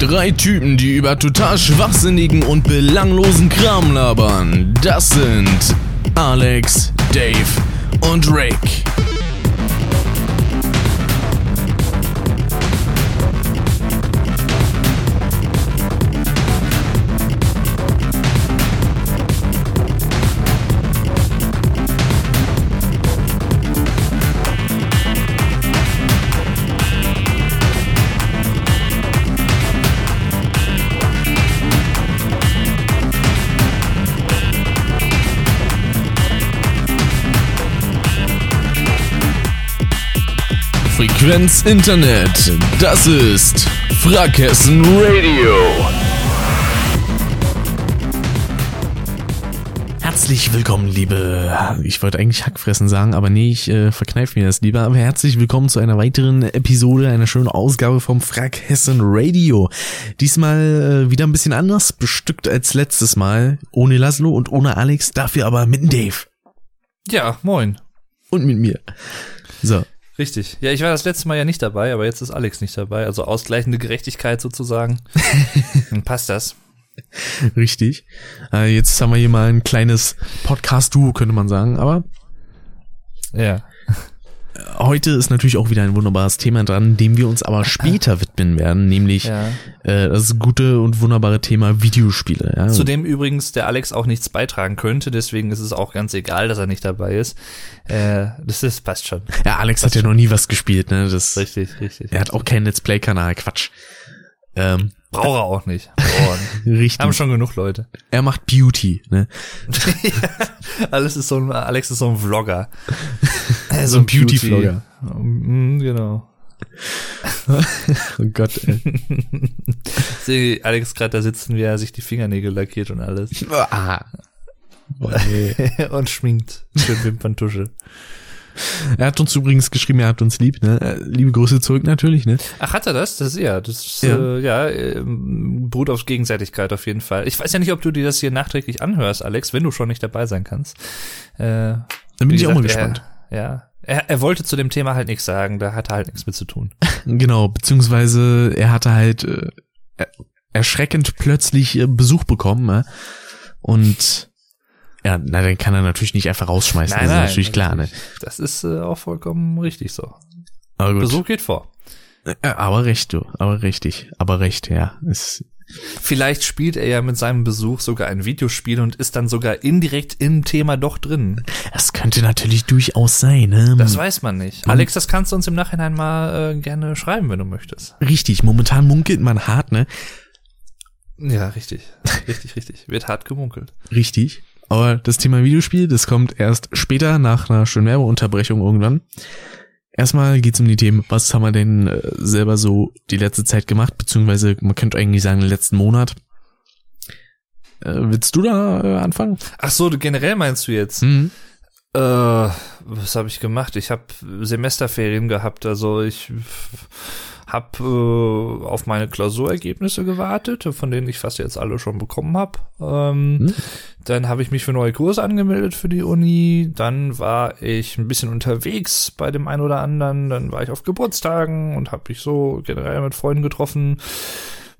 Drei Typen, die über total schwachsinnigen und belanglosen Kram labern. Das sind Alex, Dave und Rick. Frequenz Internet. Das ist Frackhessen Radio. Herzlich willkommen, liebe. Ich wollte eigentlich Hackfressen sagen, aber nee, ich äh, verkneife mir das lieber. Aber herzlich willkommen zu einer weiteren Episode, einer schönen Ausgabe vom Frackhessen Radio. Diesmal äh, wieder ein bisschen anders bestückt als letztes Mal. Ohne Laszlo und ohne Alex, dafür aber mit Dave. Ja, moin. Und mit mir. So, Richtig. Ja, ich war das letzte Mal ja nicht dabei, aber jetzt ist Alex nicht dabei. Also ausgleichende Gerechtigkeit sozusagen. Dann passt das. Richtig. Äh, jetzt haben wir hier mal ein kleines Podcast-Duo, könnte man sagen. Aber Ja. Heute ist natürlich auch wieder ein wunderbares Thema dran, dem wir uns aber später widmen werden, nämlich ja. äh, das gute und wunderbare Thema Videospiele. Ja? Zu dem übrigens der Alex auch nichts beitragen könnte, deswegen ist es auch ganz egal, dass er nicht dabei ist. Äh, das ist, passt schon. ja, Alex hat ja noch nie was gespielt, ne? Das, Richtig, richtig. er hat auch keinen Let's Play-Kanal, Quatsch. Ähm, Braucht er auch nicht. Nicht. richtig. Haben schon genug Leute. Er macht Beauty, ne? Alles ist so ein, Alex ist so ein Vlogger. So ein Beauty-Vlogger. Mm, Genau. Oh Gott, ey. Sehe Alex gerade da sitzen, wie er sich die Fingernägel lackiert und alles. ah. Boah, nee. und schminkt. Schön Wimperntusche. Er hat uns übrigens geschrieben, er hat uns lieb, ne? Äh, Liebe Grüße zurück natürlich, ne? Ach, hat er das? Das ist ja, das ist, Ja. Äh, ja, ähm, beruht auf Gegenseitigkeit auf jeden Fall. Ich weiß ja nicht, ob du dir das hier nachträglich anhörst, Alex, wenn du schon nicht dabei sein kannst. Äh, Dann bin ich auch mal gesagt, gespannt. Er, ja. Er, er wollte zu dem Thema halt nichts sagen, da hat er halt nichts mit zu tun. Genau, beziehungsweise er hatte halt äh, er- erschreckend plötzlich äh, Besuch bekommen, ne? Und ja, na, dann kann er natürlich nicht einfach rausschmeißen, das ist natürlich klar, ne? Das ist äh, auch vollkommen richtig so. Aber gut. Besuch geht vor. Ja, aber recht, du, aber richtig, aber recht, ja. Ist, Vielleicht spielt er ja mit seinem Besuch sogar ein Videospiel und ist dann sogar indirekt im Thema doch drin. das könnte natürlich durchaus sein, ne? Das weiß man nicht. Alex, das kannst du uns im Nachhinein mal äh, gerne schreiben, wenn du möchtest. Richtig, momentan munkelt man hart, ne? Ja, richtig. Richtig, richtig. Wird hart gemunkelt. Richtig. Aber das Thema Videospiel, das kommt erst später nach einer schönen Werbeunterbrechung irgendwann. Erstmal geht's um die Themen, was haben wir denn äh, selber so die letzte Zeit gemacht, beziehungsweise man könnte eigentlich sagen, den letzten Monat. Äh, willst du da äh, anfangen? Ach so, generell meinst du jetzt? Mhm. Äh, was habe ich gemacht? Ich habe Semesterferien gehabt, also ich habe äh, auf meine Klausurergebnisse gewartet, von denen ich fast jetzt alle schon bekommen habe. Ähm, Hm. Dann habe ich mich für neue Kurse angemeldet für die Uni. Dann war ich ein bisschen unterwegs bei dem einen oder anderen. Dann war ich auf Geburtstagen und habe mich so generell mit Freunden getroffen.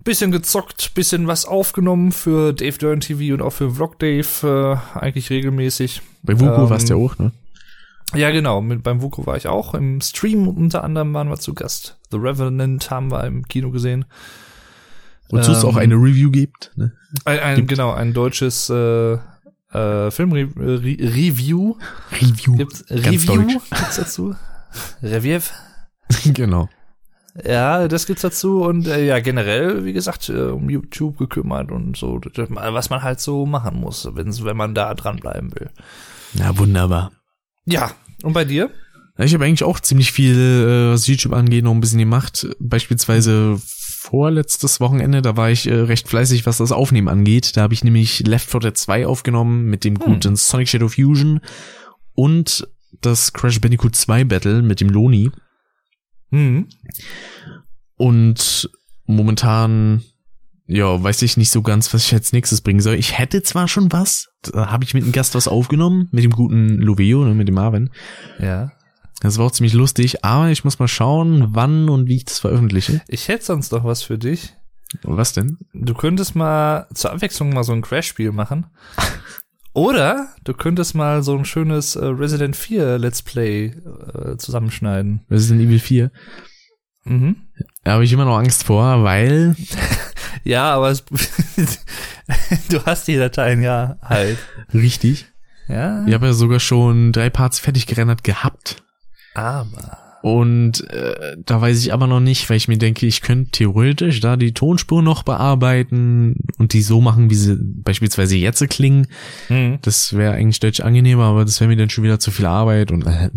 Bisschen gezockt, bisschen was aufgenommen für Dave Dern TV und auch für Vlog Dave äh, eigentlich regelmäßig. Bei Vuko Ähm, warst du ja auch, ne? Ja, genau. Mit, beim Vuko war ich auch. Im Stream unter anderem waren wir zu Gast. The Revenant haben wir im Kino gesehen. Wozu es ähm, auch eine Review gibt, ne? Ein, ein, Gibt- genau, ein deutsches äh, äh, Filmreview. Review. Gibt's Ganz Review deutsch. gibt's dazu? Review. genau. Ja, das gibt's dazu und äh, ja, generell, wie gesagt, äh, um YouTube gekümmert und so, was man halt so machen muss, wenn, wenn man da dranbleiben will. Ja, wunderbar. Ja, und bei dir? Ich habe eigentlich auch ziemlich viel, äh, was YouTube angeht, noch ein bisschen gemacht. Beispielsweise vorletztes Wochenende, da war ich äh, recht fleißig, was das Aufnehmen angeht. Da habe ich nämlich Left 4 Dead 2 aufgenommen mit dem guten Sonic Shadow Fusion und das Crash Bandicoot 2 Battle mit dem Loni. Hm. Und momentan, ja, weiß ich nicht so ganz, was ich als nächstes bringen soll. Ich hätte zwar schon was, da habe ich mit einem Gast was aufgenommen, mit dem guten Loveo, ne, mit dem Marvin. Ja. Das war auch ziemlich lustig, aber ich muss mal schauen, wann und wie ich das veröffentliche. Ich hätte sonst noch was für dich. Was denn? Du könntest mal zur Abwechslung mal so ein Crash-Spiel machen. Oder du könntest mal so ein schönes äh, Resident 4 Let's Play äh, zusammenschneiden. Resident Evil 4. Mhm. Da habe ich immer noch Angst vor, weil Ja, aber es, du hast die Dateien ja halt. richtig. Ja. Ich habe ja sogar schon drei Parts fertig gerendert gehabt. Aber. Und äh, da weiß ich aber noch nicht, weil ich mir denke, ich könnte theoretisch da die Tonspur noch bearbeiten und die so machen, wie sie beispielsweise jetzt klingen. Hm. Das wäre eigentlich deutlich angenehmer, aber das wäre mir dann schon wieder zu viel Arbeit und äh,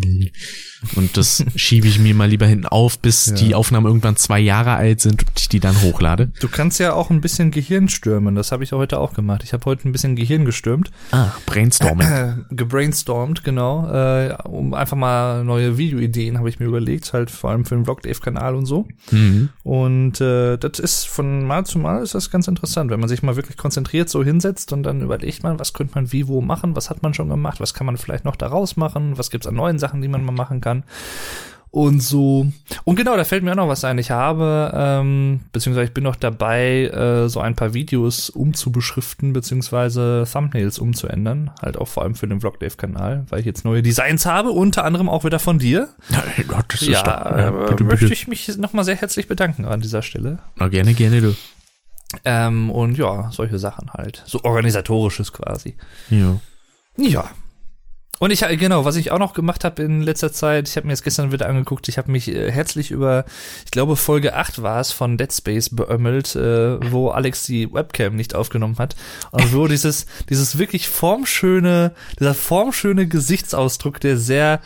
und das schiebe ich mir mal lieber hinten auf, bis Ja. die Aufnahmen irgendwann zwei Jahre alt sind und ich die dann hochlade. Du kannst ja auch ein bisschen Gehirn stürmen. Das habe ich heute auch gemacht. Ich habe heute ein bisschen Gehirn gestürmt. Ah, Brainstorming. Gebrainstormt, genau. Äh, um einfach mal neue Videoideen habe ich mir überlegt. Halt vor allem für den Vlog-Dave-Kanal und so. mhm. Und äh, das ist von Mal zu Mal ist das ganz interessant, wenn man sich mal wirklich konzentriert so hinsetzt und dann überlegt man, was könnte man wie wo machen, was hat man schon gemacht, was kann man vielleicht noch daraus machen, was gibt's an neuen Sachen, die man mal machen kann. Und so. Und genau, da fällt mir auch noch was ein. Ich habe, ähm, beziehungsweise ich bin noch dabei, äh, so ein paar Videos umzubeschriften, beziehungsweise Thumbnails umzuändern. Halt auch vor allem für den Vlogdave-Kanal, weil ich jetzt neue Designs habe, unter anderem auch wieder von dir. Nein, Gott, das Ja, ist doch, äh, ja bitte, möchte bitte. ich mich nochmal sehr herzlich bedanken an dieser Stelle. Na, gerne, gerne, du. Ähm, und ja, solche Sachen halt. So organisatorisches quasi. Ja. Ja. Und ich genau, was ich auch noch gemacht habe in letzter Zeit, ich habe mir jetzt gestern wieder angeguckt, ich habe mich äh, herzlich über, ich glaube Folge 8 war es von Dead Space beömmelt, äh, wo Alex die Webcam nicht aufgenommen hat. Und wo dieses dieses wirklich formschöne, dieser formschöne Gesichtsausdruck, der sehr,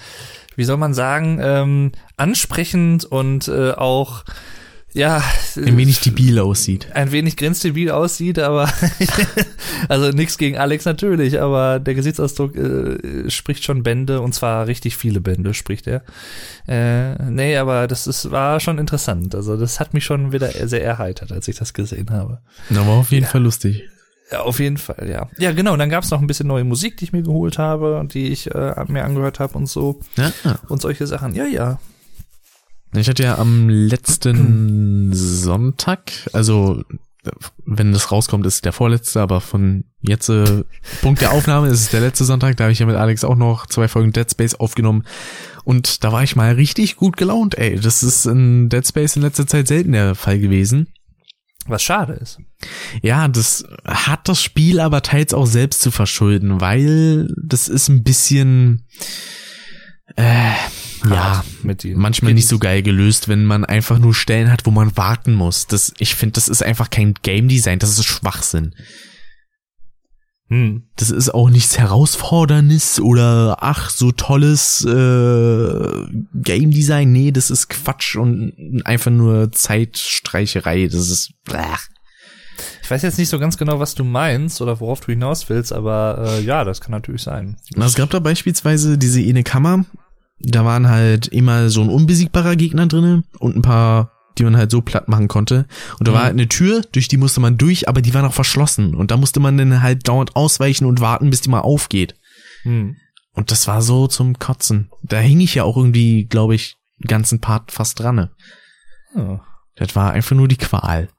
wie soll man sagen, ähm, ansprechend und äh, auch ja, Ein wenig debil aussieht. ein wenig grenzdebil aussieht, aber also nichts gegen Alex natürlich, aber der Gesichtsausdruck äh, spricht schon Bände und zwar richtig viele Bände spricht er. Äh, nee, aber das ist, war schon interessant. Also das hat mich schon wieder sehr erheitert, als ich das gesehen habe. Na, war auf jeden Fall lustig. Ja, auf jeden Fall, ja. Ja, genau. Und dann gab es noch ein bisschen neue Musik, die ich mir geholt habe und die ich äh, mir angehört habe und so Ja. und solche Sachen. Ja, ja. Ich hatte ja am letzten Sonntag, also wenn das rauskommt, ist der vorletzte, aber von jetzt äh, Punkt der Aufnahme ist es der letzte Sonntag, da habe ich ja mit Alex auch noch zwei Folgen Dead Space aufgenommen und da war ich mal richtig gut gelaunt, ey. Das ist in Dead Space in letzter Zeit selten der Fall gewesen. Was schade ist. Ja, das hat das Spiel aber teils auch selbst zu verschulden, weil das ist ein bisschen äh, ja, mit die manchmal nicht so geil gelöst, wenn man einfach nur Stellen hat, wo man warten muss. Das, ich finde, das ist einfach kein Game Design, das ist Schwachsinn. Hm. Das ist auch nichts Herausforderndes oder ach, so tolles äh, Game Design. Nee, das ist Quatsch und einfach nur Zeitstreicherei. Das ist. Blech. Ich weiß jetzt nicht so ganz genau, was du meinst oder worauf du hinaus willst, aber äh, ja, das kann natürlich sein. Es gab da beispielsweise diese eine Kammer, da waren halt immer so ein unbesiegbarer Gegner drinne und ein paar, die man halt so platt machen konnte. Und da war halt eine Tür, durch die musste man durch, aber die war noch verschlossen. Und da musste man dann halt dauernd ausweichen und warten, bis die mal aufgeht. Hm. Und das war so zum Kotzen. Da hing ich ja auch irgendwie, glaube ich, den ganzen Part fast dran. Oh, Das war einfach nur die Qual.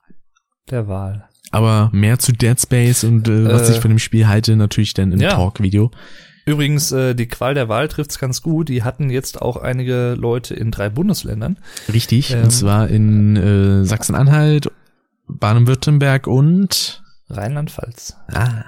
der Wahl. Aber mehr zu Dead Space und äh, was Äh, ich von dem Spiel halte, natürlich dann im ja. Talk-Video. Übrigens, äh, die Qual der Wahl trifft's ganz gut. Die hatten jetzt auch einige Leute in drei Bundesländern. Richtig, Ähm, und zwar in äh, Sachsen-Anhalt, Baden-Württemberg und Rheinland-Pfalz. ah,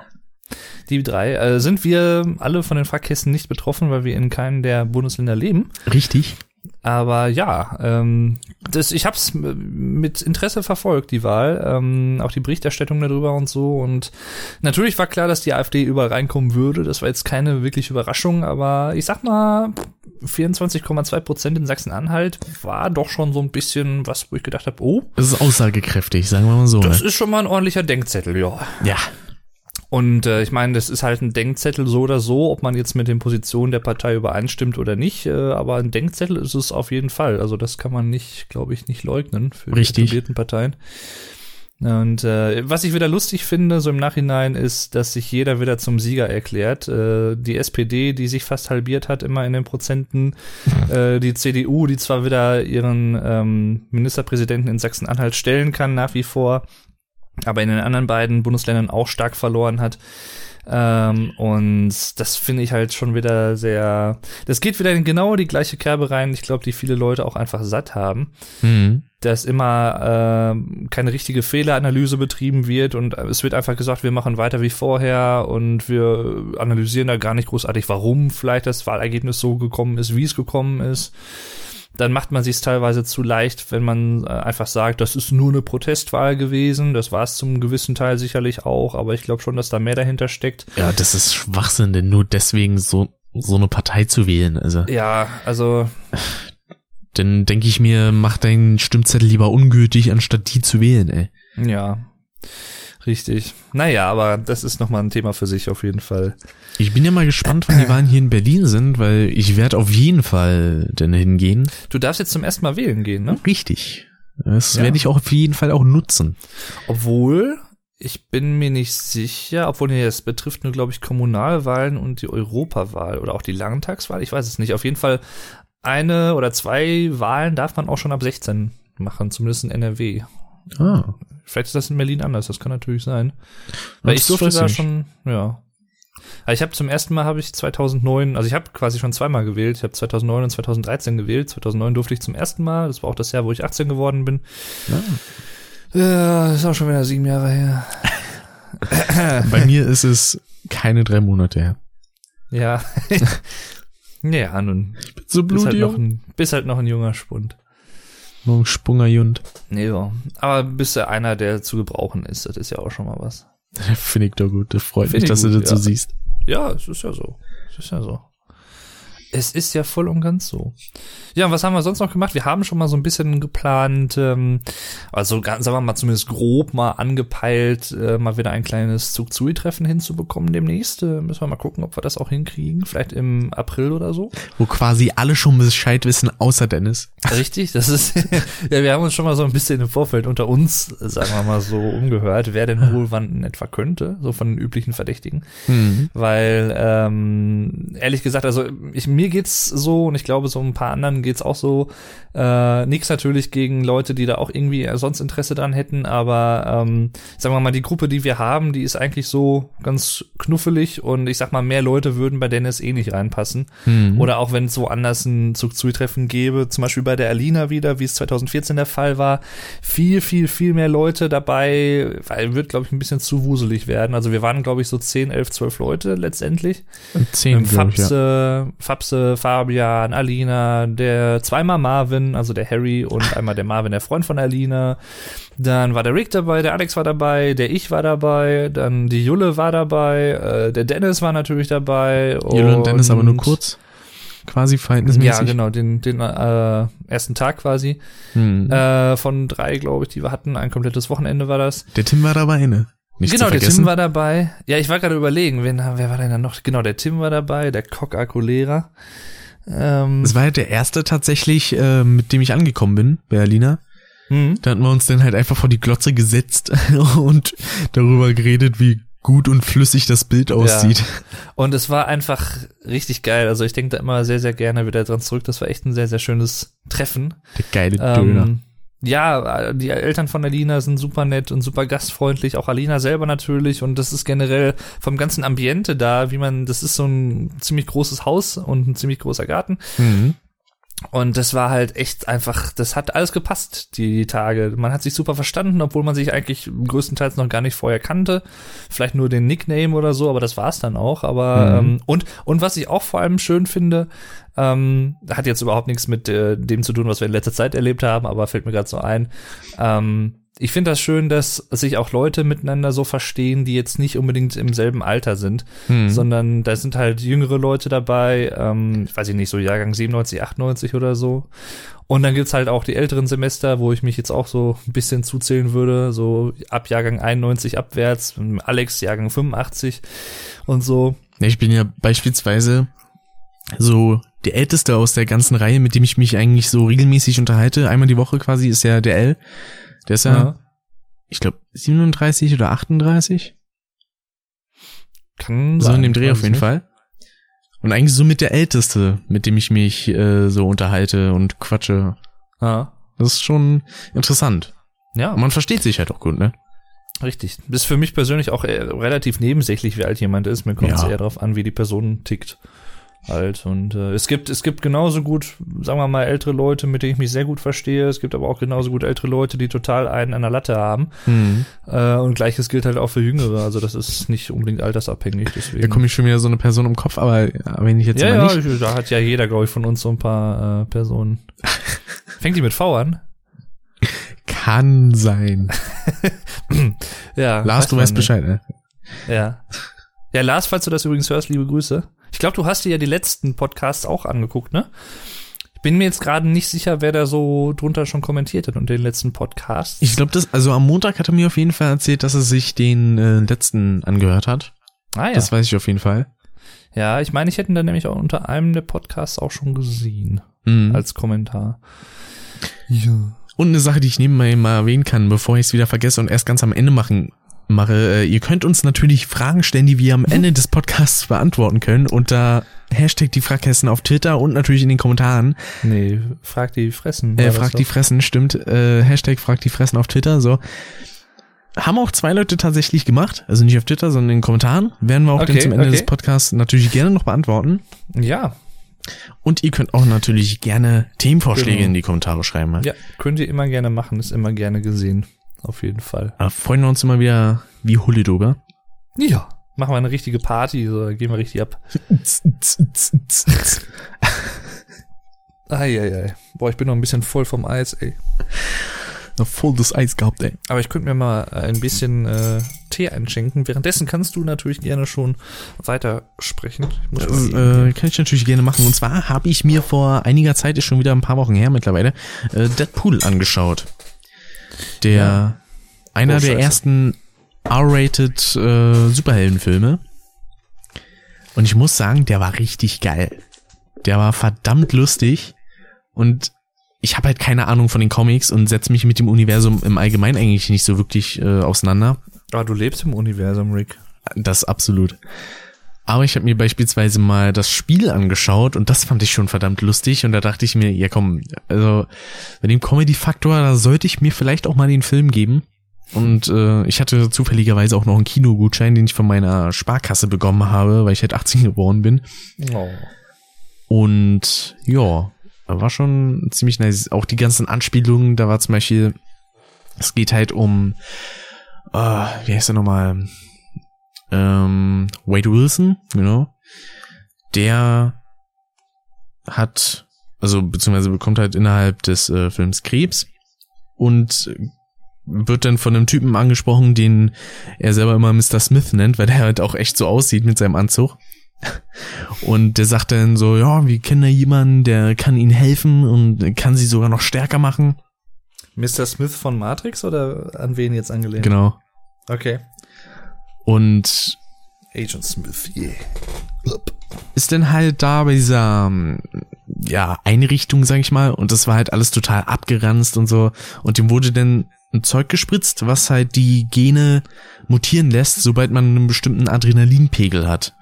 Die drei. Äh, sind wir alle von den Fahrkästen nicht betroffen, weil wir in keinem der Bundesländer leben. richtig. Aber ja, ähm, das, ich habe es mit Interesse verfolgt, die Wahl, ähm, auch die Berichterstattung darüber und so. Und natürlich war klar, dass die AfD überall reinkommen würde. Das war jetzt keine wirkliche Überraschung, aber ich sag mal, 24,2 Prozent in Sachsen-Anhalt war doch schon so ein bisschen was, wo ich gedacht habe, oh, Das ist aussagekräftig, sagen wir mal so. das ne? ist schon mal ein ordentlicher Denkzettel, ja. Ja, Und äh, ich meine, das ist halt ein Denkzettel so oder so, ob man jetzt mit den Positionen der Partei übereinstimmt oder nicht, äh, aber ein Denkzettel ist es auf jeden Fall. Also das kann man nicht, glaube ich, nicht leugnen für Richtig. die etablierten Parteien. Und äh, was ich wieder lustig finde, so im Nachhinein, ist, dass sich jeder wieder zum Sieger erklärt. Äh, die SPD, die sich fast halbiert hat, immer in den Prozenten. äh, die CDU, die zwar wieder ihren ähm, Ministerpräsidenten in Sachsen-Anhalt stellen kann, nach wie vor. Aber in den anderen beiden Bundesländern auch stark verloren hat. Ähm, und das finde ich halt schon wieder sehr. Das geht wieder in genau die gleiche Kerbe rein. Ich glaube, die viele Leute auch einfach satt haben. Mhm. Dass immer äh, keine richtige Fehleranalyse betrieben wird und es wird einfach gesagt, wir machen weiter wie vorher und wir analysieren da gar nicht großartig, warum vielleicht das Wahlergebnis so gekommen ist, wie es gekommen ist dann macht man sich teilweise zu leicht, wenn man äh, einfach sagt, das ist nur eine Protestwahl gewesen. Das war es zum gewissen Teil sicherlich auch, aber ich glaube schon, dass da mehr dahinter steckt. Ja, das ist Schwachsinn, denn nur deswegen so so eine Partei zu wählen, also. Ja, also dann denke ich mir, mach deinen Stimmzettel lieber ungültig, anstatt die zu wählen, ey. Ja. Richtig. Naja, aber das ist nochmal ein Thema für sich auf jeden Fall. Ich bin ja mal gespannt, wann die Wahlen hier in Berlin sind, weil ich werde auf jeden Fall denn hingehen. Du darfst jetzt zum ersten Mal wählen gehen, ne? Richtig. Das Ja. werde ich auch auf jeden Fall auch nutzen. Obwohl, ich bin mir nicht sicher, obwohl nee, es betrifft nur, glaube ich, Kommunalwahlen und die Europawahl oder auch die Landtagswahl. Ich weiß es nicht. Auf jeden Fall eine oder zwei Wahlen darf man auch schon ab 16 machen, zumindest in NRW. Ah, Vielleicht ist das in Berlin anders, das kann natürlich sein. Weil ich durfte da ich. schon, ja. Also ich habe zum ersten Mal habe ich 2009, also ich habe quasi schon zweimal gewählt. Ich habe 2009 und 2013 gewählt. 2009 durfte ich zum ersten Mal. Das war auch das Jahr, wo ich 18 geworden bin. Ja, das ist auch schon wieder sieben Jahre her. bei mir ist es keine drei Monate her. Ja. ja, nun. So Bist halt, noch blutig. ein, bist halt noch ein junger Spund. Noch ein Spunger Jund. Nee, ja. Aber bist du einer, der zu gebrauchen ist. Das ist ja auch schon mal was. Finde ich doch gut. Das freut Find mich, ich dass gut, du das so ja. siehst. Ja, es ist ja so. Es ist ja so. Es ist ja voll und ganz so. Ja, und was haben wir sonst noch gemacht? Wir haben schon mal so ein bisschen geplant, ähm, also sagen wir mal zumindest grob mal angepeilt, äh, mal wieder ein kleines Zug-Zui-Treffen hinzubekommen demnächst. Äh, müssen wir mal gucken, ob wir das auch hinkriegen. Vielleicht im April oder so. Wo quasi alle schon Bescheid wissen, außer Dennis. Richtig, das ist, ja, wir haben uns schon mal so ein bisschen im Vorfeld unter uns, sagen wir mal so, umgehört, wer denn wohl wann in etwa könnte, so von den üblichen Verdächtigen. Mhm. Weil, ähm, ehrlich gesagt, also ich, mir geht's so und ich glaube, so ein paar anderen geht's auch so. Äh, nix natürlich gegen Leute, die da auch irgendwie sonst Interesse dran hätten, aber ähm, sagen wir mal, die Gruppe, die wir haben, die ist eigentlich so ganz knuffelig und ich sag mal, mehr Leute würden bei Dennis eh nicht reinpassen. Mhm. Oder auch wenn es woanders ein Zug-Zui-Treffen gäbe, zum Beispiel bei der Alina wieder, wie es 2014 der Fall war, viel, viel, viel mehr Leute dabei, weil wird, glaube ich, ein bisschen zu wuselig werden. Also wir waren, glaube ich, so 10, 11, 12 Leute letztendlich. Zehn, Ähm, glaub ich, ja. Fabse, Fabse, Fabian, Alina, der zweimal Marvin, also der Harry und einmal der Marvin, der Freund von Alina. Dann war der Rick dabei, der Alex war dabei, der Ich war dabei, dann die Julle war dabei, äh, der Dennis war natürlich dabei. Jule und Dennis aber nur kurz. Quasi verhältnismäßig. Ja, genau, den, den äh, ersten Tag quasi. Mhm. Äh, von drei, glaube ich, die wir hatten. Ein komplettes Wochenende war das. Der Tim war dabei, ne? Nicht genau, der. Tim war dabei. Ja, ich war gerade überlegen, wen, wer war denn da noch? Genau, der Tim war dabei, der Coca-Colera. Ähm, Das war halt der erste tatsächlich, äh, mit dem ich angekommen bin, Berliner. hm. Da hatten wir uns dann halt einfach vor die Glotze gesetzt und darüber geredet, wie gut und flüssig das Bild aussieht. Und es war einfach richtig geil. Also ich denke da immer sehr, sehr gerne wieder dran zurück. Das war echt ein sehr, sehr schönes Treffen. Der geile Döner. Ähm, ja, die Eltern von Alina sind super nett und super gastfreundlich, auch Alina selber natürlich und das ist generell vom ganzen Ambiente da, wie man, das ist so ein ziemlich großes Haus und ein ziemlich großer Garten Mhm. Und das war halt echt einfach, das hat alles gepasst, die Tage. Man hat sich super verstanden, obwohl man sich eigentlich größtenteils noch gar nicht vorher kannte. Vielleicht nur den Nickname oder so, aber das war's dann auch. Aber Mhm. ähm, und und was ich auch vor allem schön finde, ähm, hat jetzt überhaupt nichts mit äh, dem zu tun, was wir in letzter Zeit erlebt haben, aber fällt mir gerade so ein. Ähm, ich finde das schön, dass sich auch Leute miteinander so verstehen, die jetzt nicht unbedingt im selben Alter sind, Mhm. sondern da sind halt jüngere Leute dabei, ähm, weiß ich nicht, so Jahrgang 97, 98 oder so. Und dann gibt's halt auch die älteren Semester, wo ich mich jetzt auch so ein bisschen zuzählen würde, so ab Jahrgang 91 abwärts, Alex Jahrgang 85 und so. Ich bin ja beispielsweise so der Älteste aus der ganzen Reihe, mit dem ich mich eigentlich so regelmäßig unterhalte. Einmal die Woche quasi ist ja der L. Der ist ja, ich glaube, 37 oder 38. Kann So sein, in dem Dreh auf jeden nicht. Fall. Und eigentlich so mit der Älteste, mit dem ich mich äh, so unterhalte und quatsche. Ja. Das ist schon interessant. Ja. Und man versteht sich halt auch gut, ne? Richtig. Das ist für mich persönlich auch äh, relativ nebensächlich, wie alt jemand ist. Mir kommt es Ja. eher darauf an, wie die Person tickt. Halt. Und äh, es gibt, es gibt genauso gut, sagen wir mal, ältere Leute, mit denen ich mich sehr gut verstehe. Es gibt aber auch genauso gut ältere Leute, die total einen an der Latte haben. Hm. Äh, und gleiches gilt halt auch für Jüngere. Also das ist nicht unbedingt altersabhängig. Deswegen. Da komme ich schon wieder so eine Person im Kopf, aber wenn ich jetzt ja, mal ja, nicht. ich- da hat ja jeder, glaube ich, von uns so ein paar äh, Personen. Fängt die mit V an? Kann sein. Ja. Lars, weiß du weißt. Bescheid, ne? Ja. Ja, Lars, falls du das übrigens hörst, liebe Grüße. Ich glaube, du hast dir ja die letzten Podcasts auch angeguckt, ne? Ich bin mir jetzt gerade nicht sicher, wer da so drunter schon kommentiert hat und den letzten Podcasts. Ich glaube, das, also am Montag hat er mir auf jeden Fall erzählt, dass er sich den äh, letzten angehört hat. ah ja. Das weiß ich auf jeden Fall. ja, ich meine, ich hätte ihn dann nämlich auch unter einem der Podcasts auch schon gesehen. Mhm. Als Kommentar. Ja. Und eine Sache, die ich nebenbei mal erwähnen kann, bevor ich es wieder vergesse und erst ganz am Ende machen mache, äh, ihr könnt uns natürlich Fragen stellen, die wir am Ende des Podcasts beantworten können unter Hashtag die Fraghessen auf Twitter und natürlich in den Kommentaren. Nee, frag die Fressen. Äh, doch. die Fressen, stimmt. Äh, Hashtag fragt die Fressen auf Twitter, so. Haben auch zwei Leute tatsächlich gemacht, also nicht auf Twitter, sondern in den Kommentaren. Werden wir auch Okay, dann zum Ende okay. des Podcasts natürlich gerne noch beantworten. Ja, Und ihr könnt auch natürlich gerne Themenvorschläge Genau. in die Kommentare schreiben. ja, könnt ihr immer gerne machen, ist immer gerne gesehen. Auf jeden Fall. Da freuen wir uns immer wieder wie Hulle drüber. Ja. Machen wir eine richtige Party, so, gehen wir richtig ab. Eieiei. Boah, ich bin noch ein bisschen voll vom Eis, ey. Noch voll das Eis gehabt, ey. Aber ich könnte mir mal ein bisschen äh, Tee einschenken. Währenddessen kannst du natürlich gerne schon weitersprechen. Ich muss Das, äh, kann ich natürlich gerne machen. Und zwar habe ich mir vor einiger Zeit, ist schon wieder ein paar Wochen her mittlerweile, äh, Deadpool angeschaut. Der Ja. einer Oh, der scheiße. ersten R-rated äh, Superheldenfilme. Und ich muss sagen, der war richtig geil. Der war verdammt lustig und ich habe halt keine Ahnung von den Comics und setze mich mit dem Universum im Allgemeinen eigentlich nicht so wirklich äh, auseinander. ah, du lebst im Universum, Rick. Das absolut. Aber ich habe mir beispielsweise mal das Spiel angeschaut und das fand ich schon verdammt lustig und da dachte ich mir, ja komm, also bei dem Comedy-Faktor, da sollte ich mir vielleicht auch mal den Film geben. Und äh, ich hatte zufälligerweise auch noch einen Kinogutschein, den ich von meiner Sparkasse bekommen habe, weil ich halt 18 geworden bin. Oh. Und ja, war schon ziemlich nice. Auch die ganzen Anspielungen, da war zum Beispiel, es geht halt um, äh, wie heißt er nochmal? Ähm, Wade Wilson, genau. Der hat, also beziehungsweise bekommt halt innerhalb des äh, Films Krebs und wird dann von einem Typen angesprochen, den er selber immer Mr. Smith nennt, weil der halt auch echt so aussieht mit seinem Anzug. Und der sagt dann so, ja, wir kennen da jemanden, der kann ihnen helfen und kann sie sogar noch stärker machen. Mr. Smith von Matrix oder an wen jetzt angelehnt? Genau. Okay. Und Agent Smith, yeah. ist dann halt da bei dieser ähm, ja, Einrichtung, sag ich mal, und das war halt alles total abgeranzt und so. Und dem wurde dann ein Zeug gespritzt, was halt die Gene mutieren lässt, sobald man einen bestimmten Adrenalinpegel hat.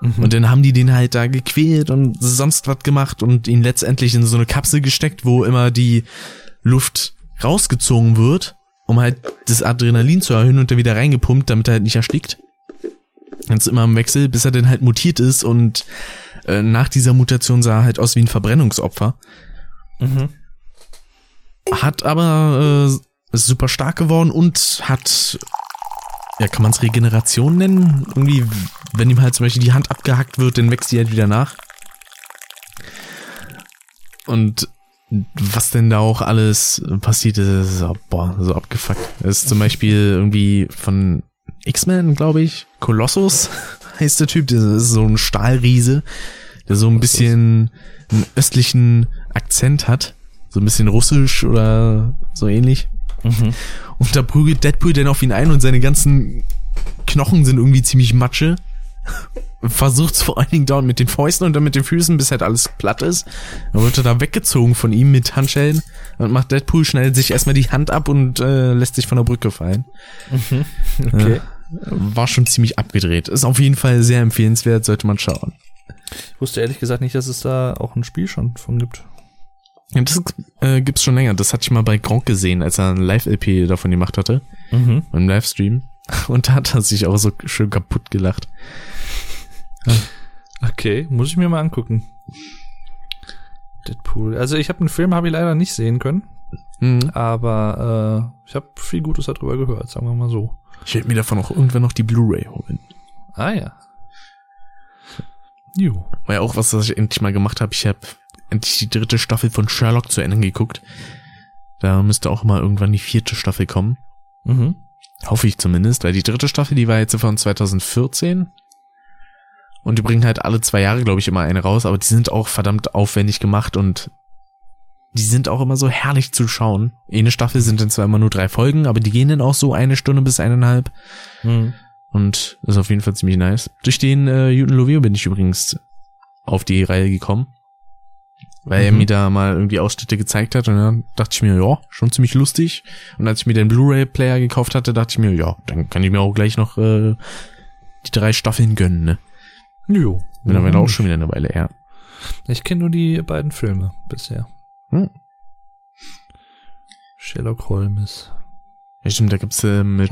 Und dann haben die den halt da gequält und sonst was gemacht und ihn letztendlich in so eine Kapsel gesteckt, wo immer die Luft rausgezogen wird, um halt das Adrenalin zu erhöhen und dann wieder reingepumpt, damit er halt nicht erstickt. Ganz immer im Wechsel, bis er dann halt mutiert ist und äh, nach dieser Mutation sah er halt aus wie ein Verbrennungsopfer. Mhm. Hat aber äh, ist super stark geworden und hat, ja, kann man es Regeneration nennen? Irgendwie, wenn ihm halt zum Beispiel die Hand abgehackt wird, dann wächst die halt wieder nach. Und was denn da auch alles passiert ist, boah, so abgefuckt. Das ist zum Beispiel irgendwie von X-Men, glaube ich, Kolossus heißt der Typ, das ist so ein Stahlriese, der so ein bisschen einen östlichen Akzent hat, so ein bisschen russisch oder so ähnlich. Mhm. Und da prügelt Deadpool dann auf ihn ein und seine ganzen Knochen sind irgendwie ziemlich matsche. Versucht's vor allen Dingen dauernd mit den Fäusten und dann mit den Füßen, bis halt alles platt ist. Dann wird er da weggezogen von ihm mit Handschellen und macht Deadpool schnell sich erstmal die Hand ab und äh, lässt sich von der Brücke fallen. Okay. Ja, war schon ziemlich abgedreht. Ist auf jeden Fall sehr empfehlenswert, sollte man schauen. Ich wusste ehrlich gesagt nicht, dass es da auch ein Spiel schon von gibt. Ja, das äh, gibt's schon länger. Das hatte ich mal bei Gronk gesehen, als er ein Live-LP davon gemacht hatte. Mhm. Im Livestream. Und da hat er sich auch so schön kaputt gelacht. Okay, muss ich mir mal angucken. Deadpool. Also ich habe einen Film, habe ich leider nicht sehen können, Mhm. aber äh, ich habe viel Gutes darüber gehört, sagen wir mal so. Ich werde mir davon auch irgendwann noch die Blu-ray holen. Ah ja. Jo. War ja auch was, was ich endlich mal gemacht habe. Ich habe endlich die dritte Staffel von Sherlock zu Ende geguckt. Da müsste auch mal irgendwann die vierte Staffel kommen. Mhm. Hoffe ich zumindest, weil die dritte Staffel, die war jetzt von 2014. Und die bringen halt alle zwei Jahre, glaube ich, immer eine raus, aber die sind auch verdammt aufwendig gemacht und die sind auch immer so herrlich zu schauen. Eine Staffel sind dann zwar immer nur drei Folgen, aber die gehen dann auch so eine Stunde bis eineinhalb. Mhm. Und ist auf jeden Fall ziemlich nice. Durch den äh, Juten Lovio bin ich übrigens auf die Reihe gekommen. Weil er Mhm. mir da mal irgendwie Ausschnitte gezeigt hat und dann dachte ich mir, ja, schon ziemlich lustig. Und als ich mir den Blu-ray-Player gekauft hatte, dachte ich mir, ja, dann kann ich mir auch gleich noch äh, die drei Staffeln gönnen, ne? Jo. Mittlerweile auch schon wieder eine Weile her. Ich kenne nur die beiden Filme bisher. Hm. Sherlock Holmes Ja, stimmt, da gibt's äh, mit.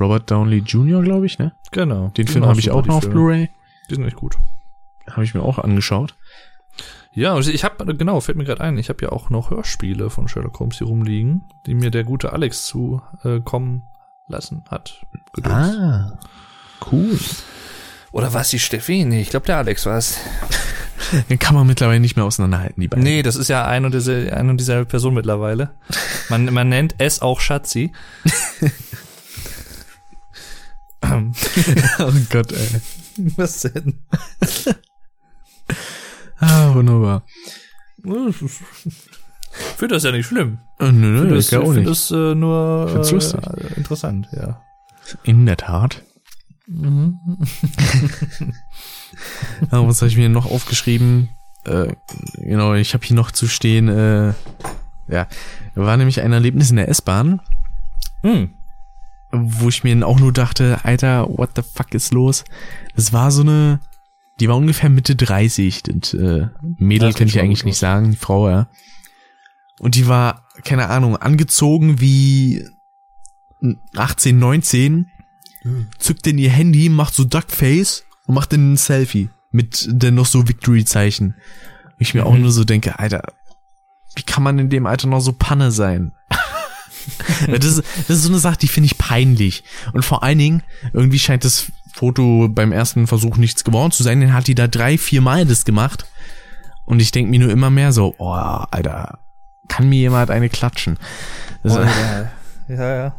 Robert Downey Jr., glaube ich, ne? Genau. Den Film habe ich auch noch auf. Blu-ray. Die sind echt gut. Habe ich mir auch angeschaut. Ja, ich habe genau, fällt mir gerade ein, ich habe ja auch noch Hörspiele von Sherlock Holmes hier rumliegen, die mir der gute Alex zu äh, kommen lassen hat. Gedöns. Ah, cool. Oder war es die Steffi? Nee, ich glaube der Alex war es. Den kann man mittlerweile nicht mehr auseinanderhalten, die beiden. Nee, das ist ja ein und, diese, ein und dieselbe Person mittlerweile. Man, man nennt es auch Schatzi. Oh Gott, ey. Was denn? Ah, wunderbar. Ich finde das ja nicht schlimm. Äh, nö, nö, Das, ich ich auch finde nicht. das äh, nur äh, interessant, ja. In der Tat. Mhm. Ja, was habe ich mir noch aufgeschrieben? Äh, genau, ich habe hier noch zu stehen, äh, ja, war nämlich ein Erlebnis in der S-Bahn, Hm. wo ich mir auch nur dachte, Alter, what the fuck ist los? Das war so eine, die war ungefähr Mitte 30, das äh, Mädel Das geht ich eigentlich nicht sagen, die Frau, ja. Und die war, keine Ahnung, angezogen wie 18, 19, zückt in ihr Handy, macht so Duckface und macht dann ein Selfie mit dann noch so Victory-Zeichen. Ich mir auch Mhm. nur so denke, Alter, wie kann man in dem Alter noch so Panne sein? Das, ist, das ist so eine Sache, die finde ich peinlich. Und vor allen Dingen, irgendwie scheint das Foto beim ersten Versuch nichts geworden zu sein, dann hat die da drei, vier Mal das gemacht. Und ich denke mir nur immer mehr so, oh, Alter, kann mir jemand eine klatschen? Das, Oh, ja. ja, ja.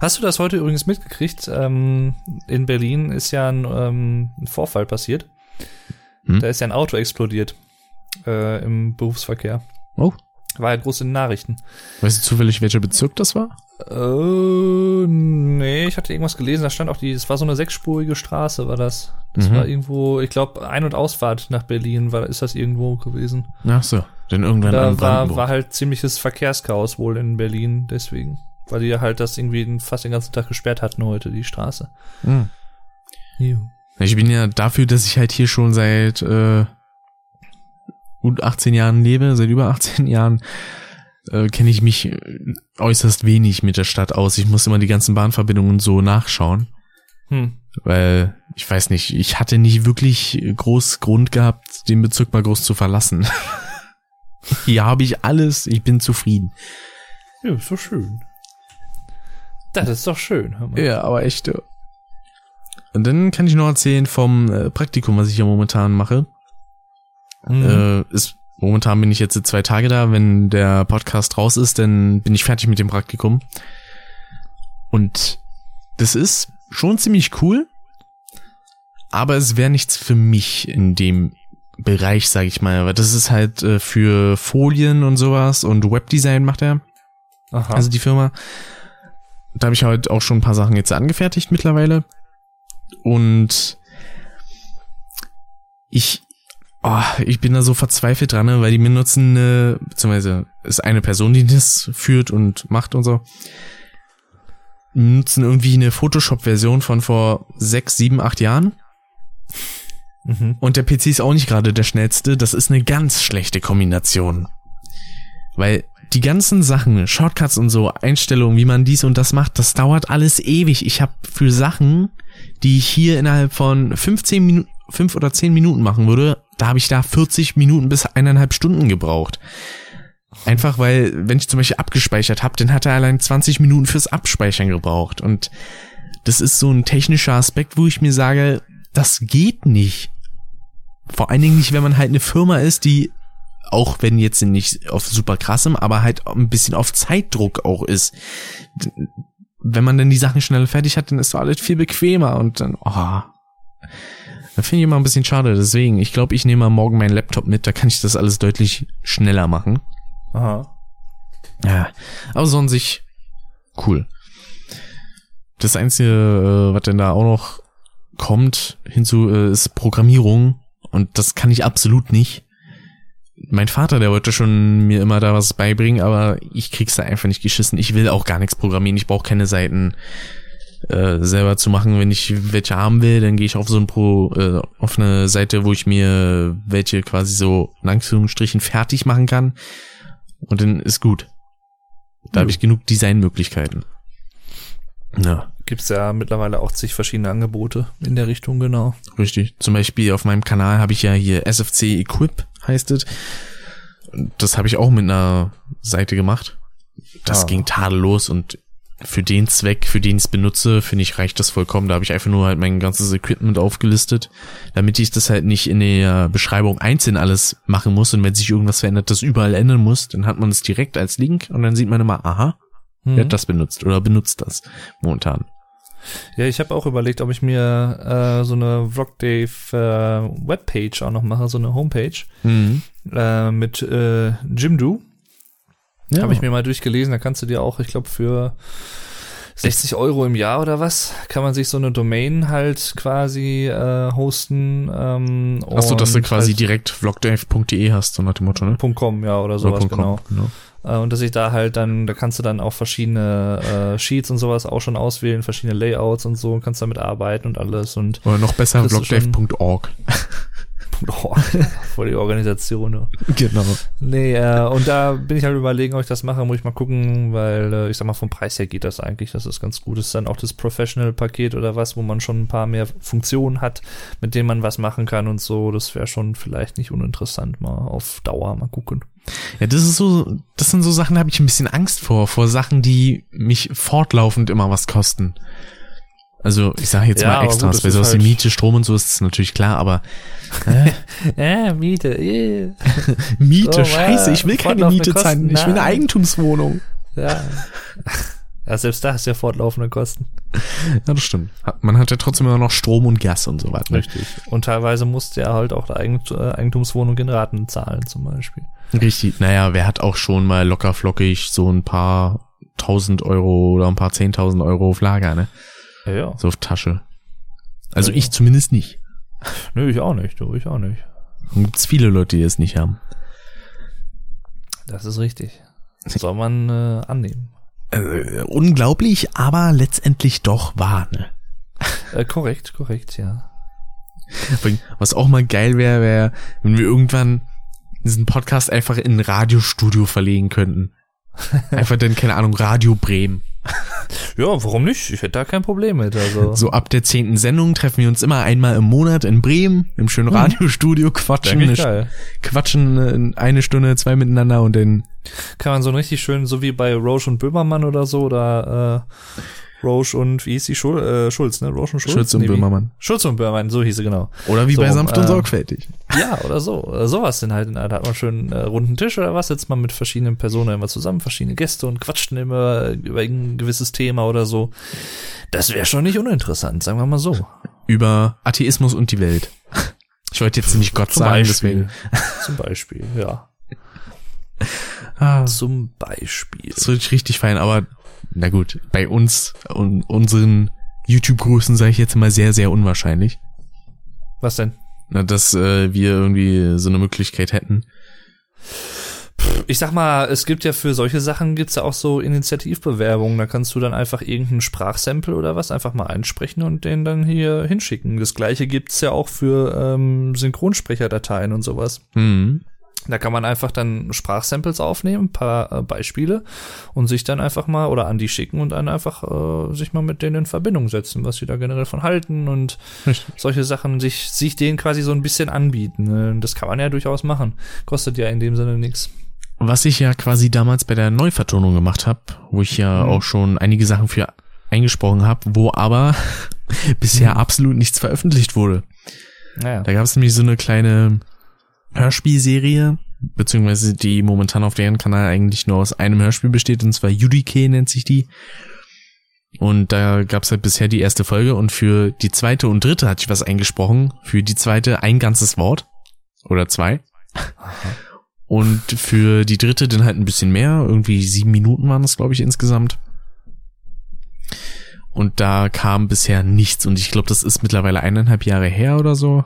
Hast du das heute übrigens mitgekriegt? Ähm, in Berlin ist ja ein, ähm, ein Vorfall passiert. Hm? Da ist ja ein Auto explodiert äh, im Berufsverkehr. oh, War ja groß in den Nachrichten. weißt du zufällig, welcher Bezirk das war? Äh, nee, ich hatte irgendwas gelesen, da stand auch die, es war so eine sechsspurige Straße, war das. Das Mhm. war irgendwo, ich glaube, Ein- und Ausfahrt nach Berlin war, ist das irgendwo gewesen. Ach so, dann irgendwann Da war, war halt ziemliches Verkehrschaos wohl in Berlin, deswegen. Weil die ja halt das irgendwie fast den ganzen Tag gesperrt hatten heute, die Straße. Hm. Ich bin ja dafür, dass ich halt hier schon seit äh, gut 18 Jahren lebe, seit über 18 Jahren, äh, kenne ich mich äh, äußerst wenig mit der Stadt aus. Ich muss immer die ganzen Bahnverbindungen so nachschauen, Hm. weil ich weiß nicht, ich hatte nicht wirklich groß Grund gehabt, den Bezirk mal groß zu verlassen. Hier habe ich alles, ich bin zufrieden. Ja, ist doch schön. Das ist doch schön. Ja, aber echt. Und dann kann ich noch erzählen vom äh, Praktikum, was ich ja momentan mache. Mhm. Äh, ist, momentan bin ich jetzt zwei Tage da. Wenn der Podcast raus ist, dann bin ich fertig mit dem Praktikum. Und das ist schon ziemlich cool. Aber es wäre nichts für mich in dem Bereich, sag ich mal. Weil das ist halt äh, für Folien und sowas und Webdesign macht er. Aha. Also die Firma. Da habe ich halt auch schon ein paar Sachen jetzt angefertigt mittlerweile. Und ich, oh, ich bin da so verzweifelt dran, ne, weil die mir nutzen, äh, beziehungsweise ist eine Person, die das führt und macht und so, nutzen irgendwie eine Photoshop-Version von vor sechs, sieben, acht Jahren. mhm. Und der PC ist auch nicht gerade der schnellste. Das ist eine ganz schlechte Kombination. Weil die ganzen Sachen, Shortcuts und so, Einstellungen, wie man dies und das macht, das dauert alles ewig. Ich habe für Sachen, die ich hier innerhalb von 15 Minuten, 5 oder 10 Minuten machen würde, da habe ich da 40 Minuten bis eineinhalb Stunden gebraucht. Einfach weil, wenn ich zum Beispiel abgespeichert habe, dann hat er allein 20 Minuten fürs Abspeichern gebraucht. Und das ist so ein technischer Aspekt, wo ich mir sage, das geht nicht. Vor allen Dingen nicht, wenn man halt eine Firma ist, die auch wenn jetzt nicht auf super krassem, aber halt ein bisschen auf Zeitdruck auch ist. Wenn man dann die Sachen schnell fertig hat, dann ist so alles viel bequemer und dann, oh. Da finde ich immer ein bisschen schade. Deswegen, ich glaube, ich nehme mal morgen meinen Laptop mit, da kann ich das alles deutlich schneller machen. Aha. Ja, aber sonst sich cool. Das Einzige, äh, was denn da auch noch kommt hinzu, äh, ist Programmierung. Und das kann ich absolut nicht. Mein Vater, der wollte schon mir immer da was beibringen, aber ich krieg's da einfach nicht geschissen. Ich will auch gar nichts programmieren. Ich brauche keine Seiten äh, selber zu machen. Wenn ich welche haben will, dann gehe ich auf so ein Pro, äh, auf eine Seite, wo ich mir welche quasi so in Anführungsstrichen fertig machen kann. Und dann ist gut. Da Ja. habe ich genug Designmöglichkeiten. Ja, Gibt's ja mittlerweile auch zig verschiedene Angebote in der Richtung, genau. richtig. Zum Beispiel auf meinem Kanal habe ich ja hier SFC Equip, heißt es. Das habe ich auch mit einer Seite gemacht. Das Ah. ging tadellos und für den Zweck, für den ich es benutze, finde ich, reicht das vollkommen. Da habe ich einfach nur halt mein ganzes Equipment aufgelistet, damit ich das halt nicht in der Beschreibung einzeln alles machen muss und wenn sich irgendwas verändert, das überall ändern muss, dann hat man es direkt als Link und dann sieht man immer, aha, wer Mhm. hat das benutzt oder benutzt das momentan. Ja, ich habe auch überlegt, ob ich mir äh, so eine Vlogdave äh, Webpage auch noch mache, so eine Homepage Mhm. äh, mit äh, Jimdo. Ja, Habe ich mir mal durchgelesen, da kannst du dir auch, ich glaube, für 60 Euro im Jahr oder was, kann man sich so eine Domain halt quasi äh, hosten. Ähm, Achso, dass du quasi halt direkt vlogdave.de hast, so nach dem Motto, ne? .com, ja, oder sowas, Oder genau. .com, genau. Äh, und dass ich da halt dann, da kannst du dann auch verschiedene äh, Sheets und sowas auch schon auswählen, verschiedene Layouts und so, und kannst damit arbeiten und alles und Oder noch besser, Das voll die Organisation. Ja. genau. Nee, äh, und da bin ich halt überlegen, ob ich das mache, muss ich mal gucken, weil äh, ich sag mal, vom Preis her geht das eigentlich, das ist ganz gut. Das ist dann auch das Professional-Paket oder was, wo man schon ein paar mehr Funktionen hat, mit denen man was machen kann und so. Das wäre schon vielleicht nicht uninteressant, mal auf Dauer mal gucken. Ja, das ist so, das sind so Sachen, da habe ich ein bisschen Angst vor, vor Sachen, die mich fortlaufend immer was kosten. Also ich sage jetzt Ja, mal gut, Extras, ist sowas wie halt- Miete, Strom und so ist es natürlich klar, aber äh, Äh, Miete, yeah. Miete, Oh, scheiße, ja, ich will keine Miete zahlen, ich will eine. Eigentumswohnung. Ja. ja, selbst da ist ja fortlaufende Kosten. Ja, das stimmt. Man hat ja trotzdem immer noch Strom und Gas und so weiter. Richtig. Und teilweise musste er halt auch Eigent äh, Eigentumswohnung in Raten zahlen, zum Beispiel. Richtig, naja, wer hat auch schon mal locker flockig so ein paar tausend Euro oder ein paar zehntausend Euro auf Lager, ne? Ja, ja. So auf Tasche. Also Ja. ich zumindest nicht. Nö, ich auch nicht, du, ich auch nicht. Gibt's viele Leute, die es nicht haben. Das ist richtig. Soll man äh, annehmen. Äh, unglaublich, aber letztendlich doch wahr, ne? Äh, korrekt, korrekt, ja. Was auch mal geil wäre, wäre, wenn wir irgendwann diesen Podcast einfach in ein Radiostudio verlegen könnten. Einfach dann, keine Ahnung, Radio Bremen. Ja, warum nicht? Ich hätte da kein Problem mit. Also. So ab der zehnten Sendung treffen wir uns immer einmal im Monat in Bremen, im schönen Radiostudio, quatschen, eine, quatschen eine Stunde, zwei miteinander und dann Kann man so richtig schön, so wie bei Roche und Böhmermann oder so, oder äh, Roche und, wie hieß die, Schul äh, Schulz, ne? Roche und Schulz? Schulz und wie? Böhmermann. Schulz und Böhmermann, so hieß sie, genau. Oder wie So, bei Sanft und ähm, Sorgfältig. Ja, oder so. Oder sowas denn halt. Da hat man schön äh, runden Tisch oder was, sitzt man mit verschiedenen Personen immer zusammen, verschiedene Gäste und quatscht immer über ein gewisses Thema oder so. Das wäre schon nicht uninteressant, sagen wir mal so. Über Atheismus und die Welt. Ich wollte jetzt nicht Gott Zum sagen, Beispiel. deswegen. Zum Beispiel, ja. Ah, Zum Beispiel. das würde ich richtig feiern, aber na gut, bei uns und unseren YouTube-Größen sage ich jetzt mal sehr, sehr unwahrscheinlich. Was denn? Na, dass äh, wir irgendwie so eine Möglichkeit hätten. Ich sag mal, es gibt ja für solche Sachen gibt's ja auch so Initiativbewerbungen. Da kannst du dann einfach irgendeinen Sprachsample oder was einfach mal einsprechen und den dann hier hinschicken. Das gleiche gibt's ja auch für ähm, Synchronsprecherdateien und sowas. Hm. Da kann man einfach dann Sprachsamples aufnehmen, ein paar äh, Beispiele und sich dann einfach mal oder an die schicken und dann einfach äh, sich mal mit denen in Verbindung setzen, was sie da generell von halten und Richtig. solche Sachen sich, sich denen quasi so ein bisschen anbieten. Ne? Das kann man ja durchaus machen. Kostet ja in dem Sinne nichts. Was ich ja quasi damals bei der Neuvertonung gemacht habe, wo ich ja mhm. auch schon einige Sachen für eingesprochen habe, wo aber bisher mhm. absolut nichts veröffentlicht wurde. Naja. Da gab es nämlich so eine kleine Hörspielserie, beziehungsweise die momentan auf deren Kanal eigentlich nur aus einem Hörspiel besteht, und zwar UDK nennt sich die. Und da gab es halt bisher die erste Folge und für die zweite und dritte hatte ich was eingesprochen. Für die zweite ein ganzes Wort. Oder zwei. Und für die dritte dann halt ein bisschen mehr. Irgendwie sieben Minuten waren das, glaube ich, insgesamt. Und da kam bisher nichts. Und ich glaube, das ist mittlerweile eineinhalb Jahre her oder so.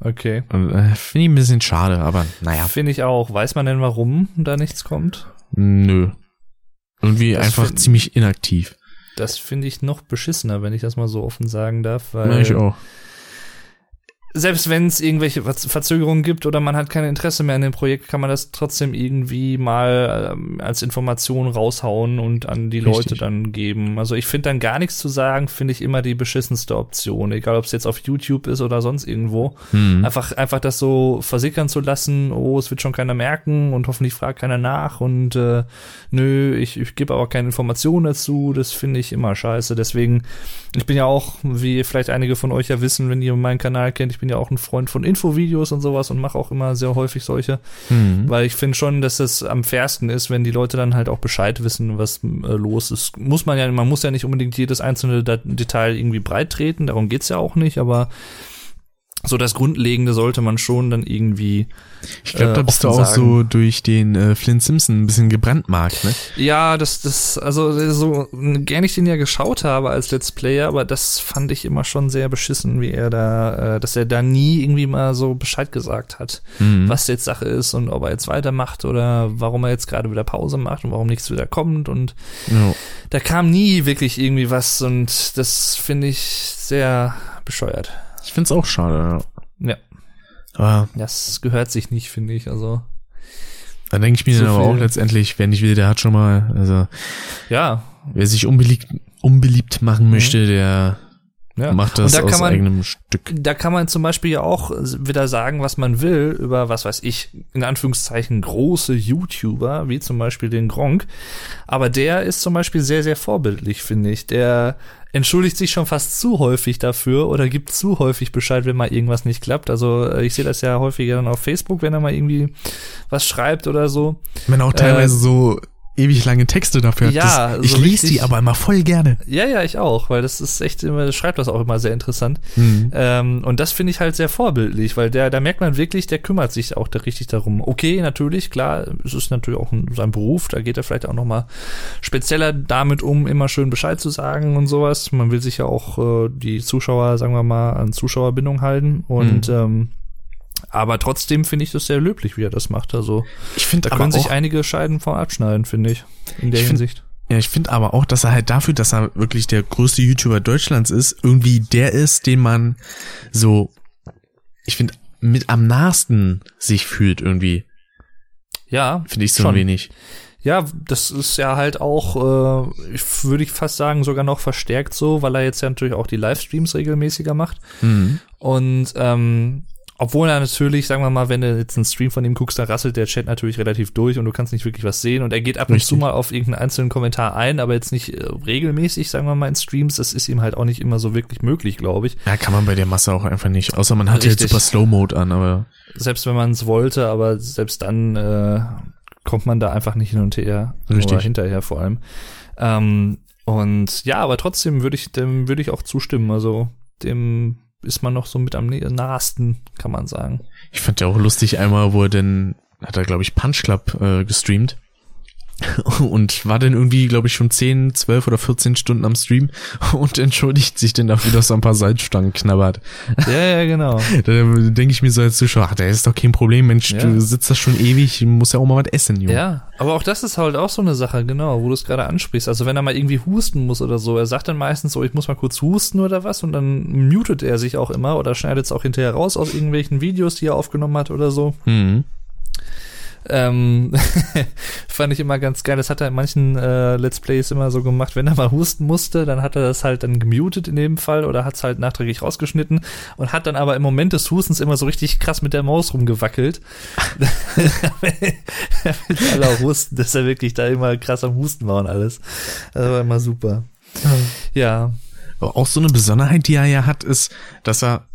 Okay. Äh, Finde ich ein bisschen schade, aber naja. Finde ich auch. Weiß man denn, warum da nichts kommt? Nö. Irgendwie das einfach ziemlich inaktiv. Das finde ich noch beschissener, wenn ich das mal so offen sagen darf. Weil ja, ich auch selbst wenn es irgendwelche Verzögerungen gibt oder man hat kein Interesse mehr an dem Projekt, kann man das trotzdem irgendwie mal ähm, als Information raushauen und an die Richtig. Leute dann geben. Also ich finde dann gar nichts zu sagen, finde ich immer die beschissenste Option, egal ob es jetzt auf YouTube ist oder sonst irgendwo. Mhm. Einfach einfach das so versickern zu lassen, oh, es wird schon keiner merken und hoffentlich fragt keiner nach und äh, nö, ich, ich gebe aber keine Informationen dazu, das finde ich immer scheiße. Deswegen, ich bin ja auch, wie vielleicht einige von euch ja wissen, wenn ihr meinen Kanal kennt, ich bin ja auch ein Freund von Infovideos und sowas und mache auch immer sehr häufig solche, mhm. weil ich finde schon, dass es am fairsten ist, wenn die Leute dann halt auch Bescheid wissen, was äh, los ist. Muss man ja, man muss ja nicht unbedingt jedes einzelne Detail irgendwie breit treten, darum geht's ja auch nicht, aber so das Grundlegende sollte man schon dann irgendwie. Ich glaube, da bist äh, du auch sagen. so durch den äh, Flint Simpson ein bisschen gebrandmarkt, ne? Ja, das, das, also so gern ich den ja geschaut habe als Let's Player, aber das fand ich immer schon sehr beschissen, wie er da, äh, dass er da nie irgendwie mal so Bescheid gesagt hat, mhm. was jetzt Sache ist und ob er jetzt weitermacht oder warum er jetzt gerade wieder Pause macht und warum nichts wieder kommt und ja. da kam nie wirklich irgendwie was und das finde ich sehr bescheuert. Ich find's auch schade, ja. Ja. Aber das gehört sich nicht, finde ich. Also. Dann denke ich mir so dann aber auch letztendlich, wer nicht will, der hat schon mal, also. Ja. Wer sich unbeliebt, unbeliebt machen mhm. möchte, der ja. Macht das da aus man, eigenem Stück. Da kann man zum Beispiel ja auch wieder sagen, was man will über, was weiß ich, in Anführungszeichen große YouTuber, wie zum Beispiel den Gronk. Aber der ist zum Beispiel sehr, sehr vorbildlich, finde ich. Der entschuldigt sich schon fast zu häufig dafür oder gibt zu häufig Bescheid, wenn mal irgendwas nicht klappt. Also äh, ich sehe das ja häufiger dann auf Facebook, wenn er mal irgendwie was schreibt oder so. Wenn auch teilweise äh, so ewig lange Texte dafür Ja, das, ich so lese die aber immer voll gerne. Ja, ja, ich auch, weil das ist echt immer, das schreibt das auch immer sehr interessant. Mhm. Ähm, und das finde ich halt sehr vorbildlich, weil der, da merkt man wirklich, der kümmert sich auch da richtig darum. Okay, natürlich, klar, es ist natürlich auch ein, sein Beruf, da geht er vielleicht auch noch mal spezieller damit um, immer schön Bescheid zu sagen und sowas. Man will sich ja auch äh, die Zuschauer, sagen wir mal, an Zuschauerbindung halten und mhm. ähm, aber trotzdem finde ich das sehr löblich, wie er das macht. Also ich finde, da können sich einige Scheiden von abschneiden, finde ich, in der ich Hinsicht. Find, ja, ich finde aber auch, dass er halt dafür, dass er wirklich der größte YouTuber Deutschlands ist, irgendwie der ist, den man so, ich finde, mit am nahesten sich fühlt irgendwie. Ja. Finde ich so schon. ein wenig. Ja, das ist ja halt auch, äh, würde ich fast sagen, sogar noch verstärkt so, weil er jetzt ja natürlich auch die Livestreams regelmäßiger macht. Mhm. Und ähm, obwohl er natürlich, sagen wir mal, wenn du jetzt einen Stream von ihm guckst, da rasselt der Chat natürlich relativ durch und du kannst nicht wirklich was sehen und er geht ab Richtig. und zu mal auf irgendeinen einzelnen Kommentar ein, aber jetzt nicht äh, regelmäßig, sagen wir mal, in Streams. Das ist ihm halt auch nicht immer so wirklich möglich, glaube ich. Ja, kann man bei der Masse auch einfach nicht. Außer man hat jetzt super Slow Mode an, aber. Selbst wenn man es wollte, aber selbst dann äh, kommt man da einfach nicht hin und her. Richtig. Oder hinterher vor allem. Ähm, und ja, aber trotzdem würde ich dem würde ich auch zustimmen. Also dem ist man noch so mit am nahesten, kann man sagen. Ich fand ja auch lustig einmal, wo er denn, hat er glaube ich Punch Club äh, gestreamt und war dann irgendwie, glaube ich, schon 10, 12 oder 14 Stunden am Stream und entschuldigt sich dann dafür, dass er ein paar Salzstangen knabbert. Ja, ja, genau. da denke ich mir so als Zuschauer, ach, der ist doch kein Problem, Mensch, ja. du sitzt da schon ewig, muss ja auch mal was essen, Junge. Ja, aber auch das ist halt auch so eine Sache, genau, wo du es gerade ansprichst. Also wenn er mal irgendwie husten muss oder so, er sagt dann meistens so, ich muss mal kurz husten oder was und dann mutet er sich auch immer oder schneidet es auch hinterher raus aus irgendwelchen Videos, die er aufgenommen hat oder so. Mhm. Ähm, fand ich immer ganz geil. Das hat er in manchen äh, Let's Plays immer so gemacht, wenn er mal husten musste, dann hat er das halt dann gemutet in dem Fall oder hat es halt nachträglich rausgeschnitten und hat dann aber im Moment des Hustens immer so richtig krass mit der Maus rumgewackelt. Damit alle auch wussten, dass er wirklich da immer krass am Husten war und alles. Das war immer super. Ja. Auch so eine Besonderheit, die er ja hat, ist, dass er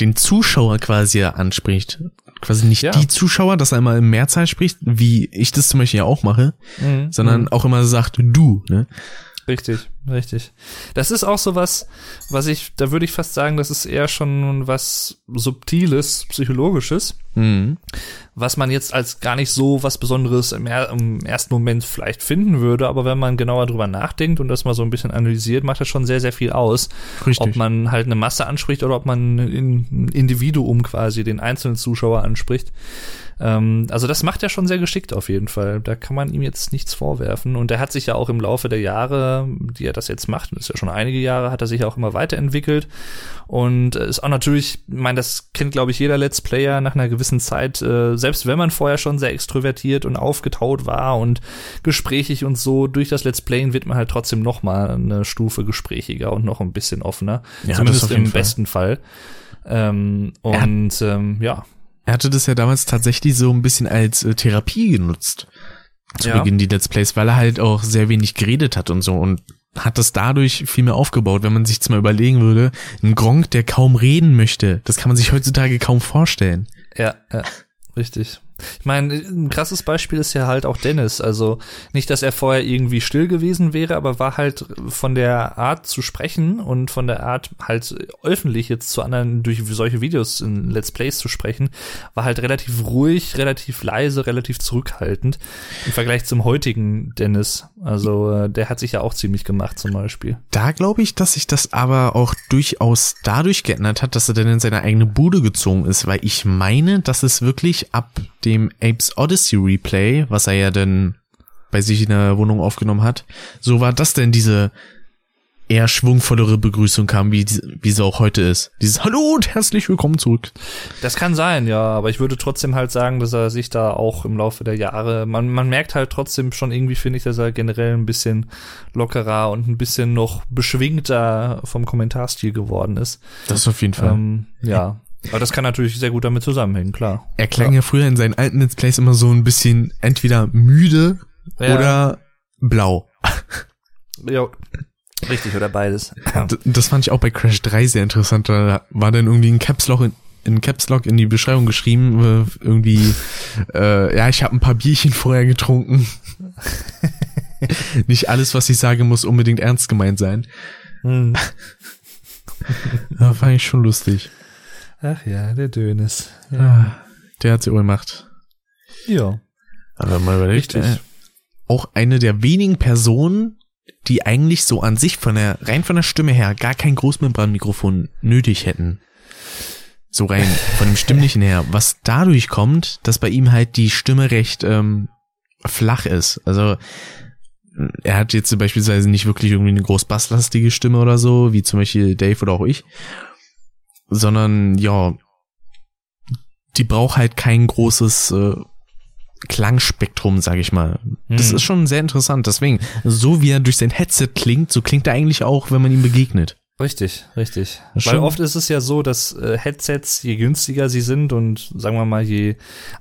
den Zuschauer quasi anspricht quasi nicht ja. die Zuschauer, dass er immer im Mehrzahl spricht, wie ich das zum Beispiel ja auch mache, mhm. sondern mhm. auch immer sagt du, ne? Richtig, richtig. Das ist auch so was, was ich, da würde ich fast sagen, das ist eher schon was Subtiles, Psychologisches, mhm. was man jetzt als gar nicht so was Besonderes im, im, ersten Moment vielleicht finden würde, aber wenn man genauer drüber nachdenkt und das mal so ein bisschen analysiert, macht das schon sehr, sehr viel aus. Richtig. Ob man halt eine Masse anspricht oder ob man ein Individuum quasi, den einzelnen Zuschauer anspricht. Ähm, also das macht er schon sehr geschickt auf jeden Fall. Da kann man ihm jetzt nichts vorwerfen. Und er hat sich ja auch im Laufe der Jahre, die er das jetzt macht, das ist ja schon einige Jahre, hat er sich auch immer weiterentwickelt. Und ist auch natürlich, ich meine, das kennt, glaube ich, jeder Let's Player nach einer gewissen Zeit, äh, selbst wenn man vorher schon sehr extrovertiert und aufgetaut war und gesprächig und so, durch das Let's Playen wird man halt trotzdem noch mal eine Stufe gesprächiger und noch ein bisschen offener. Ja, Zumindest im Fall. besten Fall. Ähm, und ähm, ja, er hatte das ja damals tatsächlich so ein bisschen als äh, Therapie genutzt. Zu ja. Beginn die Let's Plays, weil er halt auch sehr wenig geredet hat und so und hat das dadurch viel mehr aufgebaut, wenn man sich jetzt mal überlegen würde, ein Gronk, der kaum reden möchte, das kann man sich heutzutage kaum vorstellen. Ja, ja, richtig. Ich meine, ein krasses Beispiel ist ja halt auch Dennis. Also nicht, dass er vorher irgendwie still gewesen wäre, aber war halt von der Art zu sprechen und von der Art halt öffentlich jetzt zu anderen durch solche Videos in Let's Plays zu sprechen, war halt relativ ruhig, relativ leise, relativ zurückhaltend im Vergleich zum heutigen Dennis. Also äh, der hat sich ja auch ziemlich gemacht zum Beispiel. Da glaube ich, dass sich das aber auch durchaus dadurch geändert hat, dass er dann in seine eigene Bude gezogen ist, weil ich meine, dass es wirklich ab dem Apes Odyssey Replay, was er ja dann bei sich in der Wohnung aufgenommen hat, so war das denn diese eher schwungvollere Begrüßung kam, wie, wie sie auch heute ist. Dieses Hallo und herzlich willkommen zurück. Das kann sein, ja, aber ich würde trotzdem halt sagen, dass er sich da auch im Laufe der Jahre, man, man merkt halt trotzdem schon irgendwie, finde ich, dass er generell ein bisschen lockerer und ein bisschen noch beschwingter vom Kommentarstil geworden ist. Das auf jeden Fall. Ähm, ja. Aber das kann natürlich sehr gut damit zusammenhängen, klar. Er klang ja, ja früher in seinen alten Let's Plays immer so ein bisschen entweder müde ja. oder blau. Ja, richtig, oder beides. Das fand ich auch bei Crash 3 sehr interessant. Da war dann irgendwie ein Caps Lock in, in Caps Lock in die Beschreibung geschrieben, äh, irgendwie, äh, ja, ich habe ein paar Bierchen vorher getrunken. Nicht alles, was ich sage, muss unbedingt ernst gemeint sein. Hm. ja, fand ich schon lustig. Ach ja, der Dönes. Ja. Ah, der hat sie wohl gemacht. Ja. Aber mal überlegt, äh, auch eine der wenigen Personen, die eigentlich so an sich von der, rein von der Stimme her gar kein Großmembranmikrofon nötig hätten. So rein von dem Stimmlichen her. Was dadurch kommt, dass bei ihm halt die Stimme recht ähm, flach ist. Also er hat jetzt beispielsweise nicht wirklich irgendwie eine groß basslastige Stimme oder so, wie zum Beispiel Dave oder auch ich, sondern ja, die braucht halt kein großes äh, Klangspektrum, sag ich mal. Das hm. ist schon sehr interessant. Deswegen, so wie er durch sein Headset klingt, so klingt er eigentlich auch, wenn man ihm begegnet. Richtig, richtig. Weil oft ist es ja so, dass äh, Headsets, je günstiger sie sind und sagen wir mal, je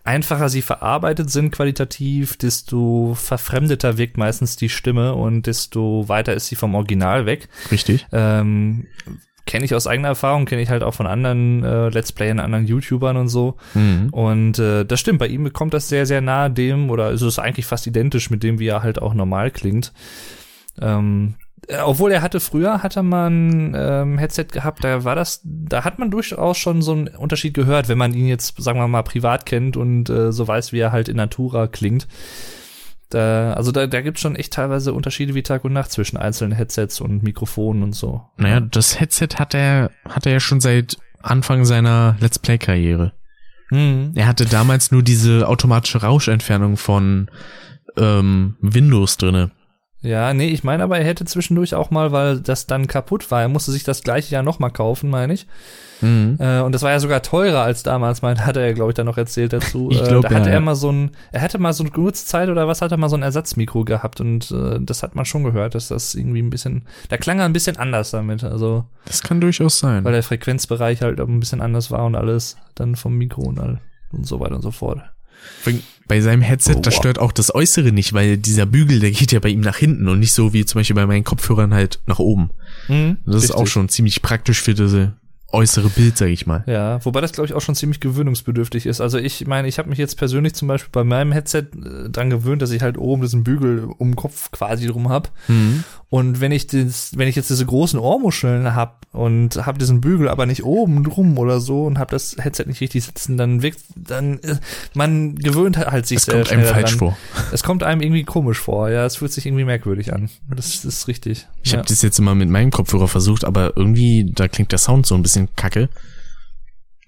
einfacher sie verarbeitet sind qualitativ, desto verfremdeter wirkt meistens die Stimme und desto weiter ist sie vom Original weg. Richtig. Ähm, kenne ich aus eigener Erfahrung, kenne ich halt auch von anderen äh, Let's Playern, anderen YouTubern und so. Mhm. Und äh, das stimmt, bei ihm kommt das sehr, sehr nahe dem, oder ist es eigentlich fast identisch mit dem, wie er halt auch normal klingt. Ähm, äh, obwohl er hatte früher hatte man ähm, Headset gehabt, da war das, da hat man durchaus schon so einen Unterschied gehört, wenn man ihn jetzt, sagen wir mal, privat kennt und äh, so weiß, wie er halt in Natura klingt. Da, also da, da gibt schon echt teilweise Unterschiede wie Tag und Nacht zwischen einzelnen Headsets und Mikrofonen und so. Naja, das Headset hat er, hat er ja schon seit Anfang seiner Let's Play-Karriere. Mhm. Er hatte damals nur diese automatische Rauschentfernung von ähm, Windows drinne. Ja, nee, ich meine aber, er hätte zwischendurch auch mal, weil das dann kaputt war, er musste sich das gleiche Jahr nochmal kaufen, meine ich. Mhm. Äh, und das war ja sogar teurer als damals, meint, hat er ja, glaube ich, dann noch erzählt dazu. Ich glaub, äh, da hatte ja, er ja. mal so ein, er hatte mal so eine kurze Zeit oder was, hat er mal so ein Ersatzmikro gehabt und äh, das hat man schon gehört, dass das irgendwie ein bisschen, da klang er ein bisschen anders damit, also, Das kann durchaus sein. weil der Frequenzbereich halt auch ein bisschen anders war und alles, dann vom Mikro und all und so weiter und so fort. Bei seinem Headset, Oh, das stört auch das Äußere nicht, weil dieser Bügel, der geht ja bei ihm nach hinten und nicht so wie zum Beispiel bei meinen Kopfhörern halt nach oben. Mhm, Das ist auch richtig. schon ziemlich praktisch für diese äußere Bild, sag ich mal. Ja, wobei das, glaube ich, auch schon ziemlich gewöhnungsbedürftig ist. Also ich meine, ich habe mich jetzt persönlich zum Beispiel bei meinem Headset äh, dran gewöhnt, dass ich halt oben diesen Bügel um den Kopf quasi drum hab. Mhm. Und wenn ich das, wenn ich jetzt diese großen Ohrmuscheln hab und hab diesen Bügel aber nicht oben drum oder so und hab das Headset nicht richtig sitzen, dann wirkt, dann äh, man gewöhnt halt sich Es sehr kommt einem falsch daran. vor. Es kommt einem irgendwie komisch vor. Ja, es fühlt sich irgendwie merkwürdig an. Das, das ist richtig. Ich ja. habe das jetzt immer mit meinem Kopfhörer versucht, aber irgendwie, da klingt der Sound so ein bisschen kacke.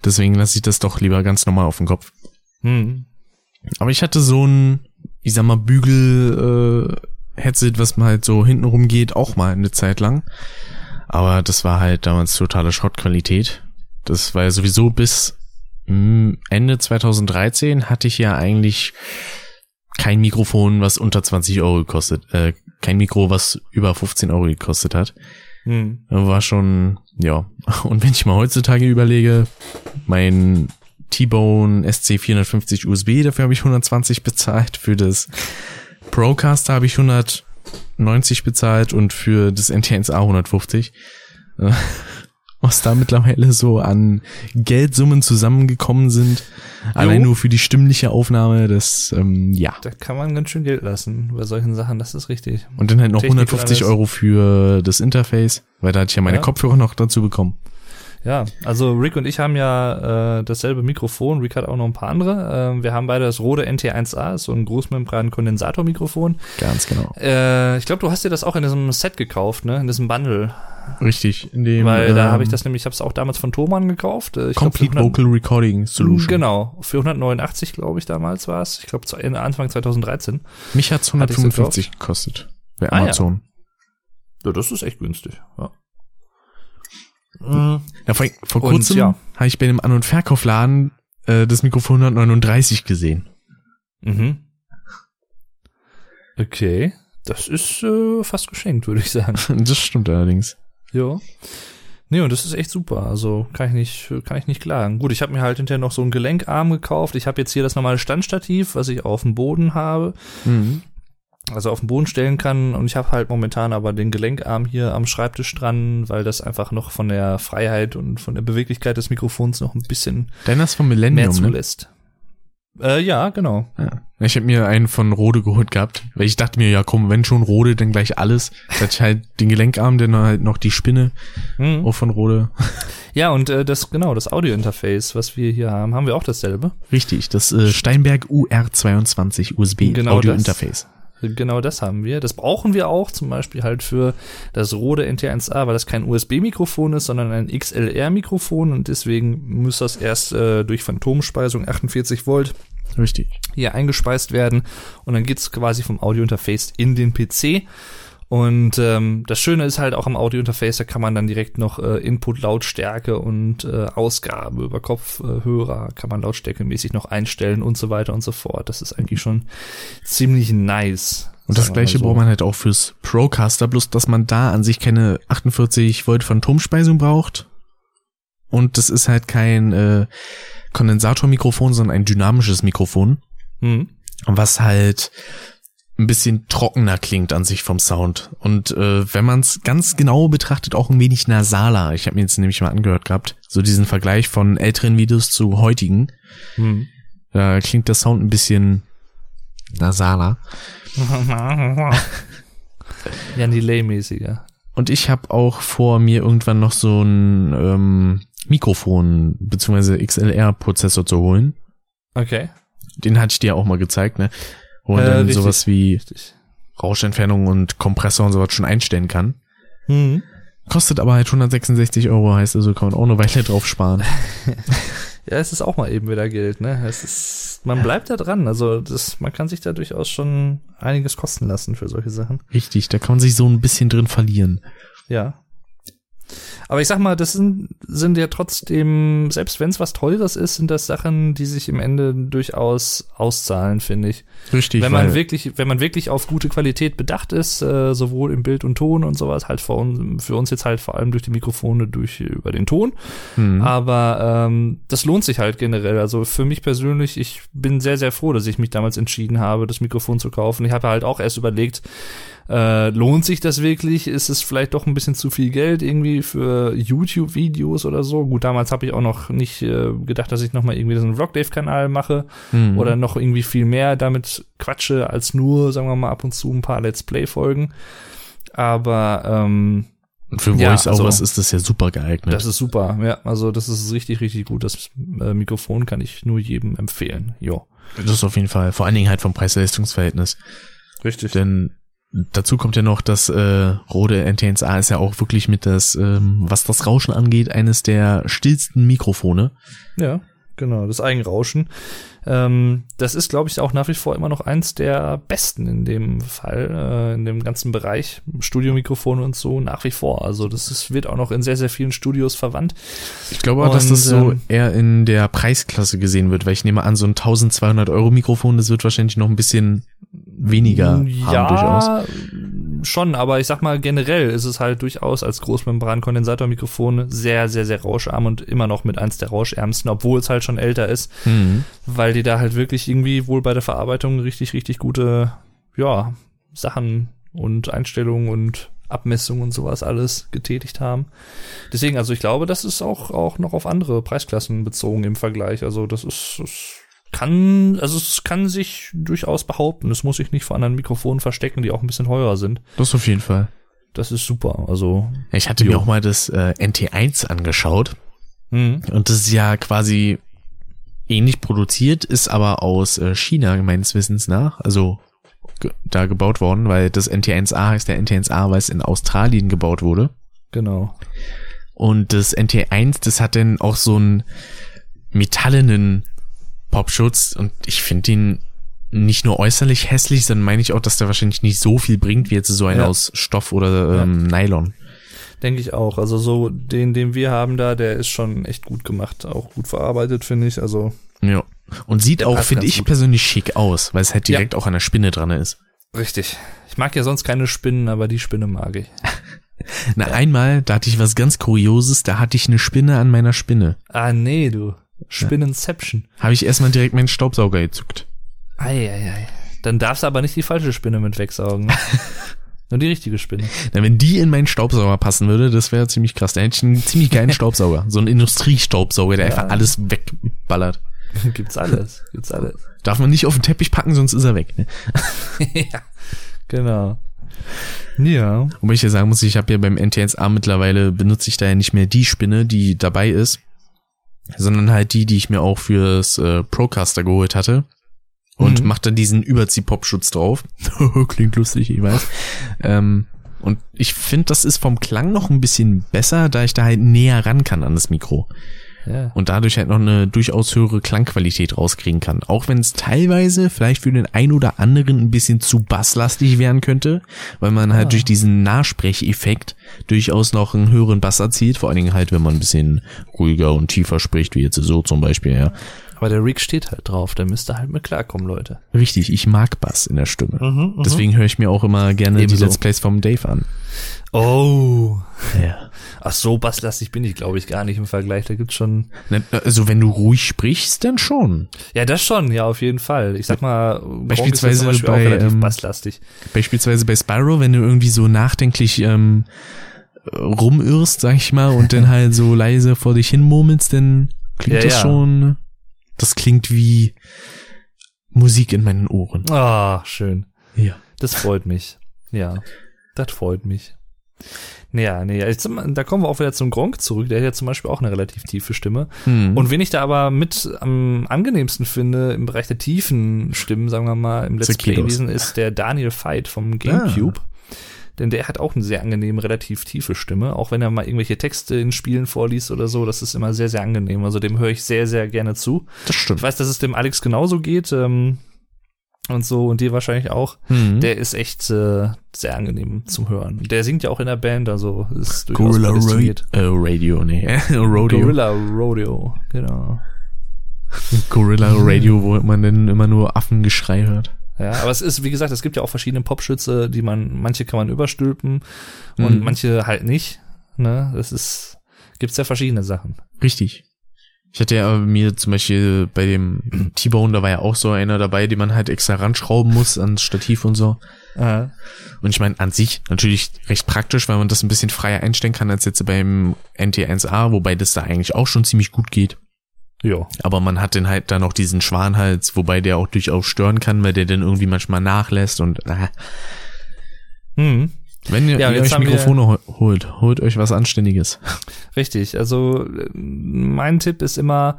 Deswegen lasse ich das doch lieber ganz normal auf den Kopf. hm. Aber ich hatte so ein, ich sag mal, Bügel-Headset, was mal halt so hintenrum geht, auch mal eine Zeit lang. Aber das war halt damals totale Schrottqualität. Das war ja sowieso bis mm, Ende 2013 hatte ich ja eigentlich kein Mikrofon, was unter 20 Euro gekostet, äh, kein Mikro, was über 15 Euro gekostet hat. Hm. War schon, ja. Und wenn ich mal heutzutage überlege, mein T-Bone SC450 USB, dafür habe ich 120 bezahlt. Für das Procaster habe ich 190 bezahlt und für das NT1A 150. Was da mittlerweile so an Geldsummen zusammengekommen sind. Allein nur für die stimmliche Aufnahme, das, ähm, ja. Da kann man ganz schön Geld lassen bei solchen Sachen, das ist richtig. Und dann halt noch Technik und 150 alles. Euro für das Interface, weil da hatte ich ja meine Ja. Kopfhörer noch dazu bekommen. Ja, also Rick und ich haben ja äh, dasselbe Mikrofon. Rick hat auch noch ein paar andere. Ähm, wir haben beide das Rode NT1A, ist so ein Großmembran-Kondensatormikrofon. Ganz genau. Äh, ich glaube, du hast dir das auch in diesem Set gekauft, ne? In diesem Bundle. Richtig, in dem Weil da ähm, habe ich das nämlich, ich habe es auch damals von Thomann gekauft. Äh, Ich glaub, Complete 100 Vocal Recording Solution. Genau, für 189, glaube ich, damals war es. Ich glaube, Anfang 2013. Mich hat's Hatte ich's 155 gekostet bei Ah, ja. Amazon. Ja, das ist echt günstig. Ja. Ja. vor, vor Und, kurzem ja. habe ich bei dem An- und Verkaufladen äh, das Mikrofon 139 gesehen. Mhm. Okay, das ist äh, fast geschenkt, würde ich sagen. Das stimmt allerdings. Ja. Nee, und das ist echt super. Also kann ich nicht, kann ich nicht klagen. Gut, ich habe mir halt hinterher noch so einen Gelenkarm gekauft. Ich habe jetzt hier das normale Standstativ, was ich auf dem Boden habe, Mhm. also auf den Boden stellen kann. Und ich habe halt momentan aber den Gelenkarm hier am Schreibtisch dran, weil das einfach noch von der Freiheit und von der Beweglichkeit des Mikrofons noch ein bisschen ist von mehr Millennium, ne? zulässt. Äh, ja, genau. Ja. Ich habe mir einen von Rode geholt gehabt, weil ich dachte mir, ja komm, wenn schon Rode, dann gleich alles. Da hatte ich halt den Gelenkarm, dann halt noch die Spinne, Mhm. auch von Rode. Ja, und äh, das, genau, das Audio-Interface, was wir hier haben, haben wir auch dasselbe. Richtig, das äh, Steinberg UR22 USB Genau Audio das. Interface. Genau das haben wir. Das brauchen wir auch zum Beispiel halt für das Rode NT1A, weil das kein USB-Mikrofon ist, sondern ein XLR-Mikrofon und deswegen muss das erst äh, durch Phantomspeisung 48 Volt Richtig. hier eingespeist werden und dann geht's quasi vom Audiointerface in den PC. Und ähm, das Schöne ist halt auch am Audiointerface, da kann man dann direkt noch äh, Input-Lautstärke und äh, Ausgabe über Kopfhörer kann man lautstärkemäßig noch einstellen und so weiter und so fort. Das ist eigentlich schon ziemlich nice. Und das gleiche so. braucht man halt auch fürs Procaster, bloß dass man da an sich keine 48 Volt Phantomspeisung braucht. Und das ist halt kein äh, Kondensatormikrofon, sondern ein dynamisches Mikrofon, Hm. was halt ein bisschen trockener klingt an sich vom Sound. Und äh, wenn man es ganz genau betrachtet, auch ein wenig nasaler. Ich habe mir jetzt nämlich mal angehört gehabt, so diesen Vergleich von älteren Videos zu heutigen. Hm. Da klingt der Sound ein bisschen nasaler. Jan Delay-mäßiger. Und ich habe auch vor, mir irgendwann noch so ein ähm, Mikrofon bzw. XLR-Prozessor zu holen. Okay. Den hatte ich dir auch mal gezeigt, ne? Wo man Äh, dann richtig. sowas wie Richtig. Rauschentfernung und Kompressor und sowas schon einstellen kann. Hm. Kostet aber halt 166 Euro, heißt also kann man auch eine Weile drauf sparen. Ja, es ist auch mal eben wieder Geld, ne? Es ist, man bleibt da dran. Also das, man kann sich da durchaus schon einiges kosten lassen für solche Sachen. Richtig, da kann man sich so ein bisschen drin verlieren. Ja. Aber ich sag mal, das sind, sind ja trotzdem, selbst wenn es was Teures ist, sind das Sachen, die sich im Ende durchaus auszahlen, finde ich. Richtig. Wenn man wirklich, wenn man wirklich auf gute Qualität bedacht ist, äh, sowohl im Bild und Ton und sowas, halt für uns, für uns jetzt halt vor allem durch die Mikrofone, durch über den Ton. Mhm. Aber ähm, das lohnt sich halt generell. Also für mich persönlich, ich bin sehr, sehr froh, dass ich mich damals entschieden habe, das Mikrofon zu kaufen. Ich habe halt auch erst überlegt, äh, lohnt sich das wirklich? Ist es vielleicht doch ein bisschen zu viel Geld irgendwie für YouTube-Videos oder so? Gut, damals habe ich auch noch nicht äh, gedacht, dass ich noch mal irgendwie so einen Vlogdave-Kanal mache Mhm. oder noch irgendwie viel mehr damit quatsche als nur, sagen wir mal, ab und zu ein paar Let's Play-Folgen. Aber ähm, Und für Ja, Voice-Overs also- ist das ja super geeignet. das ist super. Ja, also das ist richtig, richtig gut. Das äh, Mikrofon kann ich nur jedem empfehlen. Jo. Das ist auf jeden Fall, vor allen Dingen halt vom Preis-Leistungs-Verhältnis. Richtig. Denn dazu kommt ja noch, dass äh, Rode NT1A ist ja auch wirklich mit das, ähm, was das Rauschen angeht, eines der stillsten Mikrofone. Ja, genau, das Eigenrauschen. Ähm, das ist, glaube ich, auch nach wie vor immer noch eins der besten in dem Fall, äh, in dem ganzen Bereich, Studiomikrofone und so, nach wie vor. Also das ist, wird auch noch in sehr, sehr vielen Studios verwandt. Ich glaube auch, dass Und, das so ähm, eher in der Preisklasse gesehen wird, weil ich nehme an, so ein 1200 Euro Mikrofon, das wird wahrscheinlich noch ein bisschen weniger haben durchaus. Schon, aber ich sag mal, generell ist es halt durchaus als Großmembran-Kondensatormikrofon sehr, sehr, sehr rauscharm und immer noch mit eins der rauschärmsten, obwohl es halt schon älter ist. Mhm. weil die da halt wirklich irgendwie wohl bei der Verarbeitung richtig, richtig gute, ja, Sachen und Einstellungen und Abmessungen und sowas alles getätigt haben. Deswegen, also ich glaube, das ist auch, auch noch auf andere Preisklassen bezogen im Vergleich. Also das ist, das kann, also es kann sich durchaus behaupten. Es muss sich nicht vor anderen Mikrofonen verstecken, die auch ein bisschen teurer sind. Das auf jeden Fall. Das ist super. Also, Ich hatte Jo. mir auch mal das äh, NT1 angeschaut mhm. und das ist ja quasi ähnlich produziert, ist aber aus äh, China meines Wissens nach, also ge da gebaut worden, weil das NT1A heißt der NT1A, weil es in Australien gebaut wurde. genau. Und das NT1, das hat dann auch so einen metallenen Popschutz und ich finde ihn nicht nur äußerlich hässlich, sondern meine ich auch, dass der wahrscheinlich nicht so viel bringt wie jetzt so ein Ja. aus Stoff oder ähm, Nylon. Denke ich auch. Also so den, den wir haben da, der ist schon echt gut gemacht, auch gut verarbeitet, finde ich. Also Ja. Und sieht auch, finde ich gut. persönlich schick aus, weil es halt direkt auch an der Spinne dran ist. Richtig. Ich mag ja sonst keine Spinnen, aber die Spinne mag ich. Na, einmal, da hatte ich was ganz Kurioses, da hatte ich eine Spinne an meiner Spinne. Ah, nee, du. Spinnenception. Habe ich erstmal direkt meinen Staubsauger gezückt. Eieiei. Dann darfst du aber nicht die falsche Spinne mit wegsaugen. Nur die richtige Spinne. Na, wenn die in meinen Staubsauger passen würde, das wäre ziemlich krass. Da hätte ich einen ziemlich geilen Staubsauger. So einen Industriestaubsauger, der Ja. einfach alles wegballert. Gibt's alles. Gibt's alles. Darf man nicht auf den Teppich packen, sonst ist er weg. Ne? ja. Genau. Ja. Wobei ich ja sagen muss, ich habe ja beim NT1A mittlerweile benutze ich da ja nicht mehr die Spinne, die dabei ist, sondern halt die, die ich mir auch fürs äh, Procaster geholt hatte. Und Mhm. mach dann diesen Überzieh-Popschutz drauf. Klingt lustig, ich weiß. ähm, und ich finde, das ist vom Klang noch ein bisschen besser, da ich da halt näher ran kann an das Mikro. Ja. Und dadurch halt noch eine durchaus höhere Klangqualität rauskriegen kann. Auch wenn es teilweise vielleicht für den ein oder anderen ein bisschen zu basslastig werden könnte, weil man halt Ah. durch diesen Nahsprecheffekt durchaus noch einen höheren Bass erzielt. Vor allen Dingen halt, wenn man ein bisschen ruhiger und tiefer spricht, wie jetzt so zum Beispiel, ja. Aber der Rick steht halt drauf, der müsste halt mit klarkommen, Leute. Richtig, ich mag Bass in der Stimme. Mhm, Deswegen höre ich mir auch immer gerne Ebenso. die Let's Plays vom Dave an. Oh. Ja. Ach so, basslastig bin ich, glaube ich, gar nicht im Vergleich. Da gibt's schon. Also wenn du ruhig sprichst, dann schon. Ja, das schon, ja, auf jeden Fall. Ich sag mal, Beispielsweise Beispiel bei, auch relativ ähm, basslastig. Beispielsweise bei Spyro, wenn du irgendwie so nachdenklich ähm, rumirrst, sag ich mal, und dann halt so leise vor dich hin murmelst, dann klingt Ja, das ja. schon, das klingt wie Musik in meinen Ohren. Ah, schön. Ja. Das freut mich. Ja, das freut mich. Ja, nee, da kommen wir auch wieder zum Gronk zurück. Der hat ja zum Beispiel auch eine relativ tiefe Stimme. Hm. Und wen ich da aber mit am angenehmsten finde im Bereich der tiefen Stimmen, sagen wir mal, im Let's Zakidos. Play-Wesen, ist der Daniel Veit vom GameCube. denn der hat auch eine sehr angenehme, relativ tiefe Stimme, auch wenn er mal irgendwelche Texte in Spielen vorliest oder so, das ist immer sehr, sehr angenehm. Also dem höre ich sehr, sehr gerne zu. Das stimmt. Ich weiß, dass es dem Alex genauso geht. Ähm, und so und dir wahrscheinlich auch. Mhm. Der ist echt äh, sehr angenehm zum Hören. Der singt ja auch in der Band, also ist durchaus Gorilla Ra äh, Radio, nee, Rodeo. Gorilla Rodeo, genau. Gorilla Radio, wo man dann immer nur Affengeschrei hört. Ja, aber es ist, wie gesagt, es gibt ja auch verschiedene Popschütze, die man, manche kann man überstülpen und Mhm. manche halt nicht. Ne? Das ist, gibt's ja verschiedene Sachen. Richtig. Ich hatte ja mir zum Beispiel bei dem T-Bone, da war ja auch so einer dabei, den man halt extra ranschrauben muss ans Stativ und so. Äh, Und ich meine, an sich natürlich recht praktisch, weil man das ein bisschen freier einstellen kann als jetzt beim NT1A, wobei das da eigentlich auch schon ziemlich gut geht. ja. Aber man hat dann halt da noch diesen Schwanhals, wobei der auch durchaus stören kann, weil der dann irgendwie manchmal nachlässt und äh, Hm. Wenn ihr, Ja, ihr euch wir- Mikrofone hol- holt, holt euch was Anständiges. Richtig, also äh, mein Tipp ist immer,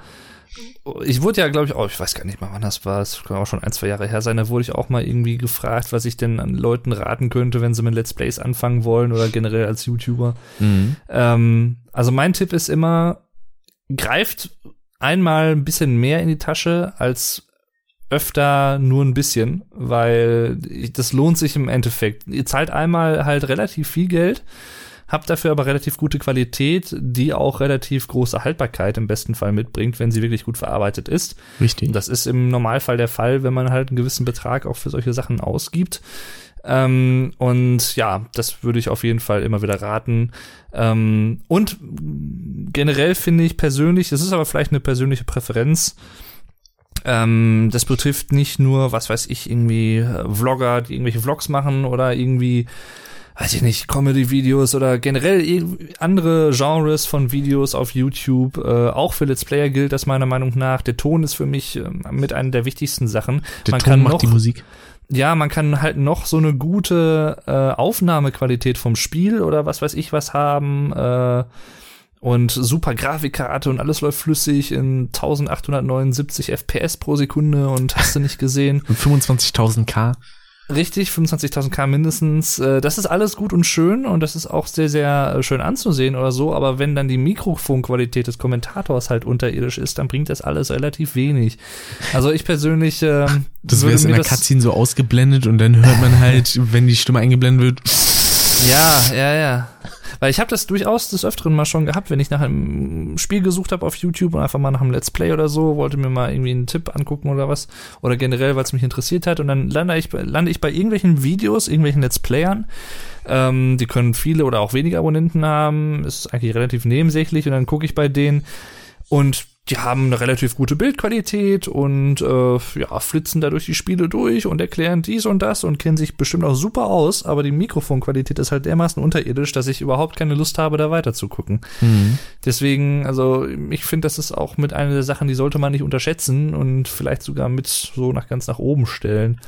ich wurde ja, glaube ich, auch, ich weiß gar nicht mal, wann das war, es kann auch schon ein, zwei Jahre her sein, da wurde ich auch mal irgendwie gefragt, was ich denn an Leuten raten könnte, wenn sie mit Let's Plays anfangen wollen oder generell als YouTuber. Mhm. Ähm, also mein Tipp ist immer, greift einmal ein bisschen mehr in die Tasche als öfter nur ein bisschen, weil das lohnt sich im Endeffekt. Ihr zahlt einmal halt relativ viel Geld, habt dafür aber relativ gute Qualität, die auch relativ große Haltbarkeit im besten Fall mitbringt, wenn sie wirklich gut verarbeitet ist. Richtig. Das ist im Normalfall der Fall, wenn man halt einen gewissen Betrag auch für solche Sachen ausgibt. Ähm, und ja, das würde ich auf jeden Fall immer wieder raten. Ähm, und generell finde ich persönlich, das ist aber vielleicht eine persönliche Präferenz, ähm, das betrifft nicht nur, was weiß ich, irgendwie äh, Vlogger, die irgendwelche Vlogs machen oder irgendwie, weiß ich nicht, Comedy-Videos oder generell andere Genres von Videos auf YouTube. Äh, auch für Let's Player gilt das meiner Meinung nach. Der Ton ist für mich äh, mit einer der wichtigsten Sachen. Der man Ton kann macht noch, die Musik. ja, man kann halt noch so eine gute äh, Aufnahmequalität vom Spiel oder was weiß ich was haben. Äh, und super Grafikkarte und alles läuft flüssig in 1879 FPS pro Sekunde und hast du nicht gesehen. Und 25.000 K. Richtig, 25.000K mindestens. Äh, Das ist alles gut und schön und das ist auch sehr, sehr äh, schön anzusehen oder so. Aber wenn dann die Mikrofonqualität des Kommentators halt unterirdisch ist, dann bringt das alles relativ wenig. Also ich persönlich ähm, Das wäre in der Cutscene so ausgeblendet und dann hört man halt, wenn die Stimme eingeblendet wird, Ja, ja, ja. Weil ich habe das durchaus des Öfteren mal schon gehabt, wenn ich nach einem Spiel gesucht habe auf YouTube und einfach mal nach einem Let's Play oder so, wollte mir mal irgendwie einen Tipp angucken oder was. Oder generell, weil es mich interessiert hat. Und dann lande ich, bei- lande ich bei irgendwelchen Videos, irgendwelchen Let's Playern. Ähm, die können viele oder auch wenige Abonnenten haben. Ist eigentlich relativ nebensächlich. Und dann gucke ich bei denen und die haben eine relativ gute Bildqualität und äh, ja, flitzen da durch die Spiele durch und erklären dies und das und kennen sich bestimmt auch super aus, aber die Mikrofonqualität ist halt dermaßen unterirdisch, dass ich überhaupt keine Lust habe, da weiter zu gucken. Deswegen, also ich finde, das ist auch mit einer der Sachen, die sollte man nicht unterschätzen und vielleicht sogar mit so nach ganz nach oben stellen.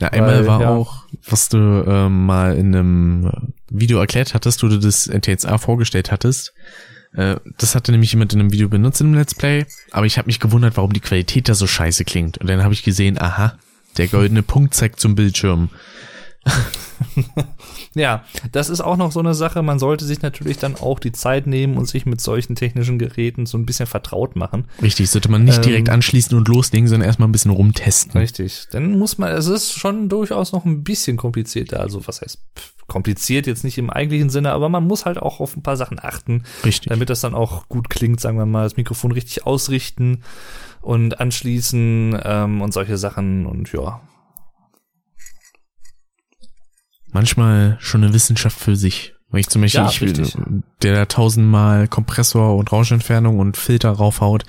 Ja, einmal Weil, war ja. auch, was du ähm, mal in einem Video erklärt hattest, wo du das NTSA vorgestellt hattest. Äh, das hatte nämlich jemand in einem Video benutzt in einem Let's Play, aber ich habe mich gewundert, warum die Qualität da so scheiße klingt. Und dann habe ich gesehen, aha, der goldene Punkt zeigt zum Bildschirm. Ja, das ist auch noch so eine Sache. Man sollte sich natürlich dann auch die Zeit nehmen und sich mit solchen technischen Geräten so ein bisschen vertraut machen. Richtig, sollte man nicht Ähm, direkt anschließen und loslegen, sondern erstmal ein bisschen rumtesten. Richtig. Dann muss man, es ist schon durchaus noch ein bisschen komplizierter. Also was heißt pff, kompliziert jetzt nicht im eigentlichen Sinne, aber man muss halt auch auf ein paar Sachen achten, Richtig. damit das dann auch gut klingt, sagen wir mal, das Mikrofon richtig ausrichten und anschließen ähm, und solche Sachen und ja. Manchmal schon eine Wissenschaft für sich. Wenn ich zum Beispiel, Ja, ich, richtig. der da tausendmal Kompressor und Rauschentfernung und Filter raufhaut,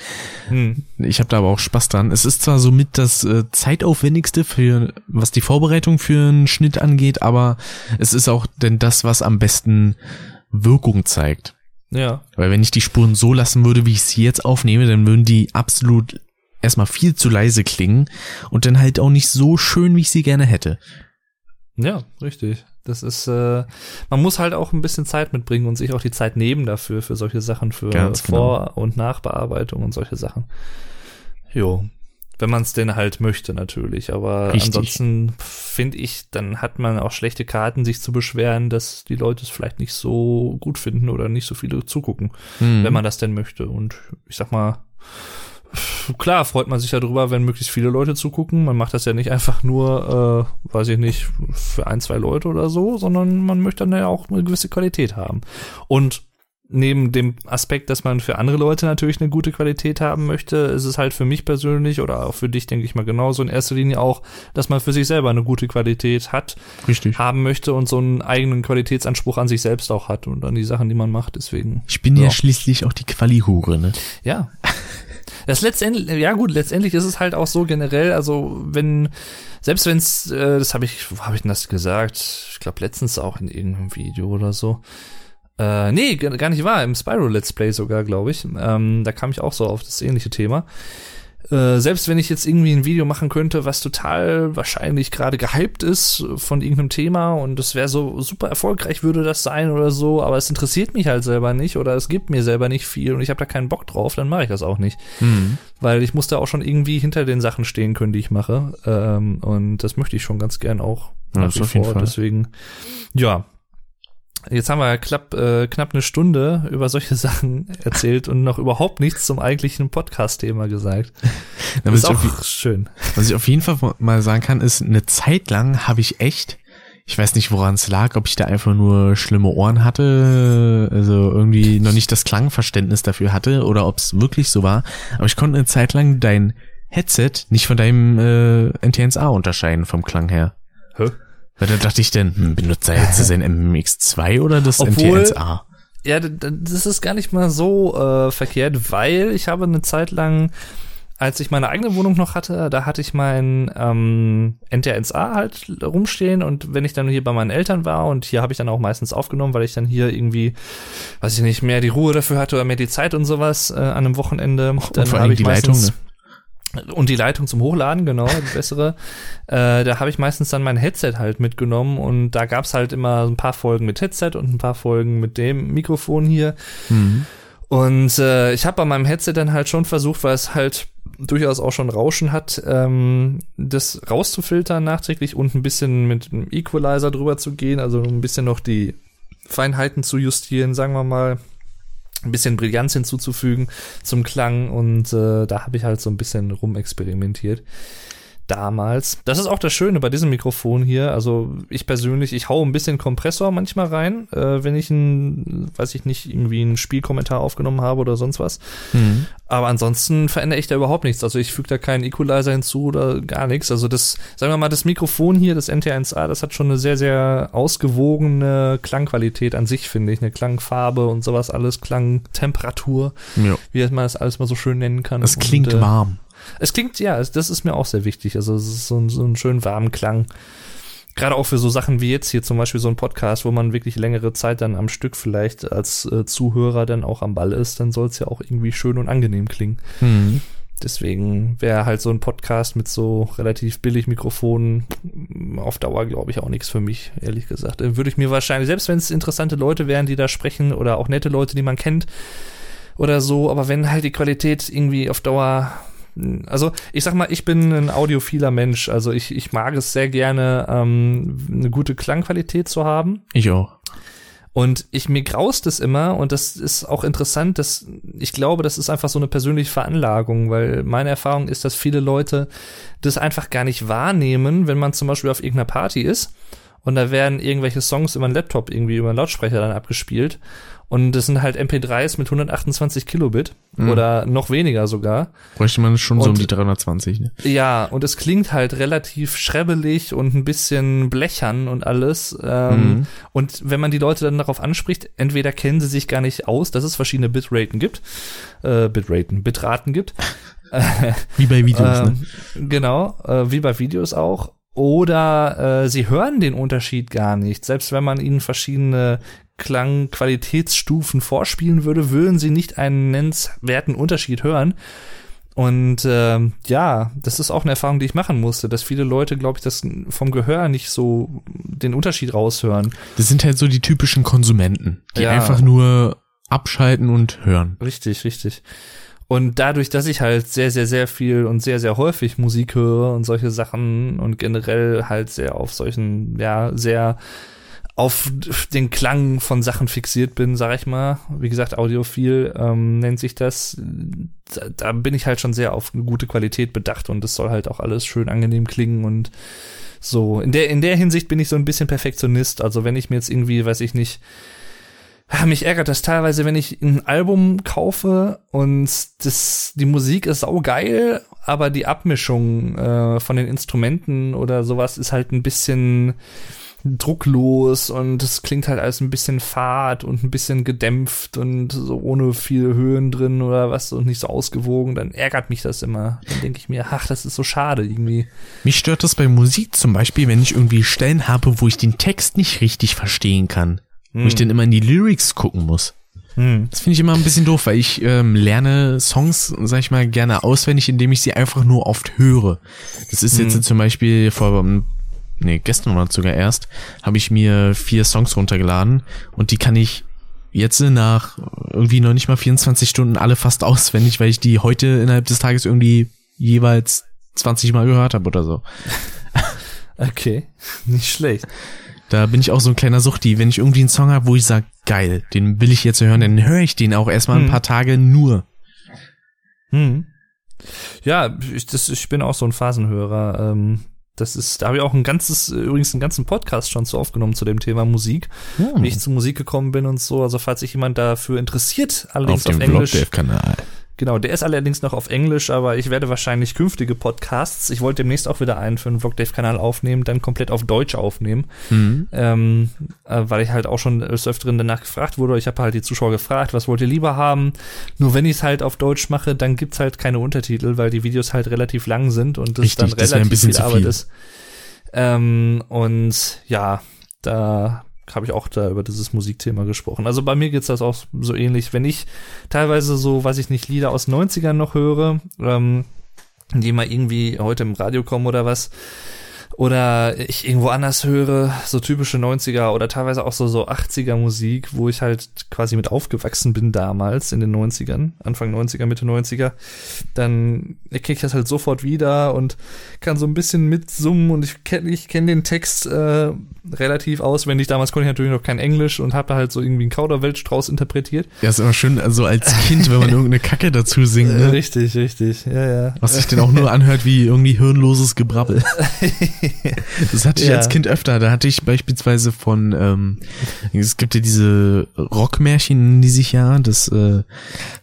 Hm. Ich habe da aber auch Spaß dran. Es ist zwar somit das äh, zeitaufwendigste für was die Vorbereitung für einen Schnitt angeht, aber es ist auch denn das, was am besten Wirkung zeigt. Ja. Weil wenn ich die Spuren so lassen würde, wie ich sie jetzt aufnehme, dann würden die absolut erstmal viel zu leise klingen und dann halt auch nicht so schön, wie ich sie gerne hätte. Ja, richtig. Das ist, äh, man muss halt auch ein bisschen Zeit mitbringen und sich auch die Zeit nehmen dafür, für solche Sachen, für Ganz genau. Vor- und Nachbearbeitung und solche Sachen. Jo. Wenn man es denn halt möchte, natürlich. Aber Richtig. ansonsten finde ich, dann hat man auch schlechte Karten, sich zu beschweren, dass die Leute es vielleicht nicht so gut finden oder nicht so viele zugucken, Hm. wenn man das denn möchte. Und ich sag mal, klar freut man sich darüber, wenn möglichst viele Leute zugucken. Man macht das ja nicht einfach nur, äh, weiß ich nicht, für ein, zwei Leute oder so, sondern man möchte dann ja auch eine gewisse Qualität haben. Und neben dem Aspekt, dass man für andere Leute natürlich eine gute Qualität haben möchte, ist es halt für mich persönlich oder auch für dich, denke ich mal, genauso in erster Linie auch, dass man für sich selber eine gute Qualität hat, Richtig. haben möchte und so einen eigenen Qualitätsanspruch an sich selbst auch hat und an die Sachen, die man macht. Deswegen. Ich bin ja, Ja. schließlich auch die Quali-Hure, ne? Ja. Das letztendlich, ja gut, letztendlich ist es halt auch so generell, also wenn, selbst wenn's, äh, das habe ich, wo habe ich denn das gesagt? Ich glaube letztens auch in irgendeinem Video oder so. Äh, nee, gar gar nicht wahr, im Spyro Let's Play sogar, glaube ich. Ähm, da kam ich auch so auf das ähnliche Thema. Äh, selbst wenn ich jetzt irgendwie ein Video machen könnte, was total wahrscheinlich gerade gehypt ist von irgendeinem Thema und es wäre so super erfolgreich, würde das sein oder so, aber es interessiert mich halt selber nicht oder es gibt mir selber nicht viel und ich habe da keinen Bock drauf, dann mache ich das auch nicht. Mhm. Weil ich muss da auch schon irgendwie hinter den Sachen stehen können, die ich mache. Ähm, und das möchte ich schon ganz gern auch. Ja, nach wie vor. Deswegen, ja. Jetzt haben wir knapp, äh, knapp eine Stunde über solche Sachen erzählt und noch überhaupt nichts zum eigentlichen Podcast-Thema gesagt. Da Das ist auch schön. was ich auf jeden Fall mal sagen kann, ist, eine Zeit lang habe ich echt, ich weiß nicht, woran es lag, ob ich da einfach nur schlimme Ohren hatte, also irgendwie noch nicht das Klangverständnis dafür hatte oder ob es wirklich so war, aber ich konnte eine Zeit lang dein Headset nicht von deinem äh, NTNSA unterscheiden vom Klang her. Hä? Weil da dachte ich denn, hm, benutzt er jetzt sein MX2 oder das Obwohl- NTNSA? Ja, d- d- das ist gar nicht mal so äh, verkehrt, weil ich habe eine Zeit lang, als ich meine eigene Wohnung noch hatte, da hatte ich mein ähm, NTNSA halt rumstehen und wenn ich dann hier bei meinen Eltern war und hier habe ich dann auch meistens aufgenommen, weil ich dann hier irgendwie, weiß ich nicht, mehr die Ruhe dafür hatte oder mehr die Zeit und sowas äh, an einem Wochenende, dann vor allem habe ich die Leitung, ne? Und die Leitung zum Hochladen, genau, die bessere. äh, da habe ich meistens dann mein Headset halt mitgenommen und da gab's halt immer ein paar Folgen mit Headset und ein paar Folgen mit dem Mikrofon hier. Mhm. Und äh, ich habe bei meinem Headset dann halt schon versucht, weil es halt durchaus auch schon Rauschen hat, ähm, das rauszufiltern nachträglich und ein bisschen mit einem Equalizer drüber zu gehen, also ein bisschen noch die Feinheiten zu justieren, sagen wir mal, ein bisschen Brillanz hinzuzufügen zum Klang und äh, da habe ich halt so ein bisschen rumexperimentiert damals. Das ist auch das Schöne bei diesem Mikrofon hier. Also ich persönlich, ich hau ein bisschen Kompressor manchmal rein, äh, wenn ich ein, weiß ich nicht, irgendwie einen Spielkommentar aufgenommen habe oder sonst was. Mhm. Aber ansonsten verändere ich da überhaupt nichts. Also ich füge da keinen Equalizer hinzu oder gar nichts. Also das, sagen wir mal, das Mikrofon hier, das NT1A, das hat schon eine sehr, sehr ausgewogene Klangqualität an sich, finde ich. Eine Klangfarbe und sowas alles, Klangtemperatur, Ja. wie man das alles mal so schön nennen kann. Das klingt und, äh, warm. Es klingt, ja, das ist mir auch sehr wichtig. Also es ist so ein, so ein schön warmen Klang. Gerade auch für so Sachen wie jetzt hier zum Beispiel so ein Podcast, wo man wirklich längere Zeit dann am Stück vielleicht als äh, Zuhörer dann auch am Ball ist, dann soll es ja auch irgendwie schön und angenehm klingen. Mhm. Deswegen wäre halt so ein Podcast mit so relativ billig Mikrofonen auf Dauer, glaube ich, auch nichts für mich, ehrlich gesagt. Äh, Würde ich mir wahrscheinlich, selbst wenn es interessante Leute wären, die da sprechen oder auch nette Leute, die man kennt oder so, aber wenn halt die Qualität irgendwie auf Dauer also ich sag mal, ich bin ein audiophiler Mensch. Also ich, ich mag es sehr gerne, ähm, eine gute Klangqualität zu haben. Ich auch. Und ich mir graust es immer und das ist auch interessant, dass ich glaube, das ist einfach so eine persönliche Veranlagung, weil meine Erfahrung ist, dass viele Leute das einfach gar nicht wahrnehmen, wenn man zum Beispiel auf irgendeiner Party ist und da werden irgendwelche Songs über einen Laptop irgendwie über einen Lautsprecher dann abgespielt und das sind halt MP3s mit 128 Kilobit Mhm. oder noch weniger sogar. Bräuchte man schon so um Und- die 320, ne? Ja, und es klingt halt relativ schrebbelig und ein bisschen blechern und alles. Ähm, Mhm. Und wenn man die Leute dann darauf anspricht, entweder kennen sie sich gar nicht aus, dass es verschiedene Bitraten gibt, äh, Bitraten, Bitraten gibt. Wie bei Videos, ne? ähm, Genau, äh, wie bei Videos auch. Oder äh, sie hören den Unterschied gar nicht. Selbst wenn man ihnen verschiedene Klangqualitätsstufen vorspielen würde, würden sie nicht einen nennenswerten Unterschied hören. Und ähm, ja, das ist auch eine Erfahrung, die ich machen musste, dass viele Leute, glaube ich, das vom Gehör nicht so den Unterschied raushören. Das sind halt so die typischen Konsumenten, die Ja. einfach nur abschalten und hören. Richtig, richtig. Und dadurch, dass ich halt sehr, sehr, sehr viel und sehr, sehr häufig Musik höre und solche Sachen und generell halt sehr auf solchen, ja, sehr auf den Klang von Sachen fixiert bin, sag ich mal. Wie gesagt, Audiophil ähm, nennt sich das. Da, da bin ich halt schon sehr auf eine gute Qualität bedacht und es soll halt auch alles schön angenehm klingen und so. In der, in der Hinsicht bin ich so ein bisschen Perfektionist. Also wenn ich mir jetzt irgendwie, weiß ich nicht, mich ärgert das teilweise, wenn ich ein Album kaufe und das, die Musik ist saugeil, aber die Abmischung äh, von den Instrumenten oder sowas ist halt ein bisschen drucklos und es klingt halt alles ein bisschen fad und ein bisschen gedämpft und so ohne viele Höhen drin oder was und nicht so ausgewogen, dann ärgert mich das immer. Dann denke ich mir, ach, das ist so schade irgendwie. Mich stört das bei Musik zum Beispiel, wenn ich irgendwie Stellen habe, wo ich den Text nicht richtig verstehen kann. Hm. Wo ich hm. dann immer in die Lyrics gucken muss. Hm. Das finde ich immer ein bisschen doof, weil ich ähm, lerne Songs, sag ich mal, gerne auswendig, indem ich sie einfach nur oft höre. Das ist hm. jetzt zum Beispiel vor nee, gestern oder sogar erst, habe ich mir vier Songs runtergeladen und die kann ich jetzt nach irgendwie noch nicht mal 24 Stunden alle fast auswendig, weil ich die heute innerhalb des Tages irgendwie jeweils 20 Mal gehört habe oder so. Okay, nicht schlecht. Da bin ich auch so ein kleiner Suchti. Wenn ich irgendwie einen Song habe, wo ich sage, geil, den will ich jetzt hören, dann höre ich den auch erstmal hm. ein paar Tage nur. Hm. Ja, ich, das, ich bin auch so ein Phasenhörer. Ähm, das ist, da habe ich auch ein ganzes, übrigens einen ganzen Podcast schon zu aufgenommen zu dem Thema Musik, hm. wie ich zu Musik gekommen bin und so. Also falls sich jemand dafür interessiert, allerdings auf, auf Englisch. Kanal. Genau, der ist allerdings noch auf Englisch, aber ich werde wahrscheinlich künftige Podcasts, ich wollte demnächst auch wieder einen für den Vlogdave-Kanal aufnehmen, dann komplett auf Deutsch aufnehmen, mhm. ähm, äh, weil ich halt auch schon des Öfteren danach gefragt wurde. Ich habe halt die Zuschauer gefragt, was wollt ihr lieber haben? Nur wenn ich es halt auf Deutsch mache, dann gibt's halt keine Untertitel, weil die Videos halt relativ lang sind und das Richtig, dann relativ das viel Arbeit viel. ist. Ähm, und ja, da habe ich auch da über dieses Musikthema gesprochen. Also bei mir geht's das auch so ähnlich. Wenn ich teilweise so, weiß ich nicht, Lieder aus 90ern noch höre, ähm, die mal irgendwie heute im Radio kommen oder was, oder ich irgendwo anders höre, so typische 90er oder teilweise auch so, so 80er Musik, wo ich halt quasi mit aufgewachsen bin damals in den 90ern, Anfang 90er, Mitte 90er, dann erkenne ich das halt sofort wieder und kann so ein bisschen mitsummen und ich kenne ich kenn den Text äh, relativ auswendig. Damals konnte ich natürlich noch kein Englisch und habe da halt so irgendwie einen Kauderweltstrauß interpretiert. Ja, ist immer schön, also als Kind, wenn man irgendeine Kacke dazu singt. Ne? Richtig, richtig, ja, ja. Was sich denn auch nur anhört wie irgendwie hirnloses Gebrabbel. das hatte ich ja. als Kind öfter. Da hatte ich beispielsweise von, ähm, es gibt ja diese Rockmärchen, die sich ja, das äh,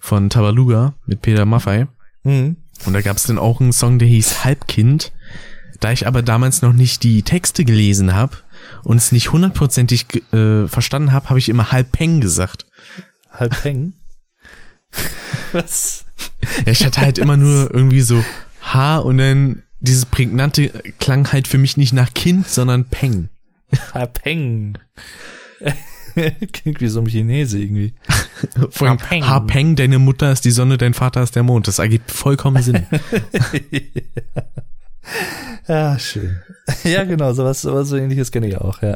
von Tabaluga mit Peter Maffei. Mhm. Und da gab es dann auch einen Song, der hieß Halbkind. Da ich aber damals noch nicht die Texte gelesen habe und es nicht hundertprozentig äh, verstanden habe, habe ich immer Halbpeng gesagt. Halbpeng? Was? Ja, ich hatte halt immer nur irgendwie so H und dann dieses prägnante klang halt für mich nicht nach Kind, sondern Peng. Ha, Peng. Klingt wie so ein Chinese irgendwie. Vor allem, Peng. Ha Peng, deine Mutter ist die Sonne, dein Vater ist der Mond. Das ergibt vollkommen Sinn. ja, schön. Ja, genau, sowas, sowas so ähnliches kenne ich auch, ja.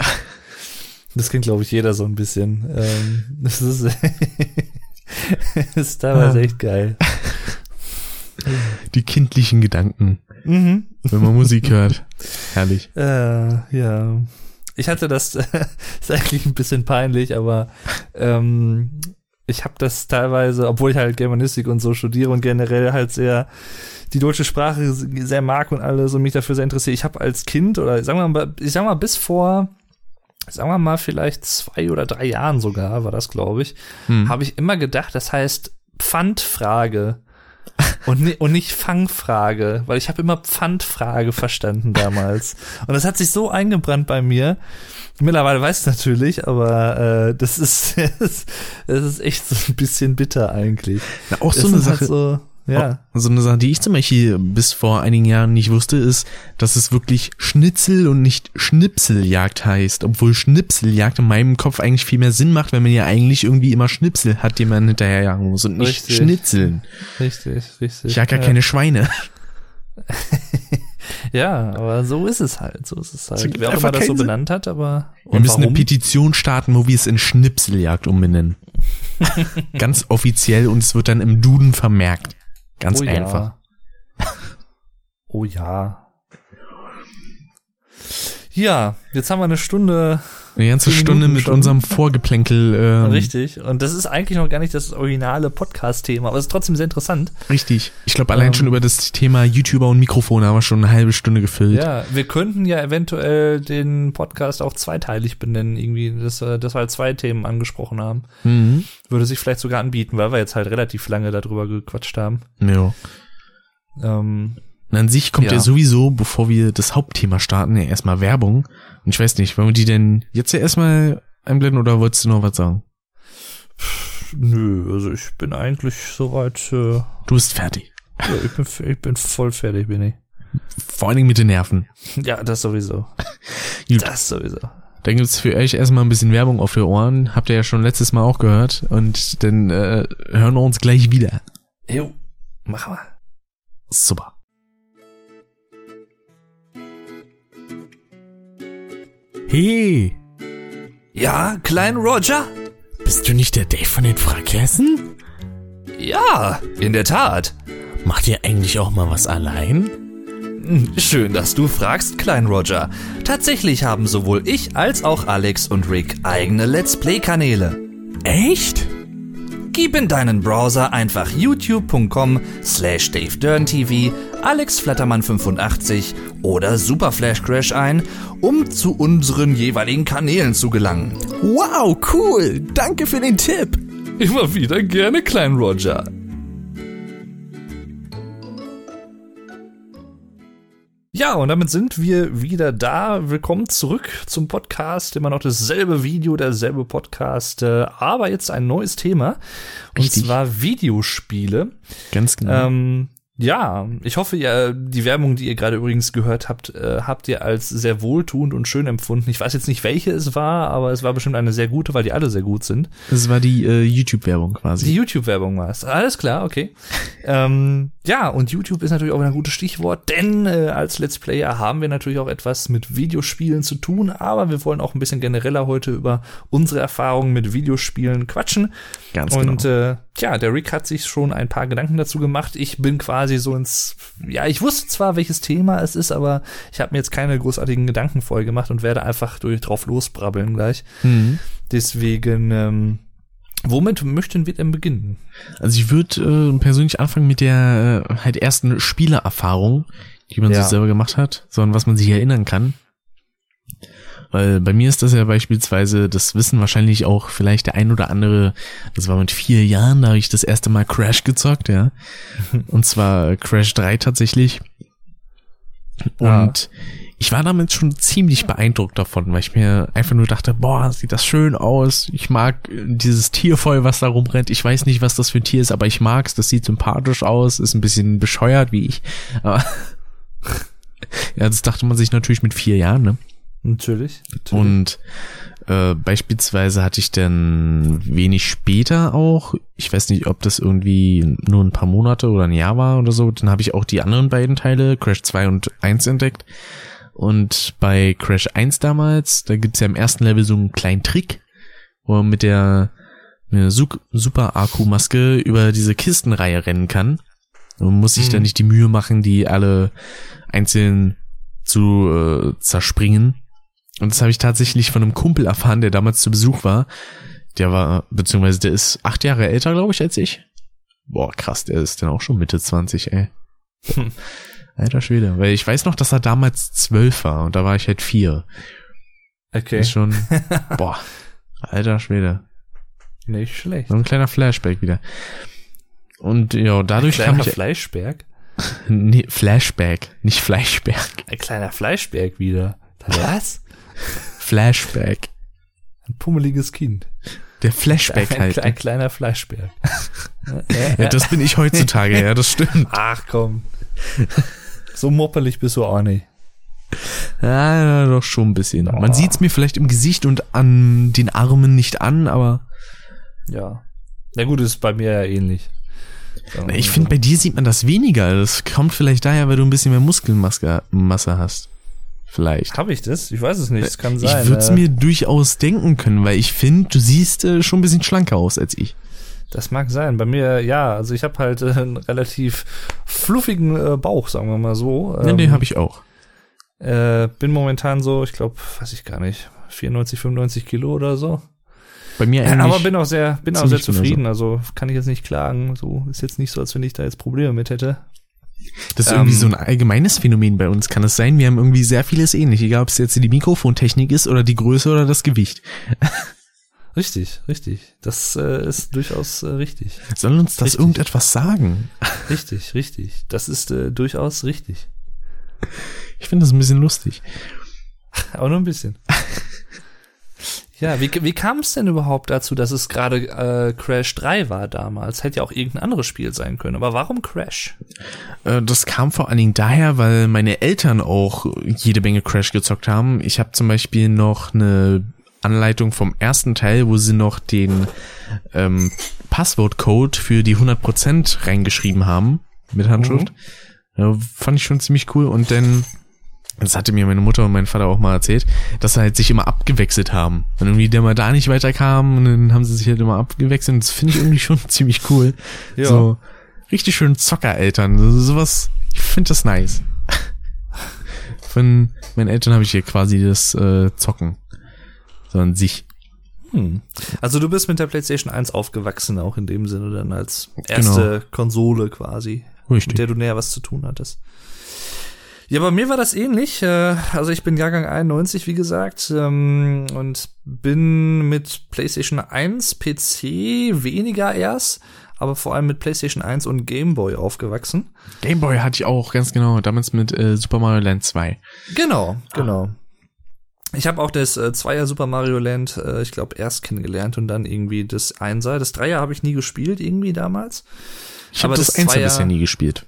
Das kennt, glaube ich, jeder so ein bisschen. Ähm, das ist, das ist teilweise echt geil. Die kindlichen Gedanken. Mhm. Wenn man Musik hört. Herrlich. Äh, ja. Ich hatte das, ist eigentlich ein bisschen peinlich, aber ähm, ich habe das teilweise, obwohl ich halt Germanistik und so studiere und generell halt sehr die deutsche Sprache sehr mag und alles und mich dafür sehr interessiere. Ich habe als Kind oder sagen wir mal, ich sag mal bis vor sagen wir mal vielleicht zwei oder drei Jahren sogar war das glaube ich, hm. habe ich immer gedacht, das heißt Pfandfrage und, und nicht Fangfrage, weil ich habe immer Pfandfrage verstanden damals. Und das hat sich so eingebrannt bei mir. Mittlerweile weiß ich natürlich, aber äh, das ist das ist echt so ein bisschen bitter eigentlich. Na, auch so eine halt Sache. Halt so, ja. Oh, so eine Sache, die ich zum Beispiel bis vor einigen Jahren nicht wusste, ist, dass es wirklich Schnitzel und nicht Schnipseljagd heißt. Obwohl Schnipseljagd in meinem Kopf eigentlich viel mehr Sinn macht, wenn man ja eigentlich irgendwie immer Schnipsel hat, den man hinterherjagen muss und nicht richtig. Schnitzeln. Richtig, richtig. Ich jag ja, keine Schweine. ja, aber so ist es halt. So ist es halt. Wer auch immer das so benannt hat, aber. Wir müssen warum? eine Petition starten, wo wir es in Schnipseljagd umbenennen. Ganz offiziell und es wird dann im Duden vermerkt. Ganz oh einfach. Ja. Oh ja. Ja, jetzt haben wir eine Stunde. Eine ganze Stunde Minuten mit schon. unserem Vorgeplänkel. Ähm, Richtig. Und das ist eigentlich noch gar nicht das originale Podcast-Thema, aber es ist trotzdem sehr interessant. Richtig. Ich glaube, allein Ähm. schon über das Thema YouTuber und Mikrofone haben wir schon eine halbe Stunde gefüllt. Ja, wir könnten ja eventuell den Podcast auch zweiteilig benennen, irgendwie, dass, wir- dass wir halt zwei Themen angesprochen haben. Mhm. Würde sich vielleicht sogar anbieten, weil wir jetzt halt relativ lange darüber gequatscht haben. ja. Ähm, Und an sich kommt ja. Ja. sowieso, bevor wir das Hauptthema starten, ja erstmal Werbung. Und ich weiß nicht, wollen wir die denn jetzt ja erstmal einblenden oder wolltest du noch was sagen? nö, also ich bin eigentlich soweit, äh, ja, Du bist fertig. ich, bin, ich bin voll fertig, bin ich. Vor allen Dingen mit den Nerven. Ja, das sowieso. Das sowieso. Dann gibt's für euch erstmal ein bisschen Werbung auf die Ohren. Habt ihr ja schon letztes Mal auch gehört. Und dann äh, hören wir uns gleich wieder. Jo, mach mal. Super. Hey, Ja, Klein Roger? bist du nicht der Dave von den Frackhessen? Ja, in der Tat. Macht ihr eigentlich auch mal was allein? Hm, Schön, dass du fragst, Klein Roger. Tatsächlich haben sowohl ich als auch Alex und Rick eigene Let's Play-Kanäle. Echt? Gib in deinen Browser einfach youtube.com slash davedurntv, alexflattermann85 oder Superflashcrash ein, um zu unseren jeweiligen Kanälen zu gelangen. Wow, cool. Danke für den Tipp. Immer wieder gerne, Klein Roger. Ja, und damit sind wir wieder da. Willkommen zurück zum Podcast. Immer noch dasselbe Video, derselbe Podcast, äh, aber jetzt ein neues Thema. Und Richtig. zwar Videospiele. Ganz genau. Ähm, ja, ich hoffe, ihr, die Werbung, die ihr gerade übrigens gehört habt, äh, habt ihr als sehr wohltuend und schön empfunden. Ich weiß jetzt nicht, welche es war, aber es war bestimmt eine sehr gute, weil die alle sehr gut sind. das war die äh, YouTube-Werbung quasi. Die YouTube-Werbung war es. Alles klar, okay. ähm, ja, und YouTube ist natürlich auch wieder ein gutes Stichwort, denn äh, als Let's Player haben wir natürlich auch etwas mit Videospielen zu tun, aber wir wollen auch ein bisschen genereller heute über unsere Erfahrungen mit Videospielen quatschen. Ganz und genau. äh, tja, der Rick hat sich schon ein paar Gedanken dazu gemacht. Ich bin quasi so ins, ja, ich wusste zwar, welches Thema es ist, aber ich habe mir jetzt keine großartigen Gedanken vorher gemacht und werde einfach durch drauf losbrabbeln gleich. Mhm. Deswegen, ähm, womit möchten wir denn beginnen? Also ich würde äh, persönlich anfangen mit der äh, halt ersten Spielererfahrung, die man Ja. sich selber gemacht hat, sondern was man sich erinnern kann. Weil bei mir ist das ja beispielsweise, das wissen wahrscheinlich auch vielleicht der ein oder andere, das war mit vier Jahren, da habe ich das erste Mal Crash gezockt, ja. Und zwar Crash 3 tatsächlich. Und ich war damit schon ziemlich beeindruckt davon, weil ich mir einfach nur dachte, boah, sieht das schön aus. Ich mag äh, dieses Tier voll, was da rumrennt. Ich weiß nicht, was das für ein Tier ist, aber ich mag's. Das sieht sympathisch aus, ist ein bisschen bescheuert wie ich. Aber ja, das dachte man sich natürlich mit vier Jahren, ne? Natürlich. natürlich. Und äh, beispielsweise hatte ich dann wenig später auch, ich weiß nicht, ob das irgendwie nur ein paar Monate oder ein Jahr war oder so, dann habe ich auch die anderen beiden Teile, Crash 2 und 1 entdeckt. Und bei Crash 1 damals, da gibt's ja im ersten Level so einen kleinen Trick, wo man mit der Super Akku-Maske über diese Kistenreihe rennen kann. Und man muss sich Mhm. dann nicht die Mühe machen, die alle einzeln zu äh, zerspringen. Und das habe ich tatsächlich von einem Kumpel erfahren, der damals zu Besuch war. Der war, beziehungsweise der ist acht Jahre älter, glaube ich, als ich. Boah, krass, der ist dann auch schon Mitte 20, ey. Alter Schwede. Weil ich weiß noch, dass er damals zwölf war und da war ich halt vier. Okay. Ist schon, boah, alter Schwede. Nicht schlecht. So ein kleiner Flashback wieder. Und ja, dadurch kam Kleiner ich, Fleischberg. nee, Flashback, nicht Flashback. Ein kleiner Fleischberg wieder. Was? Flashback. Ein pummeliges Kind. Der Flashback ein, halt. ein kleiner Fleischberg. Ja, das bin ich heutzutage, ja, das stimmt. Ach komm. So moppelig bist du auch nicht. Ja, ja, doch schon ein bisschen. Oh. Man sieht's mir vielleicht im Gesicht und an den Armen nicht an, aber Ja. Na gut, ist bei mir ja ähnlich. Wir ich finde, bei dir sieht man das weniger. Das kommt vielleicht daher, weil du ein bisschen mehr Muskelmasse Masse hast. Vielleicht. Hab ich das? Ich weiß es nicht. Es kann sein. ich würde es äh, mir durchaus denken können, weil ich finde, du siehst äh, schon ein bisschen schlanker aus als ich. Das mag sein. Bei mir, ja, also ich habe halt äh, einen relativ fluffigen äh, Bauch, sagen wir mal so. Nee, Ähm, nee, habe ich auch. Äh, bin momentan so, ich glaube, weiß ich gar nicht, 94, 95 Kilo oder so. Bei mir eigentlich. Aber bin auch sehr, bin auch sehr genauso. zufrieden. Also kann ich jetzt nicht klagen. So ist jetzt nicht so, als wenn ich da jetzt Probleme mit hätte. Das ist irgendwie Ähm, so ein allgemeines Phänomen bei uns, kann es sein. Wir haben irgendwie sehr vieles ähnlich, egal ob es jetzt die Mikrofontechnik ist oder die Größe oder das Gewicht. Richtig, richtig. Das äh, ist durchaus äh, richtig. Soll uns das Richtig. irgendetwas sagen? Richtig, richtig. Das ist äh, durchaus richtig. Ich finde das ein bisschen lustig. Aber nur ein bisschen. Ja, wie, wie kam es denn überhaupt dazu, dass es gerade äh, Crash 3 war damals? Hätte ja auch irgendein anderes Spiel sein können. Aber warum Crash? Äh, Das kam vor allen Dingen daher, weil meine Eltern auch jede Menge Crash gezockt haben. Ich habe zum Beispiel noch eine Anleitung vom ersten Teil, wo sie noch den ähm, Passwortcode für die 100% reingeschrieben haben mit Handschrift. Ja, fand ich schon ziemlich cool. Und dann, das hatte mir meine Mutter und mein Vater auch mal erzählt, dass sie halt sich immer abgewechselt haben. Und irgendwie der mal da nicht weiterkam und dann haben sie sich halt immer abgewechselt. Und das finde ich irgendwie schon ziemlich cool. Ja. So richtig schön Zockereltern. So, sowas, ich finde das nice. Von meinen Eltern habe ich hier quasi das äh, Zocken. So an sich. Hm. Also du bist mit der PlayStation 1 aufgewachsen, auch in dem Sinne dann als erste Konsole quasi, mit Richtig. der du näher was zu tun hattest. Ja, bei mir war das ähnlich. äh, Also ich bin Jahrgang 91, wie gesagt, ähm, und bin mit PlayStation 1, PC weniger erst, aber vor allem mit PlayStation 1 und Game Boy aufgewachsen. Gameboy hatte ich auch, ganz genau. Damals mit äh, Super Mario Land 2. Genau, genau. Ich habe auch das äh, Zweier Super Mario Land, äh, ich glaube, erst kennengelernt und dann irgendwie das Einser. Das Dreier habe ich nie gespielt, irgendwie damals. Ich habe Aber das, das Zweier- bisher nie gespielt.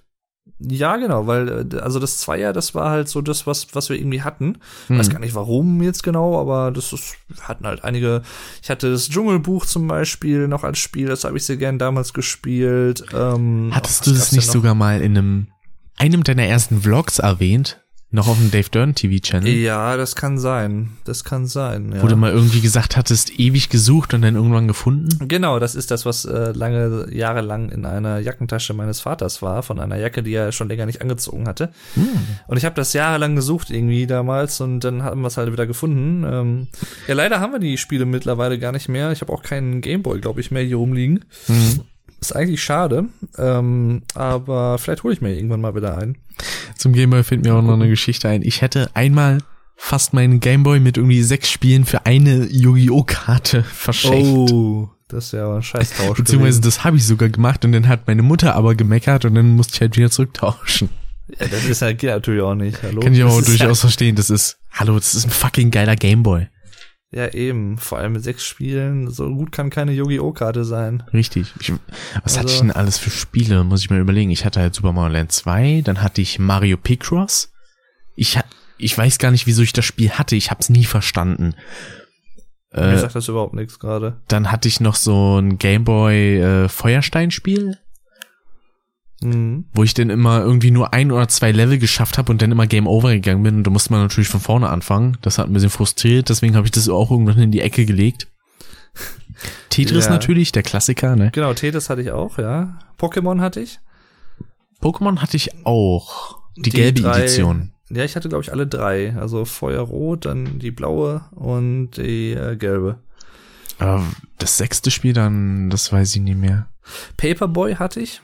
Ja, genau, weil äh, also das Zweier, das war halt so das, was was wir irgendwie hatten. Hm. Weiß gar nicht warum jetzt genau, aber das ist, wir hatten halt einige. Ich hatte das Dschungelbuch zum Beispiel noch als Spiel, das habe ich sehr gern damals gespielt. Ähm, Hattest du das nicht sogar mal in einem, einem deiner ersten Vlogs erwähnt? Noch auf dem Dave Dern TV Channel? Ja, das kann sein. Das kann sein. Ja. Wo du mal irgendwie gesagt hattest, ewig gesucht und dann irgendwann gefunden? Genau, das ist das, was äh, lange Jahre lang in einer Jackentasche meines Vaters war, von einer Jacke, die er schon länger nicht angezogen hatte. Und ich habe das jahrelang gesucht irgendwie damals und dann haben wir es halt wieder gefunden. Ähm, ja, leider haben wir die Spiele mittlerweile gar nicht mehr. Ich habe auch keinen Gameboy, glaube ich, mehr hier rumliegen. Mhm. Ist eigentlich schade, ähm, aber vielleicht hole ich mir irgendwann mal wieder ein. Zum Gameboy fällt mir auch noch eine Geschichte ein. Ich hätte einmal fast meinen Gameboy mit irgendwie sechs Spielen für eine Yu-Gi-Oh! Karte verschenkt. Oh, das ist ja aber ein Scheißtausch. Beziehungsweise gewesen. das habe ich sogar gemacht und dann hat meine Mutter aber gemeckert und dann musste ich halt wieder zurücktauschen. ja, das ist halt, geht natürlich auch nicht. Hallo? Kann ich aber durchaus verstehen. Das ist, hallo, das ist ein fucking geiler Gameboy. Ja, eben. Vor allem mit sechs Spielen. So gut kann keine Yu-Gi-Oh! Karte sein. Richtig. Ich, was hatte Also- ich denn alles für Spiele? Muss ich mal überlegen. Ich hatte halt Super Mario Land 2, dann hatte ich Mario Picross. Ich, ich weiß gar nicht, wieso ich das Spiel hatte. Ich hab's nie verstanden. Mir Äh, sagt das überhaupt nichts gerade. dann hatte ich noch so ein Gameboy äh, Feuerstein-Spiel, Mhm. wo ich dann immer irgendwie nur ein oder zwei Level geschafft habe und dann immer Game Over gegangen bin. Und da musste man natürlich von vorne anfangen. Das hat ein bisschen frustriert, deswegen habe ich das auch irgendwann in die Ecke gelegt. Tetris Ja. natürlich, der Klassiker, ne? Genau, Tetris hatte ich auch, ja. Pokémon hatte ich. Pokémon hatte ich auch. Die, Die gelbe drei- Edition. Ja, ich hatte, glaube ich, alle drei. Also Feuerrot, dann die blaue und die äh, gelbe. Aber das sechste Spiel dann, das weiß ich nicht mehr. Paperboy hatte ich.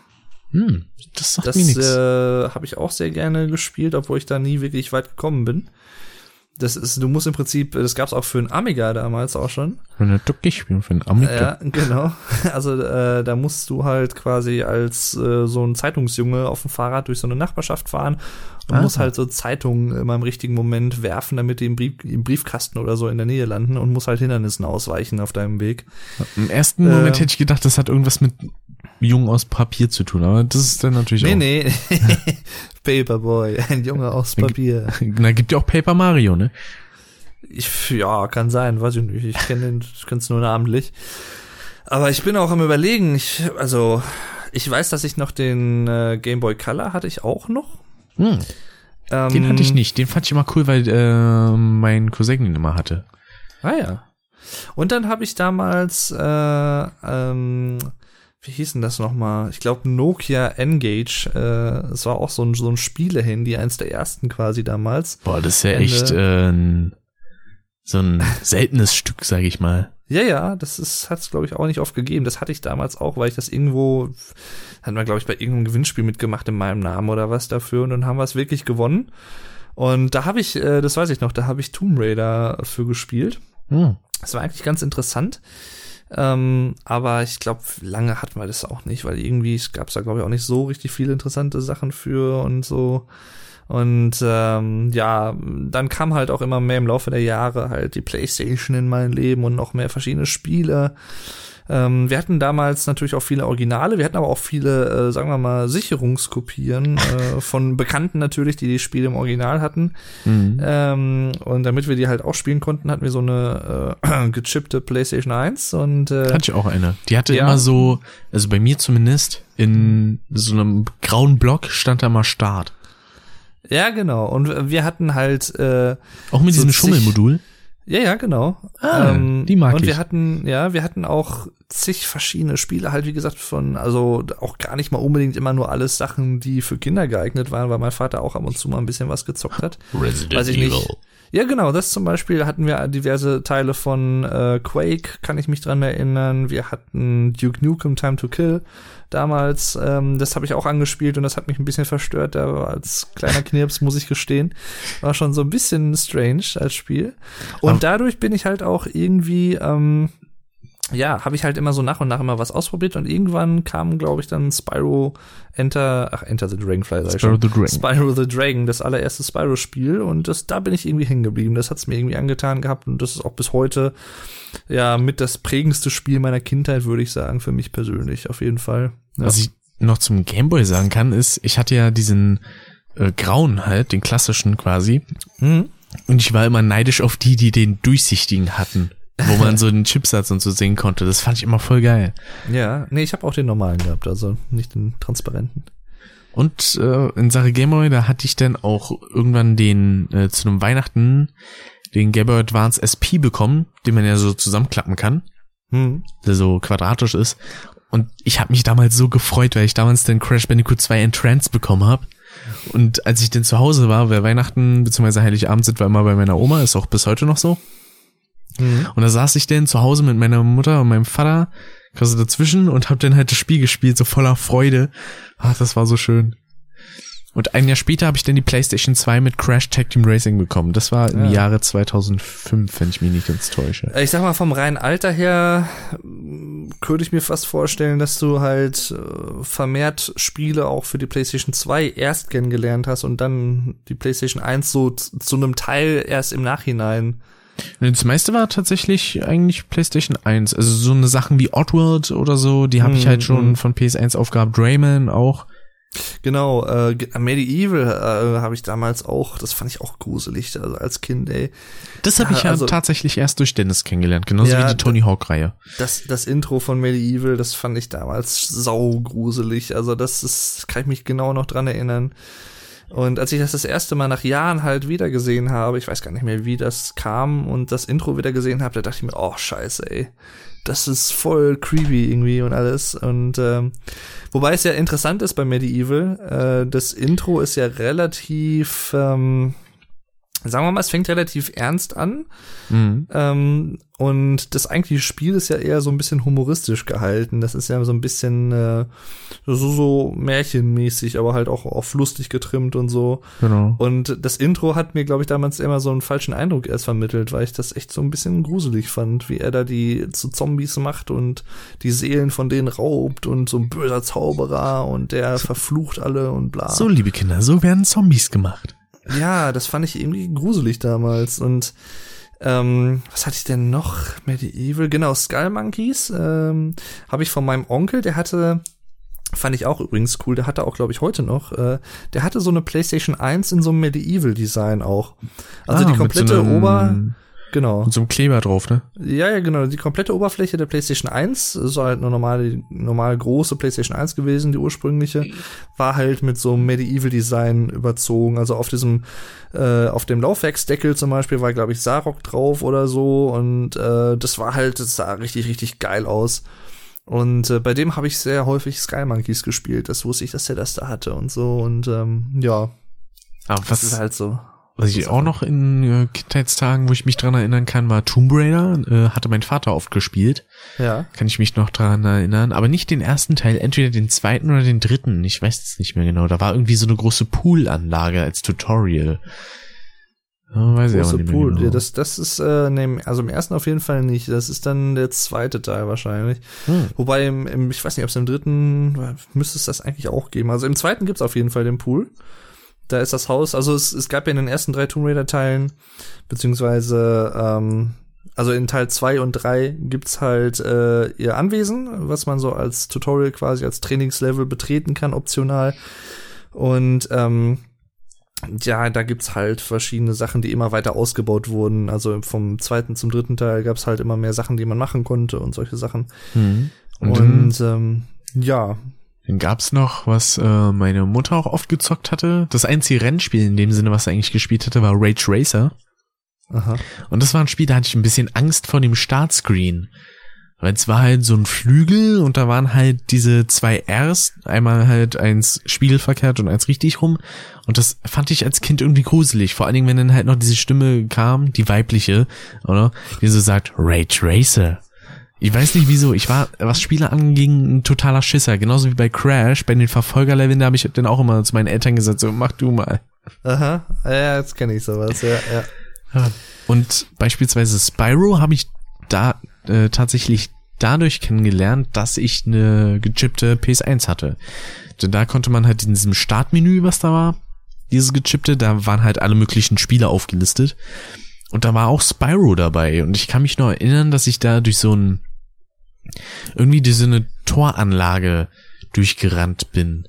Hm, das sagt Das mir nichts. äh, habe ich auch sehr gerne gespielt, obwohl ich da nie wirklich weit gekommen bin. Das ist, du musst im Prinzip, das gab's auch für ein Amiga damals auch schon. Für eine Ducke spielen, für einen Amiga. Ja, genau. Also äh, da musst du halt quasi als äh, so ein Zeitungsjunge auf dem Fahrrad durch so eine Nachbarschaft fahren und Ah. musst halt so Zeitungen immer im richtigen Moment werfen, damit die im, Brief, im Briefkasten oder so in der Nähe landen und musst halt Hindernissen ausweichen auf deinem Weg. Im ersten Äh, Moment hätte ich gedacht, das hat irgendwas mit Jungen aus Papier zu tun, aber das ist dann natürlich Nee, auch. nee. Paperboy, ein Junge aus Papier. Na, gibt ja auch Paper Mario, ne? Ich, ja, kann sein, weiß ich nicht. Ich kenne den, ich kenn's nur namentlich. Aber ich bin auch am überlegen, ich, also, ich weiß, dass ich noch den äh, Game Boy Color hatte ich auch noch. Hm, Ähm, den hatte ich nicht. Den fand ich immer cool, weil äh, mein Cousin den immer hatte. Ah ja. Und dann habe ich damals, äh, ähm, wie hieß denn das nochmal? Ich glaube Nokia Engage. Äh, es war auch so ein, so ein Spielehandy, eins der ersten quasi damals. Boah, das ist ja Ende. echt äh, so ein seltenes Stück, sag ich mal. Ja, ja, das ist, hat's glaube ich auch nicht oft gegeben. Das hatte ich damals auch, weil ich das irgendwo, hatten wir glaube ich bei irgendeinem Gewinnspiel mitgemacht in meinem Namen oder was dafür und dann haben wir es wirklich gewonnen. Und da habe ich, äh, das weiß ich noch, da habe ich Tomb Raider für gespielt. Hm. Das war eigentlich ganz interessant. Ähm, aber ich glaube, lange hatten wir das auch nicht, weil irgendwie gab es da, glaube ich, auch nicht so richtig viele interessante Sachen für und so. Und ähm, ja, dann kam halt auch immer mehr im Laufe der Jahre halt die PlayStation in mein Leben und noch mehr verschiedene Spiele. Ähm, wir hatten damals natürlich auch viele Originale, wir hatten aber auch viele, äh, sagen wir mal, Sicherungskopien äh, von Bekannten natürlich, die die Spiele im Original hatten. Mhm. Ähm, und damit wir die halt auch spielen konnten, hatten wir so eine äh, gechippte PlayStation 1 und äh, hatte ich auch eine. Die hatte ja. immer so, also bei mir zumindest, in so einem grauen Block stand da mal Start. Ja, genau. Und wir hatten halt äh, auch mit so diesem Schummelmodul. Ja, ja, genau. Ah, ähm, die mag und ich. Und wir hatten, ja, wir hatten auch zig verschiedene Spiele halt, wie gesagt, von, also auch gar nicht mal unbedingt immer nur alles Sachen, die für Kinder geeignet waren, weil mein Vater auch ab und zu mal ein bisschen was gezockt hat. Resident Weiß ich Evil. Nicht. Ja, genau, das zum Beispiel hatten wir diverse Teile von äh, Quake, kann ich mich dran erinnern. Wir hatten Duke Nukem Time to Kill damals. Ähm, das habe ich auch angespielt und das hat mich ein bisschen verstört. Da als kleiner Knirps, muss ich gestehen. War schon so ein bisschen strange als Spiel. Und dadurch bin ich halt auch irgendwie ähm, ja, habe ich halt immer so nach und nach immer was ausprobiert und irgendwann kam, glaube ich, dann Spyro Enter, ach, Enter the Dragonfly, sag ich Spyro schon. the Dragon. Spyro the Dragon, das allererste Spyro-Spiel und das, da bin ich irgendwie hängen geblieben. Das hat's mir irgendwie angetan gehabt und das ist auch bis heute, ja, mit das prägendste Spiel meiner Kindheit, würde ich sagen, für mich persönlich, auf jeden Fall. Ja. Was ich noch zum Gameboy sagen kann, ist, ich hatte ja diesen äh, grauen halt, den klassischen quasi. Mhm. Und ich war immer neidisch auf die, die den durchsichtigen hatten wo man so einen Chipsatz und so sehen konnte. Das fand ich immer voll geil. Ja, nee, ich habe auch den normalen gehabt, also nicht den transparenten. Und äh, in Sache Gameboy, da hatte ich dann auch irgendwann den äh, zu einem Weihnachten den Gameboy Advance SP bekommen, den man ja so zusammenklappen kann, hm. der so quadratisch ist. Und ich habe mich damals so gefreut, weil ich damals den Crash Bandicoot 2 Entrance bekommen habe. Und als ich denn zu Hause war, bei Weihnachten bzw. Heiligabend sind wir immer bei meiner Oma, ist auch bis heute noch so. Mhm. Und da saß ich denn zu Hause mit meiner Mutter und meinem Vater, quasi dazwischen und hab dann halt das Spiel gespielt, so voller Freude. Ach, das war so schön. Und ein Jahr später habe ich dann die PlayStation 2 mit Crash Tag Team Racing bekommen. Das war im ja. Jahre 2005, wenn ich mich nicht ganz täusche. Ich sag mal, vom reinen Alter her könnte ich mir fast vorstellen, dass du halt äh, vermehrt Spiele auch für die PlayStation 2 erst kennengelernt hast und dann die PlayStation 1 so zu einem Teil erst im Nachhinein das meiste war tatsächlich eigentlich PlayStation 1. Also so eine Sachen wie Oddworld oder so, die habe ich halt schon mhm. von PS1 aufgehabt. Rayman auch. Genau, äh, Medieval äh, habe ich damals auch, das fand ich auch gruselig, also als Kind, ey. Das habe ich ja also, tatsächlich erst durch Dennis kennengelernt, genauso ja, wie die Tony Hawk-Reihe. Das, das Intro von Medieval, das fand ich damals sau gruselig. Also das ist, kann ich mich genau noch dran erinnern. Und als ich das das erste Mal nach Jahren halt wieder gesehen habe, ich weiß gar nicht mehr, wie das kam und das Intro wieder gesehen habe, da dachte ich mir, oh scheiße, ey, das ist voll creepy irgendwie und alles. Und ähm, wobei es ja interessant ist bei Medieval, äh, das Intro ist ja relativ ähm, sagen wir mal, es fängt relativ ernst an. Mhm. Ähm, und das eigentliche Spiel ist ja eher so ein bisschen humoristisch gehalten. Das ist ja so ein bisschen äh, so, so märchenmäßig, aber halt auch auf lustig getrimmt und so. Genau. Und das Intro hat mir, glaube ich, damals immer so einen falschen Eindruck erst vermittelt, weil ich das echt so ein bisschen gruselig fand, wie er da die zu Zombies macht und die Seelen von denen raubt und so ein böser Zauberer und der verflucht alle und bla. So, liebe Kinder, so werden Zombies gemacht. Ja, das fand ich irgendwie gruselig damals. Und ähm, was hatte ich denn noch? Medieval, genau, Skull Monkeys ähm, habe ich von meinem Onkel, der hatte Fand ich auch übrigens cool. Der hatte auch, glaube ich, heute noch. Äh, der hatte so eine PlayStation 1 in so einem Medieval-Design auch. Also ah, die komplette so Ober. Genau. Mit so einem Kleber drauf, ne? Ja, ja, genau. Die komplette Oberfläche der PlayStation 1 ist halt eine normale, normal große PlayStation 1 gewesen, die ursprüngliche, war halt mit so einem Medieval Design überzogen. Also auf diesem, äh, auf dem Laufwerksdeckel zum Beispiel war, glaube ich, Sarok drauf oder so und äh, das war halt, das sah richtig, richtig geil aus. Und äh, bei dem habe ich sehr häufig Sky Monkeys gespielt. Das wusste ich, dass er das da hatte und so. Und ähm, ja, Aber was, das ist halt so. Was ich auch noch in äh, Kindheitstagen, wo ich mich dran erinnern kann, war Tomb Raider. Äh, hatte mein Vater oft gespielt. Ja. Kann ich mich noch dran erinnern. Aber nicht den ersten Teil, entweder den zweiten oder den dritten. Ich weiß es nicht mehr genau. Da war irgendwie so eine große Poolanlage als Tutorial. Ja, weiß ich Große nicht mehr Pool. genau. Ja, das, das ist, äh, ne, also im ersten auf jeden Fall nicht. Das ist dann der zweite Teil wahrscheinlich. Hm. Wobei, im, im, ich weiß nicht, ob es im dritten, müsste es das eigentlich auch geben. Also im zweiten gibt's auf jeden Fall den Pool. Da ist das Haus, also es, es gab ja in den ersten drei Tomb Raider Teilen, beziehungsweise, ähm, also in Teil zwei und drei gibt's halt äh, ihr Anwesen, was man so als Tutorial quasi als Trainingslevel betreten kann, optional. Und ähm, ja, da gibt's halt verschiedene Sachen, die immer weiter ausgebaut wurden. Also vom zweiten zum dritten Teil gab's halt immer mehr Sachen, die man machen konnte und solche Sachen. Hm. Und, Und, ähm, ja, dann gab's noch, was äh, meine Mutter auch oft gezockt hatte. Das einzige Rennspiel in dem Sinne, was er eigentlich gespielt hatte, war Rage Racer. aha. Und das war ein Spiel, da hatte ich ein bisschen Angst vor dem Startscreen. Weil es war halt so ein Flügel und da waren halt diese zwei Rs, einmal halt eins spiegelverkehrt und eins richtig rum. Und das fand ich als Kind irgendwie gruselig. Vor allen Dingen, wenn dann halt noch diese Stimme kam, die weibliche, oder? Die so sagt, Rage Racer. Ich weiß nicht wieso. Ich war, was Spiele anging, ein totaler Schisser. Genauso wie bei Crash, bei den Verfolgerleveln, da habe ich dann auch immer zu meinen Eltern gesagt, so, mach du mal. Aha, ja, jetzt kenne ich sowas, ja, ja. Und beispielsweise Spyro habe ich da äh, tatsächlich dadurch kennengelernt, dass ich eine gechippte PS1 hatte. Denn da konnte man halt in diesem Startmenü, was da war, dieses gechippte, da waren halt alle möglichen Spiele aufgelistet. Und da war auch Spyro dabei. Und ich kann mich noch erinnern, dass ich da durch so ein irgendwie durch so eine Toranlage durchgerannt bin.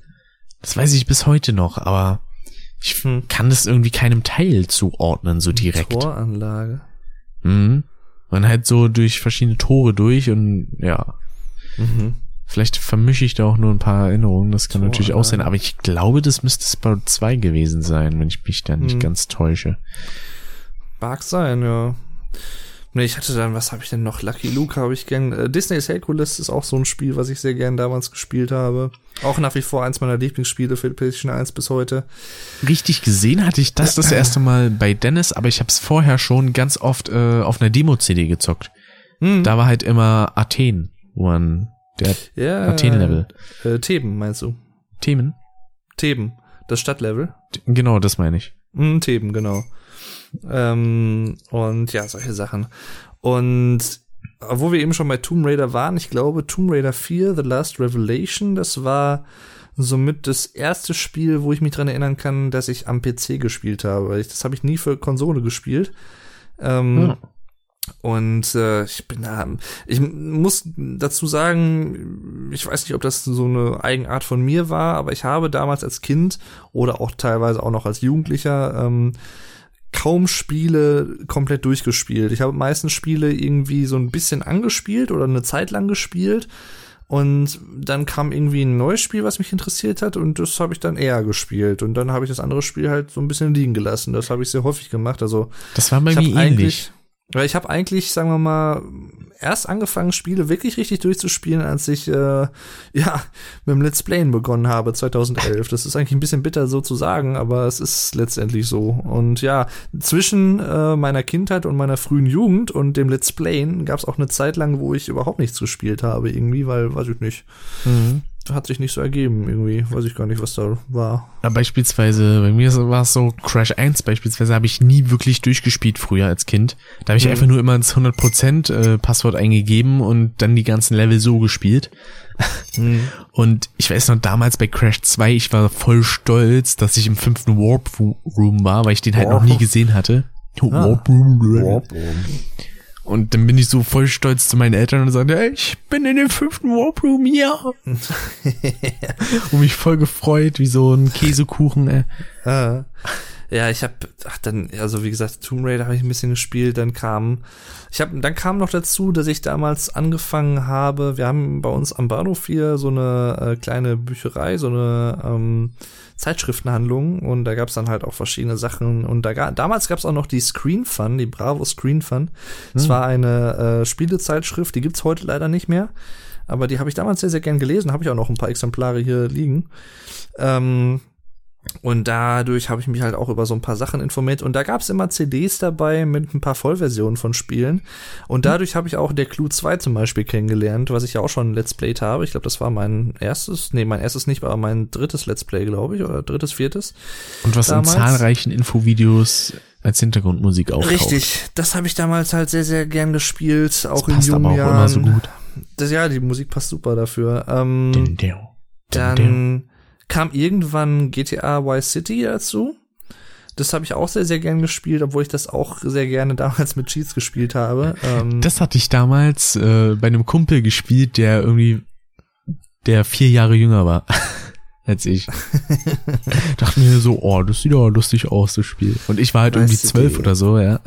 Das weiß ich bis heute noch, aber ich Hm. kann das irgendwie keinem Teil zuordnen, so direkt. Toranlage. Mhm. Und halt so durch verschiedene Tore durch und ja. Mhm. Vielleicht vermische ich da auch nur ein paar Erinnerungen, das kann Tor, natürlich auch sein, aber ich glaube, das müsste Spyro 2 gewesen sein, wenn ich mich da nicht Mhm. ganz täusche. Mag sein, ja. Nee, ich hatte dann, was habe ich denn noch? Lucky Luke habe ich gern. Äh, Disney's Hercules ist auch so ein Spiel, was ich sehr gern damals gespielt habe. Auch nach wie vor eins meiner Lieblingsspiele für die PlayStation 1 bis heute. Richtig gesehen hatte ich das das erste Mal bei Dennis, aber ich habe es vorher schon ganz oft äh, auf einer Demo-CD gezockt. Hm. Da war halt immer Athen, wo man der ja, Athen-Level. Äh, Theben, meinst du? Themen? Theben, das Stadtlevel. Genau, das meine ich. Mm, Theben, genau. Ähm, und ja, solche Sachen. Und wo wir eben schon bei Tomb Raider waren, ich glaube Tomb Raider 4, The Last Revelation, das war somit das erste Spiel, wo ich mich dran erinnern kann, dass ich am PC gespielt habe. Ich, das habe ich nie für Konsole gespielt. Ähm, Ja. Und äh, ich bin da, ich muss dazu sagen, ich weiß nicht, ob das so eine Eigenart von mir war, aber ich habe damals als Kind oder auch teilweise auch noch als Jugendlicher ähm, kaum Spiele komplett durchgespielt. Ich habe meistens Spiele irgendwie so ein bisschen angespielt oder eine Zeit lang gespielt. Und dann kam irgendwie ein neues Spiel, was mich interessiert hat, und das habe ich dann eher gespielt. Und dann habe ich das andere Spiel halt so ein bisschen liegen gelassen. Das habe ich sehr häufig gemacht. Also Das war bei mir ähnlich. Weil ich habe eigentlich, sagen wir mal, erst angefangen, Spiele wirklich richtig durchzuspielen, als ich äh, ja mit dem Let's Playen begonnen habe 2011. Das ist eigentlich ein bisschen bitter so zu sagen, aber es ist letztendlich so. Und ja, zwischen äh, meiner Kindheit und meiner frühen Jugend und dem Let's Playen gab es auch eine Zeit lang, wo ich überhaupt nichts gespielt habe irgendwie, weil weiß ich nicht, Mhm. Hat sich nicht so ergeben irgendwie, weiß ich gar nicht, was da war. Ja, beispielsweise, bei mir war es so, Crash 1 beispielsweise habe ich nie wirklich durchgespielt früher als Kind. Da habe ich Mhm. einfach nur immer ins 100% äh, Passwort eingegeben und dann die ganzen Level so gespielt. Und ich weiß noch, damals bei Crash 2, ich war voll stolz, dass ich im fünften Warp Room war, weil ich den halt noch nie gesehen hatte. Warp Room. Und dann bin ich so voll stolz zu meinen Eltern und sagte, hey, ich bin in dem fünften Warp Room, ja. und mich voll gefreut, wie so ein Käsekuchen, ey. Ah. Ja, ich habe, ach dann, also wie gesagt, Tomb Raider habe ich ein bisschen gespielt, dann kam, ich habe, dann kam noch dazu, dass ich damals angefangen habe, wir haben bei uns am Bahnhof hier so eine äh, kleine Bücherei, so eine ähm, Zeitschriftenhandlung und da gab's dann halt auch verschiedene Sachen und da ga, damals gab's auch noch die Screen Fun, die Bravo Screen Fun. Das war eine äh, Spielezeitschrift, die gibt's heute leider nicht mehr. aber die habe ich damals sehr, sehr gern gelesen, habe ich auch noch ein paar Exemplare hier liegen. Ähm, und dadurch habe ich mich halt auch über so ein paar Sachen informiert. Und da gab es immer CDs dabei mit ein paar Vollversionen von Spielen. Und dadurch habe ich auch der Clue 2 zum Beispiel kennengelernt, was ich ja auch schon Let's Played habe. Ich glaube, das war mein erstes, nee, mein erstes nicht, aber mein drittes Let's Play, glaube ich, oder drittes, viertes. Und was damals. in zahlreichen Infovideos als Hintergrundmusik auch. Richtig, das habe ich damals halt sehr, sehr gern gespielt, auch das in jungen aber auch Jahren. Immer so gut. Das, ja, die Musik passt super dafür. Ähm, dann kam irgendwann GTA Vice City dazu. Das habe ich auch sehr, sehr gern gespielt, obwohl ich das auch sehr gerne damals mit Cheats gespielt habe. Ähm das hatte ich damals äh, bei einem Kumpel gespielt, der irgendwie, der vier Jahre jünger war als ich. Dachte mir so, oh, das sieht aber lustig aus, das Spiel. Und ich war halt weißt irgendwie zwölf oder so, ja.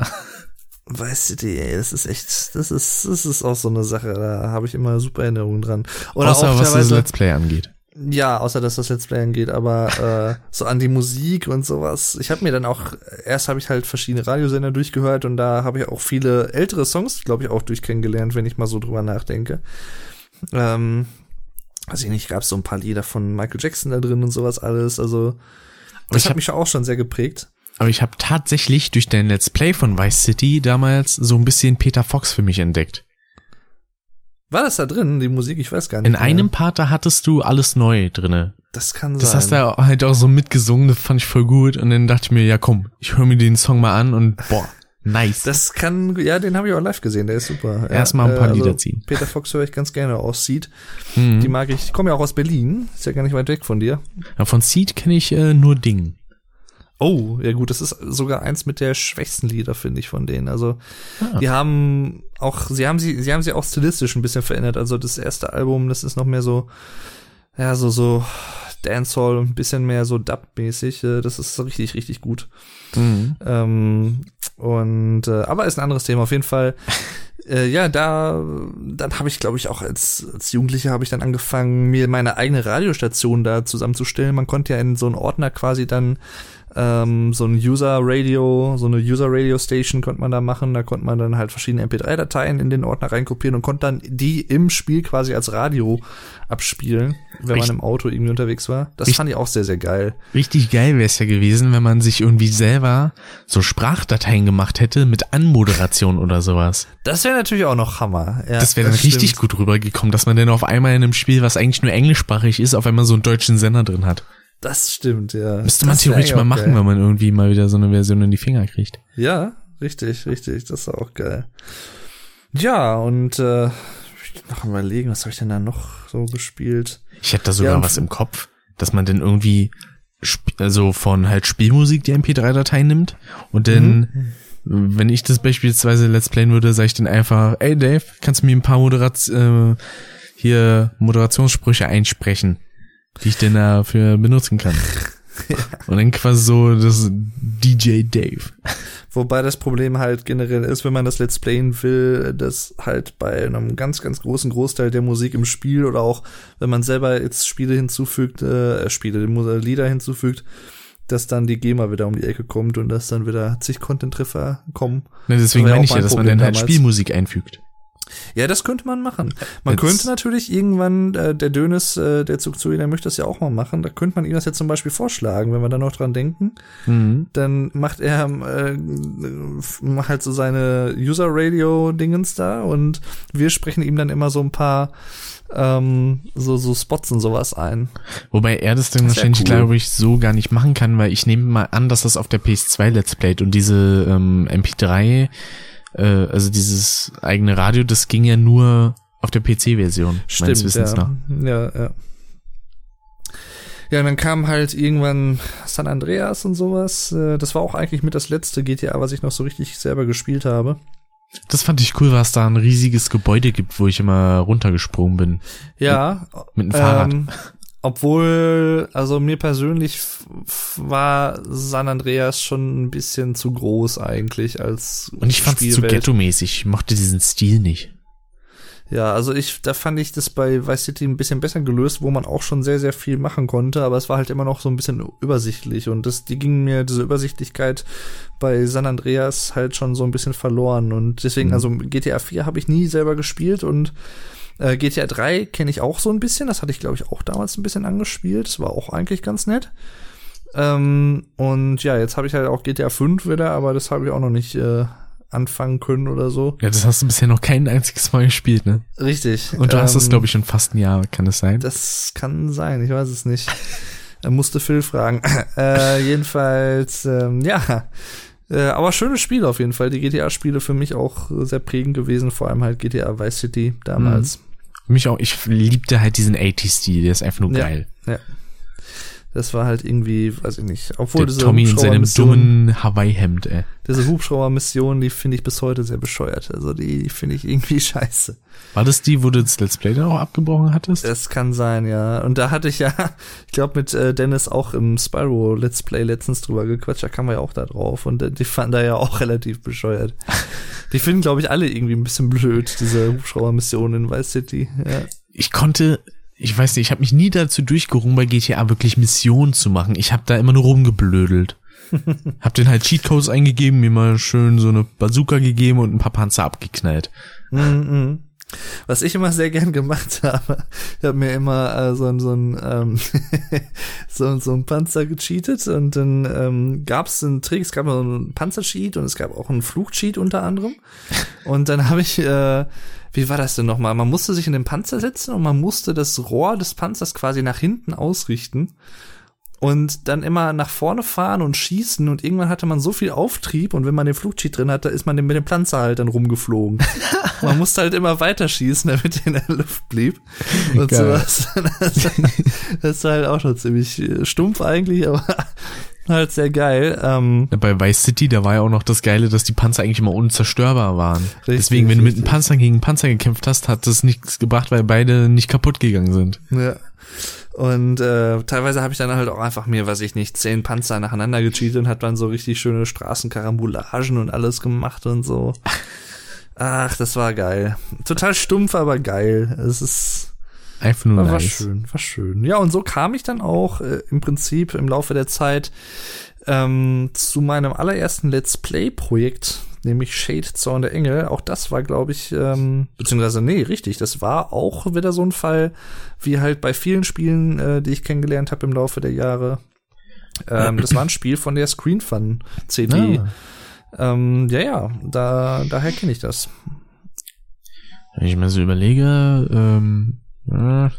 Weißt du, ey, das ist echt, das ist, das ist auch so eine Sache, da habe ich immer super Erinnerungen dran. Oder Außer auch was das Let's Play angeht. Ja, außer dass das Let's Play angeht, aber äh, so an die Musik und sowas. Ich habe mir dann auch, erst habe ich halt verschiedene Radiosender durchgehört und da habe ich auch viele ältere Songs, glaube ich, auch durch kennengelernt, wenn ich mal so drüber nachdenke. Ähm, weiß ich nicht, gab es so ein paar Lieder von Michael Jackson da drin und sowas alles. Also das hat hab, mich auch schon sehr geprägt. Aber ich habe tatsächlich durch dein Let's Play von Vice City damals so ein bisschen Peter Fox für mich entdeckt. War das da drin, die Musik? Ich weiß gar nicht. In mehr. einem Part, da hattest du alles neu drinne. Das kann das sein. Das hast du halt auch so mitgesungen, das fand ich voll gut. Und dann dachte ich mir, ja komm, ich höre mir den Song mal an und boah, nice. Das kann, ja, den habe ich auch live gesehen, der ist super. Erstmal ein paar äh, Lieder also, ziehen. Peter Fox höre ich ganz gerne aus Seed. Mhm. Die mag ich, ich komme ja auch aus Berlin, ist ja gar nicht weit weg von dir. Ja, von Seed kenne ich äh, nur Ding. Oh, ja gut, das ist sogar eins mit der schwächsten Lieder, finde ich, von denen. Also, ah. die haben auch, sie haben sie, sie haben sie auch stilistisch ein bisschen verändert. Also das erste Album, das ist noch mehr so, ja, so, so Dancehall, ein bisschen mehr so Dub-mäßig. Äh, das ist richtig, richtig gut. Mhm. Ähm, und, äh, aber ist ein anderes Thema. Auf jeden Fall, äh, ja, da, dann habe ich, glaube ich, auch als, als Jugendlicher habe ich dann angefangen, mir meine eigene Radiostation da zusammenzustellen. Man konnte ja in so einen Ordner quasi dann ähm, so ein User Radio, so eine User Radio Station konnte man da machen. Da konnte man dann halt verschiedene MP3-Dateien in den Ordner reinkopieren und konnte dann die im Spiel quasi als Radio abspielen, wenn Richtig. man im Auto irgendwie unterwegs war. Das Richtig. fand ich auch sehr, sehr geil. Richtig geil wäre es ja gewesen, wenn man sich irgendwie selber so Sprachdateien gemacht hätte mit Anmoderation oder sowas. Das wäre natürlich auch noch Hammer. Ja, das wäre dann richtig gut rübergekommen, dass man dann auf einmal in einem Spiel, was eigentlich nur englischsprachig ist, auf einmal so einen deutschen Sender drin hat. Das stimmt, ja. Müsste man theoretisch mal machen, geil. wenn man irgendwie mal wieder so eine Version in die Finger kriegt. Ja, richtig, richtig. Das ist auch geil. Ja, und äh, ich noch überlegen, was habe ich denn da noch so gespielt? Ich hätte da sogar ja, was im Kopf, dass man dann irgendwie also von halt Spielmusik die MP3-Datei nimmt und dann, mhm. wenn ich das beispielsweise Let's Playen würde, sage ich dann einfach, ey Dave, kannst du mir ein paar Moderat äh, hier Moderationssprüche einsprechen? Die ich denn dafür benutzen kann. ja. Und dann quasi so das DJ Dave. Wobei das Problem halt generell ist, wenn man das Let's Playen will, dass halt bei einem ganz, ganz großen Großteil der Musik im Spiel oder auch wenn man selber jetzt Spiele hinzufügt, äh, Spiele, Lieder hinzufügt, dass dann die GEMA wieder um die Ecke kommt und dass dann wieder zig Content-Treffer kommen. Ne, deswegen meine ich ja, dass man dann halt Spielmusik einfügt. Ja, das könnte man machen. Man jetzt. könnte natürlich irgendwann, äh, der Dönes, äh, der Zug zu der möchte das ja auch mal machen. Da könnte man ihm das jetzt zum Beispiel vorschlagen, wenn wir da noch dran denken. Mhm. Dann macht er äh, macht halt so seine User-Radio-Dingens da und wir sprechen ihm dann immer so ein paar ähm, so, so Spots und sowas ein. Wobei er das dann das wahrscheinlich, cool. glaube ich, so gar nicht machen kann, weil ich nehme mal an, dass das auf der PS2 Let's Playt und diese ähm, MP3 äh, also dieses eigene Radio, das ging ja nur auf der PC-Version, meines Wissens ja. nach. Ja, ja. Ja, und dann kam halt irgendwann San Andreas und sowas. Äh, das war auch eigentlich mit das letzte GTA, was ich noch so richtig selber gespielt habe. Das fand ich cool, was da ein riesiges Gebäude gibt, wo ich immer runtergesprungen bin. Ja. Mit, mit dem Fahrrad. Ähm, obwohl, also mir persönlich war San Andreas schon ein bisschen zu groß eigentlich als Und ich fand es zu ghetto-mäßig. Ich mochte diesen Stil nicht. Ja, also ich, da fand ich das bei Vice City ein bisschen besser gelöst, wo man auch schon sehr, sehr viel machen konnte, aber es war halt immer noch so ein bisschen übersichtlich und das, die ging mir, diese Übersichtlichkeit bei San Andreas halt schon so ein bisschen verloren und deswegen, mhm. also GTA 4 habe ich nie selber gespielt und Äh, GTA 3 kenne ich auch so ein bisschen. Das hatte ich, glaube ich, auch damals ein bisschen angespielt. Das war auch eigentlich ganz nett. Ähm, und ja, jetzt habe ich halt auch GTA 5 wieder, aber das habe ich auch noch nicht äh, anfangen können oder so. Ja, das hast du bisher noch kein einziges Mal gespielt, ne? Richtig. Und du ähm, hast es, ähm, glaube ich, schon fast ein Jahr, kann das sein? Das kann sein, ich weiß es nicht. er musste Phil fragen. äh, jedenfalls, ähm, ja. Äh, aber schönes Spiel auf jeden Fall. Die GTA-Spiele für mich auch sehr prägend gewesen, vor allem halt GTA Vice City damals. Mhm. Mich auch, ich liebte halt diesen 80s-Stil, der ist einfach nur geil. Ja. Das war halt irgendwie, weiß ich nicht. Obwohl der diese Tommy in seinem dummen Hawaii-Hemd, ey. Diese Hubschrauber-Mission, die finde ich bis heute sehr bescheuert. Also die finde ich irgendwie scheiße. War das die, wo du das Let's Play dann auch abgebrochen hattest? Das kann sein, ja. Und da hatte ich ja, ich glaube, mit äh, Dennis auch im Spyro Let's Play letztens drüber gequatscht. Da kam wir ja auch da drauf. Und äh, die fanden da ja auch relativ bescheuert. die finden, glaube ich, alle irgendwie ein bisschen blöd, diese Hubschrauber-Mission in Vice City. Ja. Ich konnte ich weiß nicht, ich habe mich nie dazu durchgerungen, bei GTA wirklich Missionen zu machen. Ich habe da immer nur rumgeblödelt. hab den halt Cheatcodes eingegeben, mir mal schön so eine Bazooka gegeben und ein paar Panzer abgeknallt. Mm -mm. Was ich immer sehr gern gemacht habe, ich habe mir immer äh, so, so ein ähm, so, so ein Panzer gecheatet und dann ähm, gab es einen Trick, es gab noch einen Panzercheat und es gab auch einen Flugcheat unter anderem. Und dann habe ich äh, wie war das denn nochmal? Man musste sich in den Panzer setzen und man musste das Rohr des Panzers quasi nach hinten ausrichten und dann immer nach vorne fahren und schießen und irgendwann hatte man so viel Auftrieb und wenn man den Flugcheat drin hatte, ist man mit dem Panzer halt dann rumgeflogen. man musste halt immer weiter schießen, damit er in der Luft blieb und Geil. sowas. das ist halt auch schon ziemlich äh, stumpf eigentlich, aber halt sehr geil. Ähm, Bei Vice City, da war ja auch noch das Geile, dass die Panzer eigentlich immer unzerstörbar waren. Richtig, Deswegen, wenn du mit einem Panzer gegen einen Panzer gekämpft hast, hat das nichts gebracht, weil beide nicht kaputt gegangen sind. Ja. Und äh, teilweise habe ich dann halt auch einfach mir, weiß ich nicht, zehn Panzer nacheinander gecheatet und hat dann so richtig schöne Straßenkarambulagen und alles gemacht und so. Ach, das war geil. Total stumpf, aber geil. Es ist Einfach nur war, nice. war schön, war schön. Ja, und so kam ich dann auch äh, im Prinzip im Laufe der Zeit ähm, zu meinem allerersten Let's Play-Projekt, nämlich Shade Zorn der Engel. Auch das war, glaube ich, ähm, beziehungsweise, nee, richtig, das war auch wieder so ein Fall, wie halt bei vielen Spielen, äh, die ich kennengelernt habe im Laufe der Jahre. Ähm, das war ein Spiel von der Screen Fun CD. Ah. Ähm, ja, ja, da, daher kenne ich das. Wenn ich mir so überlege, ähm, äh,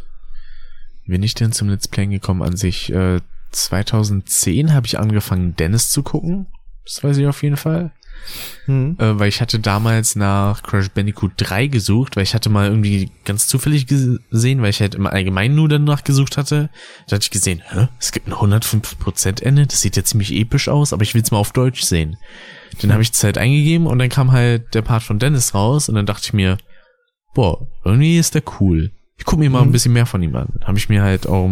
bin ich denn zum Let's Play gekommen an sich? Äh, 2010 habe ich angefangen, Dennis zu gucken. Das weiß ich auf jeden Fall. Hm. Äh, weil ich hatte damals nach Crash Bandicoot 3 gesucht, weil ich hatte mal irgendwie ganz zufällig gesehen, weil ich halt im Allgemeinen nur danach gesucht hatte. Da hatte ich gesehen, hä, es gibt ein 105% Ende, das sieht ja ziemlich episch aus, aber ich will es mal auf Deutsch sehen. Dann habe ich Zeit eingegeben und dann kam halt der Part von Dennis raus und dann dachte ich mir, boah, irgendwie ist der cool. Ich gucke mir mal mhm. ein bisschen mehr von ihm an. Habe ich mir halt auch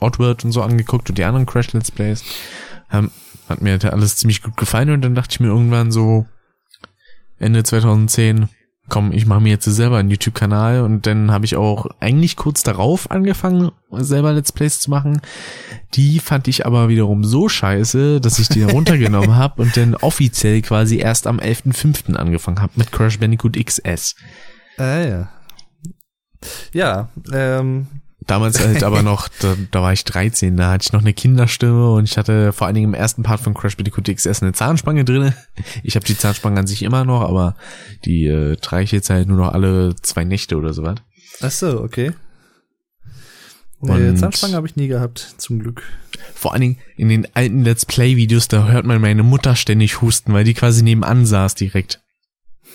Oddworld und so angeguckt und die anderen Crash Let's Plays. Ähm, hat mir halt alles ziemlich gut gefallen und dann dachte ich mir irgendwann so Ende 2010, komm, ich mache mir jetzt selber einen YouTube-Kanal und dann habe ich auch eigentlich kurz darauf angefangen, selber Let's Plays zu machen. Die fand ich aber wiederum so scheiße, dass ich die runtergenommen habe und dann offiziell quasi erst am 11.05. angefangen habe mit Crash Bandicoot XS. Ah ja. Ja, ähm, Damals halt aber noch, da, da war ich 13, da hatte ich noch eine Kinderstimme und ich hatte vor allen Dingen im ersten Part von Crash Bandicoot XS eine Zahnspange drinne. Ich habe die Zahnspange an sich immer noch, aber die äh, trage ich jetzt halt nur noch alle zwei Nächte oder sowas. Ach so, okay. Nee, Zahnspange habe ich nie gehabt, zum Glück. Vor allen Dingen in den alten Let's Play Videos, da hört man meine Mutter ständig husten, weil die quasi nebenan saß direkt.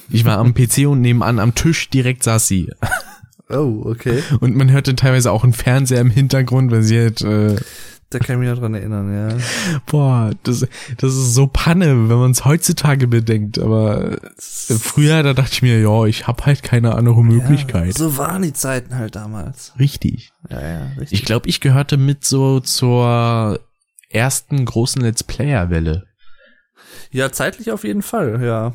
Ich war am PC und nebenan am Tisch direkt saß sie. Oh, okay. Und man hört dann teilweise auch einen Fernseher im Hintergrund, weil sie halt, äh, da kann ich mich noch dran erinnern, ja. Boah, das, das ist so Panne, wenn man es heutzutage bedenkt. Aber früher, da dachte ich mir, ja, ich habe halt keine andere Möglichkeit. Ja, so waren die Zeiten halt damals. Richtig. Ja, ja, richtig. Ich glaube, ich gehörte mit so zur ersten großen Let's Player-Welle. Ja, zeitlich auf jeden Fall, ja.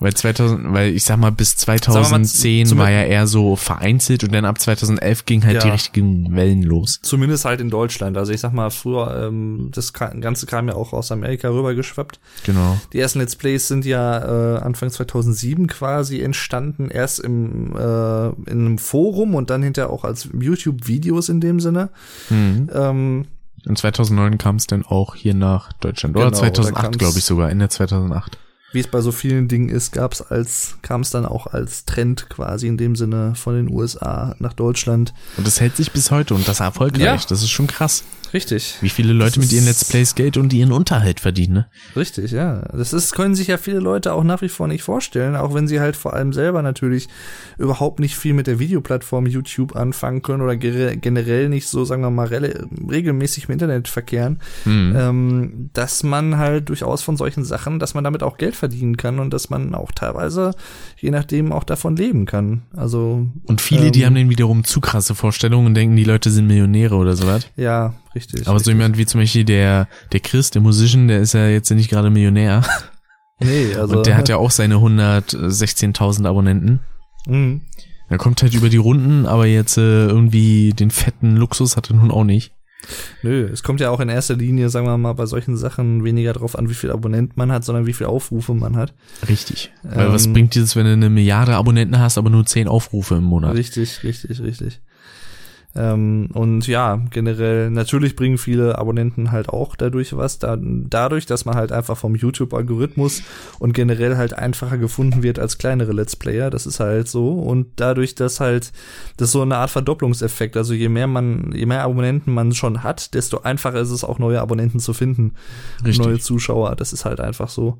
Weil 2000, weil ich sag mal, bis 2010 mal, war ja eher so vereinzelt und dann ab 2011 ging halt Ja. die richtigen Wellen los. Zumindest halt in Deutschland. Also ich sag mal, früher, ähm, das Ganze kam ja auch aus Amerika rübergeschwappt. Genau. Die ersten Let's Plays sind ja äh, Anfang 2007 quasi entstanden, erst im äh, in einem Forum und dann hinterher auch als YouTube-Videos in dem Sinne. Mhm. Ähm, Und 2009 kam es dann auch hier nach Deutschland. Oder Genau, da 2008, kam's- glaube ich sogar, Ende 2008. wie es bei so vielen Dingen ist, gab's als kam es dann auch als Trend quasi in dem Sinne von den USA nach Deutschland. Und das hält sich bis heute und das erfolgreich. Ja. Das ist schon krass. Richtig. Wie viele Leute mit ihren Let's Plays Geld und ihren Unterhalt verdienen, ne? Richtig, ja. Das ist, können sich ja viele Leute auch nach wie vor nicht vorstellen, auch wenn sie halt vor allem selber natürlich überhaupt nicht viel mit der Videoplattform YouTube anfangen können oder generell nicht so, sagen wir mal, regelmäßig im Internet verkehren, Mhm. ähm, dass man halt durchaus von solchen Sachen, dass man damit auch Geld verdienen kann und dass man auch teilweise, je nachdem, auch davon leben kann. Also, Und viele, die ähm, haben dann wiederum zu krasse Vorstellungen und denken, die Leute sind Millionäre oder sowas. ja, richtig. Aber so richtig. jemand wie zum Beispiel der, der Chris, der Musician, der ist ja jetzt nicht gerade Millionär. nee, also, Und der hat ja auch seine 116.000 Abonnenten. Mhm. Er kommt halt über die Runden, aber jetzt äh, irgendwie den fetten Luxus hat er nun auch nicht. Nö, es kommt ja auch in erster Linie, sagen wir mal, bei solchen Sachen weniger drauf an, wie viel Abonnenten man hat, sondern wie viel Aufrufe man hat. Richtig. Weil was Ähm, bringt dieses, wenn du eine Milliarde Abonnenten hast, aber nur 10 Aufrufe im Monat? Richtig, richtig, richtig. Ähm, und ja, generell, natürlich bringen viele Abonnenten halt auch dadurch was, da, dadurch, dass man halt einfach vom YouTube-Algorithmus und generell halt einfacher gefunden wird als kleinere Let's Player, das ist halt so. Und dadurch, dass halt, das ist so eine Art Verdopplungseffekt, also je mehr man, je mehr Abonnenten man schon hat, desto einfacher ist es auch neue Abonnenten zu finden, Richtig. neue Zuschauer, das ist halt einfach so.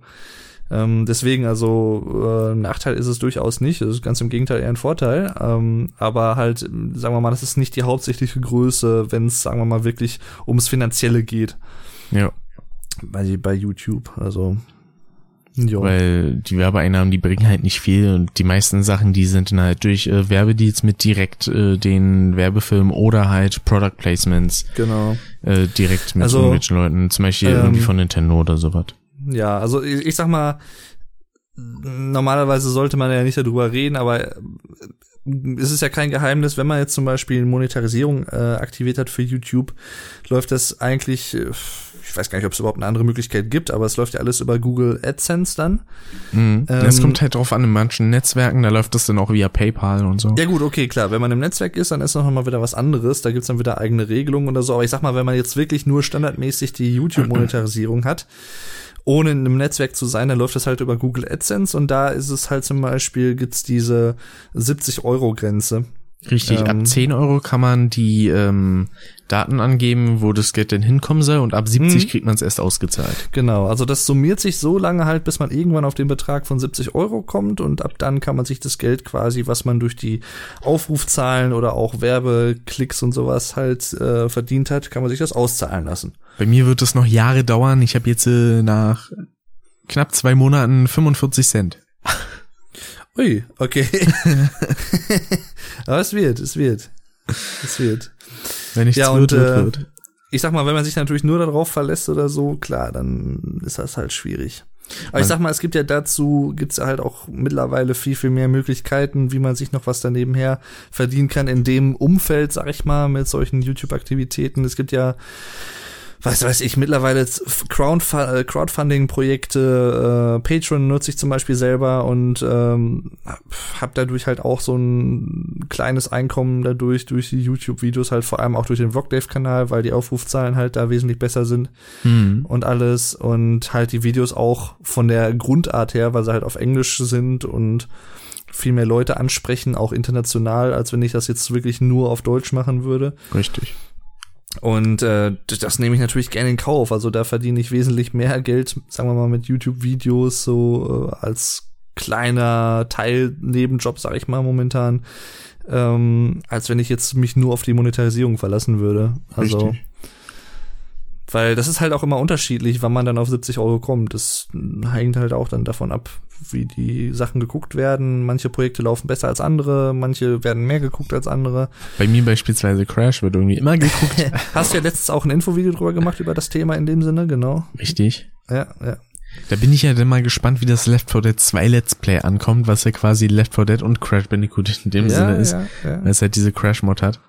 Ähm, deswegen, also äh, Nachteil ist es durchaus nicht. Es ist ganz im Gegenteil eher ein Vorteil. Ähm, aber halt, sagen wir mal, das ist nicht die hauptsächliche Größe, wenn es, sagen wir mal, wirklich ums Finanzielle geht Ja, bei, bei YouTube. Also, jo. weil die Werbeeinnahmen, die bringen halt nicht viel und die meisten Sachen, die sind dann halt durch äh, Werbedeals mit direkt äh, den Werbefilmen oder halt Product Placements genau. äh, direkt mit Also, irgendwelchen Leuten, zum Beispiel ähm, irgendwie von Nintendo oder sowas. Ja, also ich, ich sag mal, normalerweise sollte man ja nicht darüber reden, aber äh, es ist ja kein Geheimnis, wenn man jetzt zum Beispiel Monetarisierung äh, aktiviert hat für YouTube, läuft das eigentlich, äh, ich weiß gar nicht, ob es überhaupt eine andere Möglichkeit gibt, aber es läuft ja alles über Google AdSense dann. Mhm. ähm, das kommt halt drauf an, in manchen Netzwerken, da läuft das dann auch via PayPal und so. Ja gut, okay, klar. Wenn man im Netzwerk ist, dann ist noch mal wieder was anderes. Da gibt's dann wieder eigene Regelungen oder so. Aber ich sag mal, wenn man jetzt wirklich nur standardmäßig die YouTube-Monetarisierung hat, ohne in einem Netzwerk zu sein, dann läuft das halt über Google AdSense und da ist es halt zum Beispiel, gibt's diese 70-Euro-Grenze. Richtig, Ähm, ab 10 Euro kann man die ähm, Daten angeben, wo das Geld denn hinkommen soll und ab 70 Mhm. kriegt man es erst ausgezahlt. Genau, also das summiert sich so lange halt, bis man irgendwann auf den Betrag von 70 Euro kommt und ab dann kann man sich das Geld quasi, was man durch die Aufrufzahlen oder auch Werbeklicks und sowas halt äh, verdient hat, kann man sich das auszahlen lassen. Bei mir wird es noch Jahre dauern. Ich habe jetzt äh, nach knapp zwei Monaten 45 Cent. Ui, okay. Aber es wird, es wird. Es wird. Wenn nichts Ja, wird, und, wird, äh, wird. Ich sag mal, wenn man sich natürlich nur darauf verlässt oder so, klar, dann ist das halt schwierig. Aber ich Man- sag mal, es gibt ja dazu, gibt's ja halt auch mittlerweile viel, viel mehr Möglichkeiten, wie man sich noch was daneben her verdienen kann in dem Umfeld, sag ich mal, mit solchen YouTube-Aktivitäten. Es gibt ja, was weiß ich, mittlerweile äh, Crowdfunding-Projekte, äh, Patreon nutze ich zum Beispiel selber und ähm, habe dadurch halt auch so ein kleines Einkommen dadurch, durch die YouTube-Videos, halt vor allem auch durch den Vlogdave-Kanal, weil die Aufrufzahlen halt da wesentlich besser sind Hm. und alles und halt die Videos auch von der Grundart her, weil sie halt auf Englisch sind und viel mehr Leute ansprechen, auch international, als wenn ich das jetzt wirklich nur auf Deutsch machen würde. Richtig. Und äh, das, nehme ich natürlich gerne in Kauf. Also da verdiene ich wesentlich mehr Geld, sagen wir mal, mit YouTube-Videos so äh, als kleiner Teil Nebenjob, sag ich mal momentan, ähm, als wenn ich jetzt mich nur auf die Monetarisierung verlassen würde. Also Richtig. Weil das ist halt auch immer unterschiedlich, wann man dann auf 70 Euro kommt. Das hängt halt auch dann davon ab, wie die Sachen geguckt werden. Manche Projekte laufen besser als andere, manche werden mehr geguckt als andere. Bei mir beispielsweise Crash wird irgendwie immer geguckt. Hast du ja letztens auch ein Infovideo drüber gemacht über das Thema in dem Sinne, genau. Richtig. Ja, ja. Da bin ich ja dann mal gespannt, wie das Left 4 Dead 2 Let's Play ankommt, was ja quasi Left 4 Dead und Crash Bandicoot in dem Ja, Sinne ist, ja, ja. weil es halt diese Crash-Mod hat.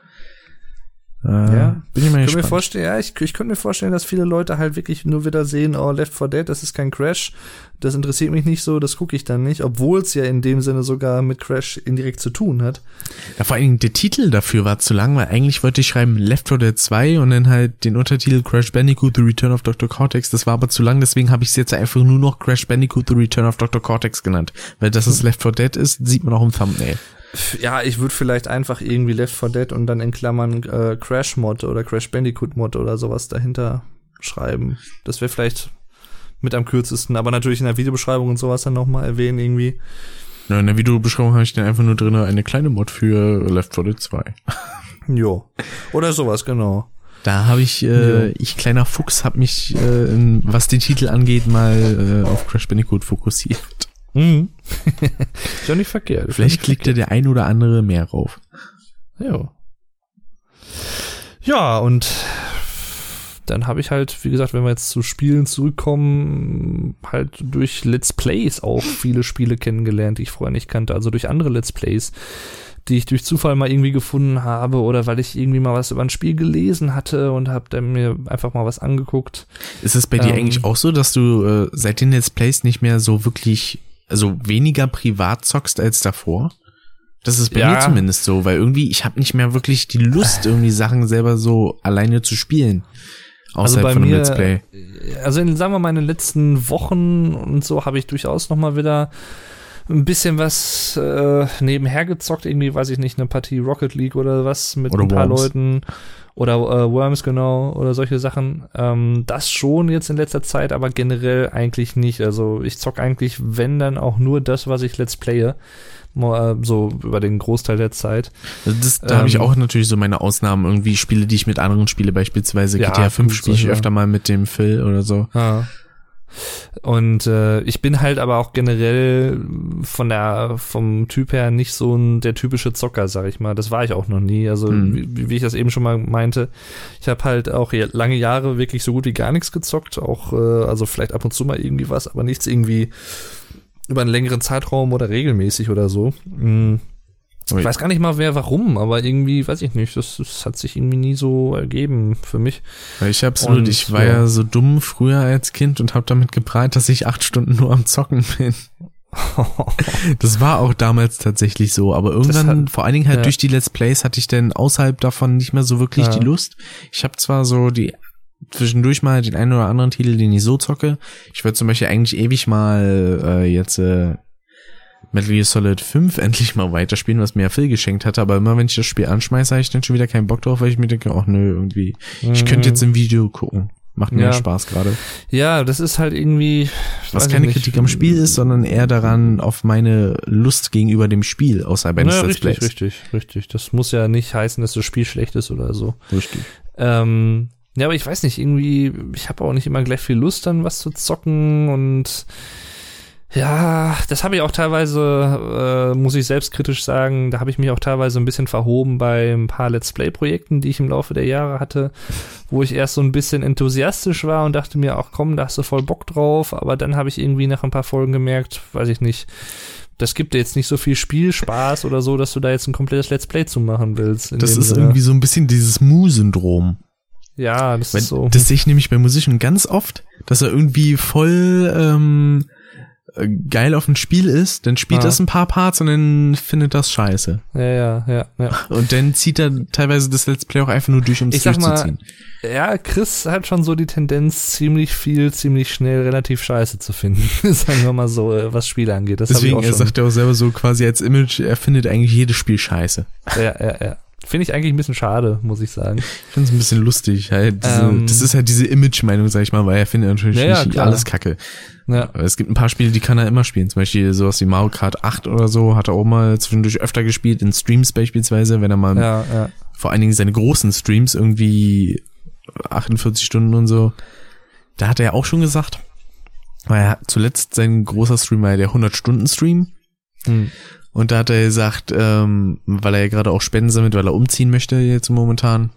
Äh, Ja. Bin ich mal Ich könnte mir vorstellen, ja, ich, ich könnte mir vorstellen, dass viele Leute halt wirklich nur wieder sehen, oh, Left 4 Dead, das ist kein Crash, das interessiert mich nicht so, das gucke ich dann nicht, obwohl es ja in dem Sinne sogar mit Crash indirekt zu tun hat. Ja, vor allen Dingen der Titel dafür war zu lang, weil eigentlich wollte ich schreiben Left 4 Dead 2 und dann halt den Untertitel Crash Bandicoot The Return of Dr. Cortex. Das war aber zu lang, deswegen habe ich es jetzt einfach nur noch Crash Bandicoot The Return of Dr. Cortex genannt. Weil dass es Left 4 Dead ist, sieht man auch im Thumbnail. Ja, ich würde vielleicht einfach irgendwie Left 4 Dead und dann in Klammern äh, Crash Mod oder Crash Bandicoot Mod oder sowas dahinter schreiben. Das wäre vielleicht mit am kürzesten, aber natürlich in der Videobeschreibung und sowas dann nochmal erwähnen irgendwie. Ja, in der Videobeschreibung habe ich dann einfach nur drin eine kleine Mod für Left 4 Dead 2. Jo. Oder sowas, genau. Da habe ich, äh, Ja. ich kleiner Fuchs, habe mich, äh, in, was den Titel angeht, mal äh, auf Crash Bandicoot fokussiert. Mhm. ist ja nicht verkehrt. Vielleicht klickt da der ein oder andere mehr rauf. Ja. Ja, und dann habe ich halt, wie gesagt, wenn wir jetzt zu Spielen zurückkommen, halt durch Let's Plays auch viele Spiele kennengelernt, die ich vorher nicht kannte. Also durch andere Let's Plays, die ich durch Zufall mal irgendwie gefunden habe oder weil ich irgendwie mal was über ein Spiel gelesen hatte und habe dann mir einfach mal was angeguckt. Ist es bei dir Ähm, eigentlich auch so, dass du äh, seit den Let's Plays nicht mehr so wirklich, also weniger privat zockst als davor? Das ist bei Ja. mir zumindest so, weil irgendwie, ich habe nicht mehr wirklich die Lust, irgendwie Sachen selber so alleine zu spielen. Außerhalb bei von einem mir- Let's Play. also in, sagen wir mal, in den letzten Wochen und so habe ich durchaus noch mal wieder ein bisschen was äh, nebenher gezockt. Irgendwie, weiß ich nicht, eine Partie Rocket League oder was mit Oder ein paar Worms. Leuten. Oder äh, Worms, genau, oder solche Sachen. Ähm, das schon jetzt in letzter Zeit, aber generell eigentlich nicht. Also ich zock eigentlich, wenn dann auch nur das, was ich Let's Playe. Äh, So über den Großteil der Zeit. Das, da habe ich Ähm, auch natürlich so meine Ausnahmen, irgendwie Spiele, die ich mit anderen spiele, beispielsweise Ja, GTA 5 gut, spiele ich öfter mal mit dem Phil oder so. Ja. Und äh, ich bin halt aber auch generell von der vom Typ her nicht so ein der typische Zocker, sag ich mal. Das war ich auch noch nie. Also Mhm. wie, wie ich das eben schon mal meinte, ich habe halt auch lange Jahre wirklich so gut wie gar nichts gezockt. Auch äh, also vielleicht ab und zu mal irgendwie was, aber nichts irgendwie über einen längeren Zeitraum oder regelmäßig oder so. Mhm. Ich weiß gar nicht mal wer warum, aber irgendwie, weiß ich nicht, das, das hat sich irgendwie nie so ergeben für mich. Ich absolut, Und, ich war ja. ja so dumm früher als Kind und habe damit geprahlt, dass ich acht Stunden nur am Zocken bin. Das war auch damals tatsächlich so, aber irgendwann, hat- vor allen Dingen halt ja. durch die Let's Plays, hatte ich dann außerhalb davon nicht mehr so wirklich Ja. die Lust. Ich habe zwar so die zwischendurch mal den einen oder anderen Titel, den ich so zocke. Ich würde zum Beispiel eigentlich ewig mal äh, jetzt äh, Metal Gear Solid 5 endlich mal weiterspielen, was mir ja Phil geschenkt hatte, aber immer wenn ich das Spiel anschmeiße, habe ich dann schon wieder keinen Bock drauf, weil ich mir denke, ach nö, irgendwie, ich könnte jetzt im Video gucken. Macht mir Ja. Spaß gerade. Ja, das ist halt irgendwie. Was keine nicht. Kritik am Spiel ist, sondern eher daran auf meine Lust gegenüber dem Spiel außerhalb eines Ja, Let's richtig, richtig, richtig. Das muss ja nicht heißen, dass das Spiel schlecht ist oder so. Richtig. Ähm, ja, aber ich weiß nicht, irgendwie, ich habe auch nicht immer gleich viel Lust, dann was zu zocken und ja, das habe ich auch teilweise, äh, muss ich selbstkritisch sagen, da habe ich mich auch teilweise ein bisschen verhoben bei ein paar Let's Play-Projekten, die ich im Laufe der Jahre hatte, wo ich erst so ein bisschen enthusiastisch war und dachte mir, ach komm, da hast du voll Bock drauf, aber dann habe ich irgendwie nach ein paar Folgen gemerkt, weiß ich nicht, das gibt dir jetzt nicht so viel Spielspaß oder so, dass du da jetzt ein komplettes Let's Play zu machen willst. Das ist Sinne. irgendwie so ein bisschen dieses Mu-Syndrom. ja, das Weil ist so. Das sehe ich nämlich bei Musischen ganz oft, dass er irgendwie voll ähm, äh, geil auf ein Spiel ist, dann spielt Ja. das ein paar Parts und dann findet das scheiße. Ja, ja, ja, ja. Und dann zieht er teilweise das Let's Play auch einfach nur durch, um es sag mal, durchzuziehen. Ja, Chris hat schon so die Tendenz, ziemlich viel, ziemlich schnell relativ scheiße zu finden. Sagen wir mal so, äh, was Spiele angeht. Das Deswegen, ich er auch schon. sagt ja auch selber so quasi als Image, er findet eigentlich jedes Spiel scheiße. ja, ja, ja. Finde ich eigentlich ein bisschen schade, muss ich sagen. Ich finde es ein bisschen lustig. Halt diese, Ähm. das ist halt diese Image-Meinung, sag ich mal, weil er findet natürlich Ja, ja, nicht klar. alles kacke. Ja, Aber es gibt ein paar Spiele, die kann er immer spielen. Zum Beispiel sowas wie Mario Kart 8 oder so, hat er auch mal zwischendurch öfter gespielt, in Streams beispielsweise, wenn er mal ja, ja. vor allen Dingen seine großen Streams, irgendwie 48 Stunden und so. Da hat er ja auch schon gesagt, weil er hat zuletzt sein großer Stream war ja der 100-Stunden-Stream. Hm. Und da hat er gesagt, ähm, weil er ja gerade auch Spenden sammelt, weil er umziehen möchte jetzt momentan,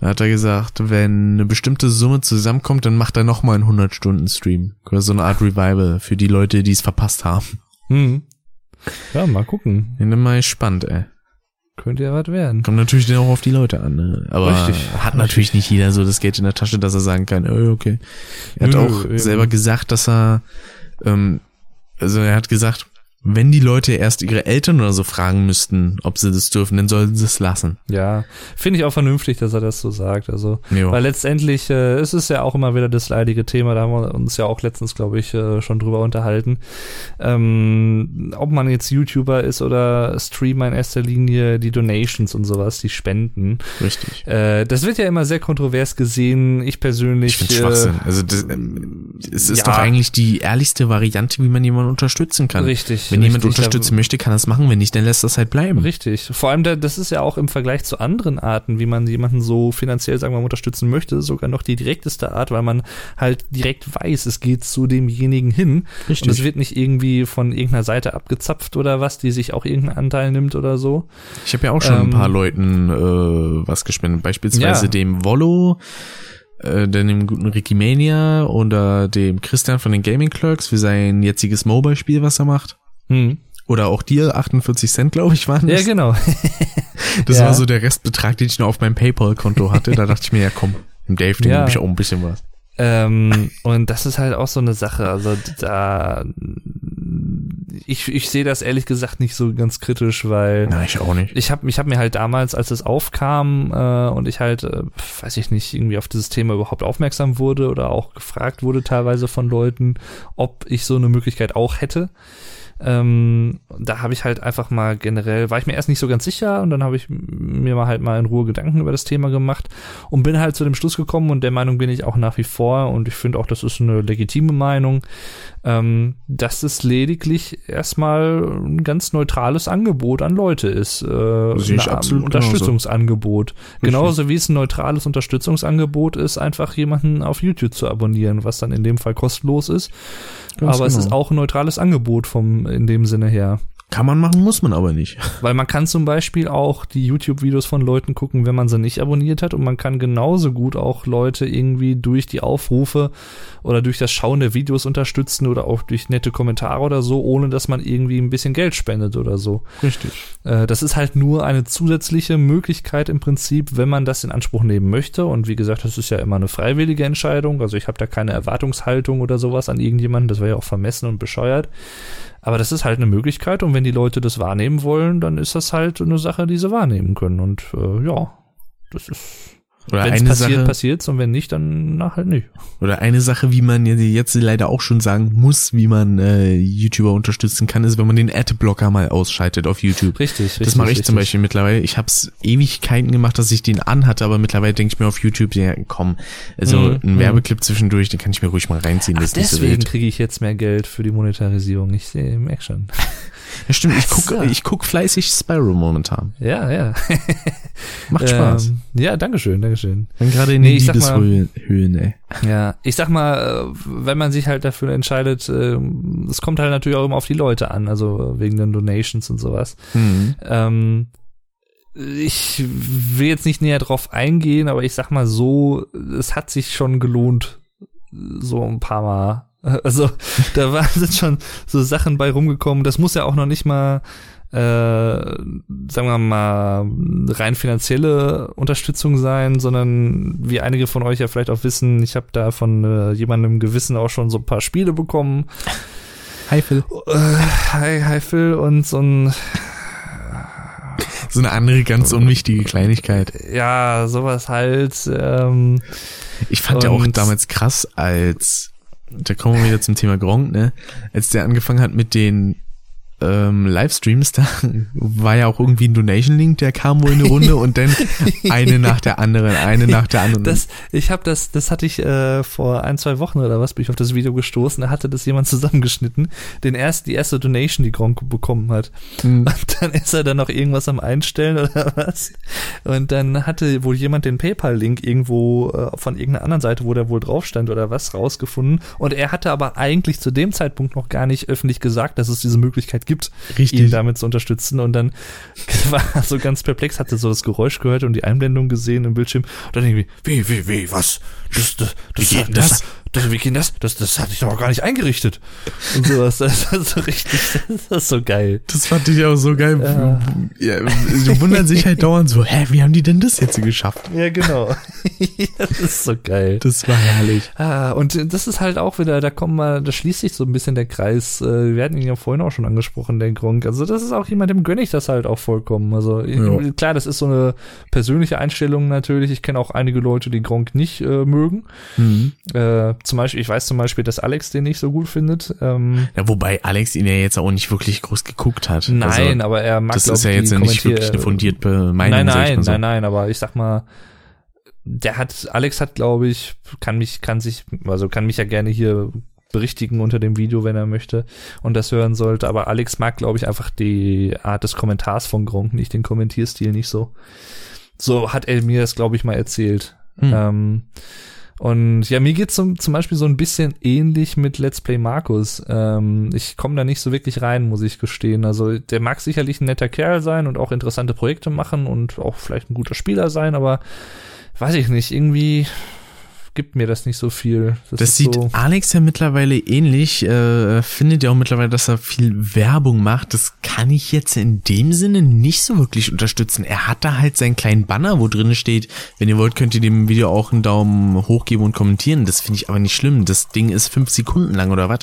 Da hat er gesagt, wenn eine bestimmte Summe zusammenkommt, dann macht er nochmal einen 100-Stunden-Stream. So eine Art Revival für die Leute, die es verpasst haben. Hm. Ja, mal gucken. Bin mal gespannt, ey. Könnte ja was werden. Kommt natürlich dann auch auf die Leute an, ne? Aber Richtig, hat natürlich nicht jeder so das Geld in der Tasche, dass er sagen kann, oh, okay. Er hat Nö, auch eben. selber gesagt, dass er, ähm, also er hat gesagt, wenn die Leute erst ihre Eltern oder so fragen müssten, ob sie das dürfen, dann sollen sie es lassen. Ja, finde ich auch vernünftig, dass er das so sagt. Also, Jo. weil letztendlich äh, es ist ja auch immer wieder das leidige Thema. Da haben wir uns ja auch letztens, glaube ich, äh, schon drüber unterhalten. Ähm, ob man jetzt YouTuber ist oder Streamer in erster Linie, die Donations und sowas, die Spenden. Richtig. Äh, das wird ja immer sehr kontrovers gesehen. Ich persönlich. Ich finde Schwachsinn. Also das, ähm, es ist ja. doch eigentlich die ehrlichste Variante, wie man jemanden unterstützen kann. Richtig. Wenn jemand unterstützen möchte, kann er es machen. Wenn nicht, dann lässt das halt bleiben. Richtig. Vor allem, da, das ist ja auch im Vergleich zu anderen Arten, wie man jemanden so finanziell, sagen wir mal, unterstützen möchte, sogar noch die direkteste Art, weil man halt direkt weiß, es geht zu demjenigen hin. Richtig. Und es wird nicht irgendwie von irgendeiner Seite abgezapft oder was, die sich auch irgendeinen Anteil nimmt oder so. Ich habe ja auch schon ein Ähm, paar Leuten äh, was gespendet. Beispielsweise Ja. dem Wollo, äh, dann dem guten Ricky Mania oder dem Christian von den Gaming Clerks für sein jetziges Mobile-Spiel, was er macht. Hm. Oder auch dir, 48 Cent, glaube ich, waren Ja, das. genau. Das ja. war so der Restbetrag, den ich noch auf meinem PayPal-Konto hatte. Da dachte ich mir, ja komm, dem Dave, dem Ja. gebe ich auch ein bisschen was. ähm, und das ist halt auch so eine Sache. Also da ich, ich sehe das ehrlich gesagt nicht so ganz kritisch, weil Na, ich auch nicht. ich habe ich hab mir halt damals, als es aufkam äh, und ich halt, äh, weiß ich nicht, irgendwie auf dieses Thema überhaupt aufmerksam wurde oder auch gefragt wurde teilweise von Leuten, ob ich so eine Möglichkeit auch hätte. Ähm, da habe ich halt einfach mal generell, war ich mir erst nicht so ganz sicher und dann habe ich mir mal halt mal in Ruhe Gedanken über das Thema gemacht und bin halt zu dem Schluss gekommen und der Meinung bin ich auch nach wie vor und ich finde auch, das ist eine legitime Meinung, ähm, dass es lediglich erstmal ein ganz neutrales Angebot an Leute ist. Äh, Sehe ich ein absolut Unterstützungsangebot. Genauso wie es ein neutrales Unterstützungsangebot ist, einfach jemanden auf YouTube zu abonnieren, was dann in dem Fall kostenlos ist. Ganz aber es genau. ist auch ein neutrales Angebot vom in dem Sinne her. Kann man machen, muss man aber nicht. Weil man kann zum Beispiel auch die YouTube-Videos von Leuten gucken, wenn man sie nicht abonniert hat. Und man kann genauso gut auch Leute irgendwie durch die Aufrufe oder durch das Schauen der Videos unterstützen oder auch durch nette Kommentare oder so, ohne dass man irgendwie ein bisschen Geld spendet oder so. Richtig. Äh, das ist halt nur eine zusätzliche Möglichkeit im Prinzip, wenn man das in Anspruch nehmen möchte. Und wie gesagt, das ist ja immer eine freiwillige Entscheidung. Also ich habe da keine Erwartungshaltung oder sowas an irgendjemanden. Das wäre ja auch vermessen und bescheuert. Aber das ist halt eine Möglichkeit. Und wenn die Leute das wahrnehmen wollen, dann ist das halt eine Sache, die sie wahrnehmen können. Und äh, ja, das ist. Oder Wenn es eine passiert, Sache, passiert's und wenn nicht, dann na, halt nicht. Oder eine Sache, wie man jetzt leider auch schon sagen muss, wie man äh, YouTuber unterstützen kann, ist, wenn man den Adblocker mal ausschaltet auf YouTube. Richtig, richtig. Das mache ich zum richtig. Beispiel mittlerweile. Ich habe es Ewigkeiten gemacht, dass ich den anhatte, aber mittlerweile denke ich mir auf YouTube, ja komm, also Mhm, ein mhm. Werbeclip zwischendurch, den kann ich mir ruhig mal reinziehen. Ach, das ist nicht so deswegen wild. kriege ich jetzt mehr Geld für die Monetarisierung. Ich sehe im Action. Ja, stimmt, ich guck, So. ich guck fleißig Spyro momentan. Ja, ja. Macht Spaß. Ähm, ja, dankeschön, dankeschön. Dann gerade in nee, Liebeshöhlen, Höhlen, ey. Ja, ich sag mal, äh, wenn man sich halt dafür entscheidet, ähm, es kommt halt natürlich auch immer auf die Leute an, also wegen den Donations und sowas. Mhm. Ähm, ich will jetzt nicht näher drauf eingehen, aber ich sag mal so, es hat sich schon gelohnt, so ein paar Mal. Also da war, sind schon so Sachen bei rumgekommen. Das muss ja auch noch nicht mal, äh, sagen wir mal, rein finanzielle Unterstützung sein, sondern wie einige von euch ja vielleicht auch wissen, ich habe da von äh, jemandem Gewissen auch schon so ein paar Spiele bekommen. Hi Phil. Äh, hi, hi Phil und so ein So eine andere ganz unwichtige Kleinigkeit. ja, sowas halt. Ähm, Ich fand ja auch damals krass, als, da kommen wir wieder zum Thema Gronk, ne, als der angefangen hat mit den ähm, Livestreams, da war ja auch irgendwie ein Donation-Link, der kam wohl in eine Runde und dann eine nach der anderen, eine nach der anderen. das, ich habe das, das hatte ich äh, vor ein, zwei Wochen oder was, bin ich auf das Video gestoßen, da hatte das jemand zusammengeschnitten, den erst, die erste Donation, die Gronk bekommen hat. Mhm. Und dann ist er dann noch irgendwas am Einstellen oder was. Und dann hatte wohl jemand den PayPal-Link irgendwo äh, von irgendeiner anderen Seite, wo der wohl drauf stand oder was, rausgefunden. Und er hatte aber eigentlich zu dem Zeitpunkt noch gar nicht öffentlich gesagt, dass es diese Möglichkeit gibt. Gibt, Richtig. ihn damit zu unterstützen. Und dann war er so ganz perplex, hatte so das Geräusch gehört und die Einblendung gesehen im Bildschirm. Und dann irgendwie, wie, wie, wie, was? Das, das, das, das, das? Das, wie geht das? Das, das hatte ich doch auch gar nicht eingerichtet. Und sowas. Das ist so richtig, das ist so geil. Das fand ich auch so geil. Ja. die wundern sich halt dauernd so, hä, wie haben die denn das jetzt geschafft? Ja, genau. das ist so geil. Das war herrlich. Ah, und das ist halt auch wieder, da kommen wir, da schließt sich so ein bisschen der Kreis. Äh, Wir hatten ihn ja vorhin auch schon angesprochen, der Gronk. Also das ist auch jemand, dem gönne ich das halt auch vollkommen. Also Ja. klar, das ist so eine persönliche Einstellung natürlich. Ich kenne auch einige Leute, die Gronk nicht äh, mögen. Mhm. Äh, zum Beispiel, ich weiß zum Beispiel, dass Alex den nicht so gut findet. Ähm, Ja, wobei Alex ihn ja jetzt auch nicht wirklich groß geguckt hat. nein, also, aber er mag das glaub ist ja jetzt ja nicht wirklich eine fundierte Meinung. Nein, nein, so. nein, nein, aber ich sag mal, der hat, Alex hat, glaube ich, kann mich, kann sich, also kann mich ja gerne hier berichtigen unter dem Video, wenn er möchte und das hören sollte. Aber Alex mag, glaube ich, einfach die Art des Kommentars von Gronk, nicht den Kommentierstil nicht so. So hat er mir das, glaube ich, mal erzählt. Hm. Ähm, und ja, mir geht's zum, zum Beispiel so ein bisschen ähnlich mit Let's Play Markus. Ähm, ich komme da nicht so wirklich rein, muss ich gestehen. Also der mag sicherlich ein netter Kerl sein und auch interessante Projekte machen und auch vielleicht ein guter Spieler sein, aber weiß ich nicht, irgendwie gibt mir das nicht so viel. Das ist sieht so, Alex ja mittlerweile ähnlich, äh, findet ja auch mittlerweile, dass er viel Werbung macht. Das kann ich jetzt in dem Sinne nicht so wirklich unterstützen. Er hat da halt seinen kleinen Banner, wo drin steht, wenn ihr wollt, könnt ihr dem Video auch einen Daumen hoch geben und kommentieren. Das finde ich aber nicht schlimm. Das Ding ist fünf Sekunden lang oder was.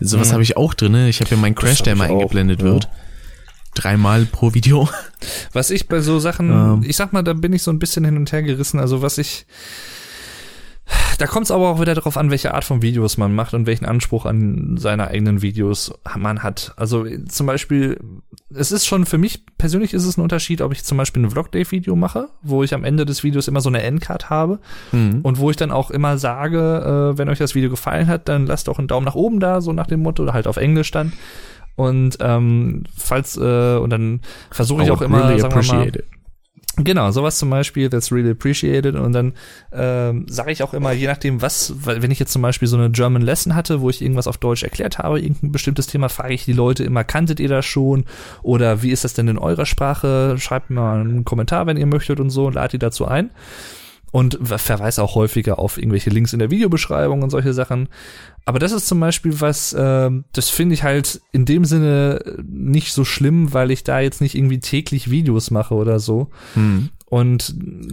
Sowas Mhm. habe ich auch drinne. Ich habe ja meinen Crash, der mal eingeblendet ja. wird. Dreimal pro Video. Was ich bei so Sachen, Ähm. ich sag mal, da bin ich so ein bisschen hin und her gerissen. Also was ich, da kommt es aber auch wieder darauf an, welche Art von Videos man macht und welchen Anspruch an seine eigenen Videos man hat. Also zum Beispiel, es ist schon für mich persönlich ist es ein Unterschied, ob ich zum Beispiel ein Vlog-Day-Video mache, wo ich am Ende des Videos immer so eine Endcard habe Mhm. und wo ich dann auch immer sage, äh, wenn euch das Video gefallen hat, dann lasst doch einen Daumen nach oben da, so nach dem Motto, oder halt auf Englisch dann. Und ähm, falls, äh, und dann versuche ich I auch immer, really sagen wir mal. Genau, sowas zum Beispiel, that's really appreciated. Und dann ähm, sage ich auch immer, je nachdem, was, wenn ich jetzt zum Beispiel so eine German Lesson hatte, wo ich irgendwas auf Deutsch erklärt habe, irgendein bestimmtes Thema, frage ich die Leute immer, kanntet ihr das schon? Oder wie ist das denn in eurer Sprache? Schreibt mir mal einen Kommentar, wenn ihr möchtet und so, und lad die dazu ein. Und verweise auch häufiger auf irgendwelche Links in der Videobeschreibung und solche Sachen. Aber das ist zum Beispiel was, ähm, das finde ich halt in dem Sinne nicht so schlimm, weil ich da jetzt nicht irgendwie täglich Videos mache oder so. Mhm. Und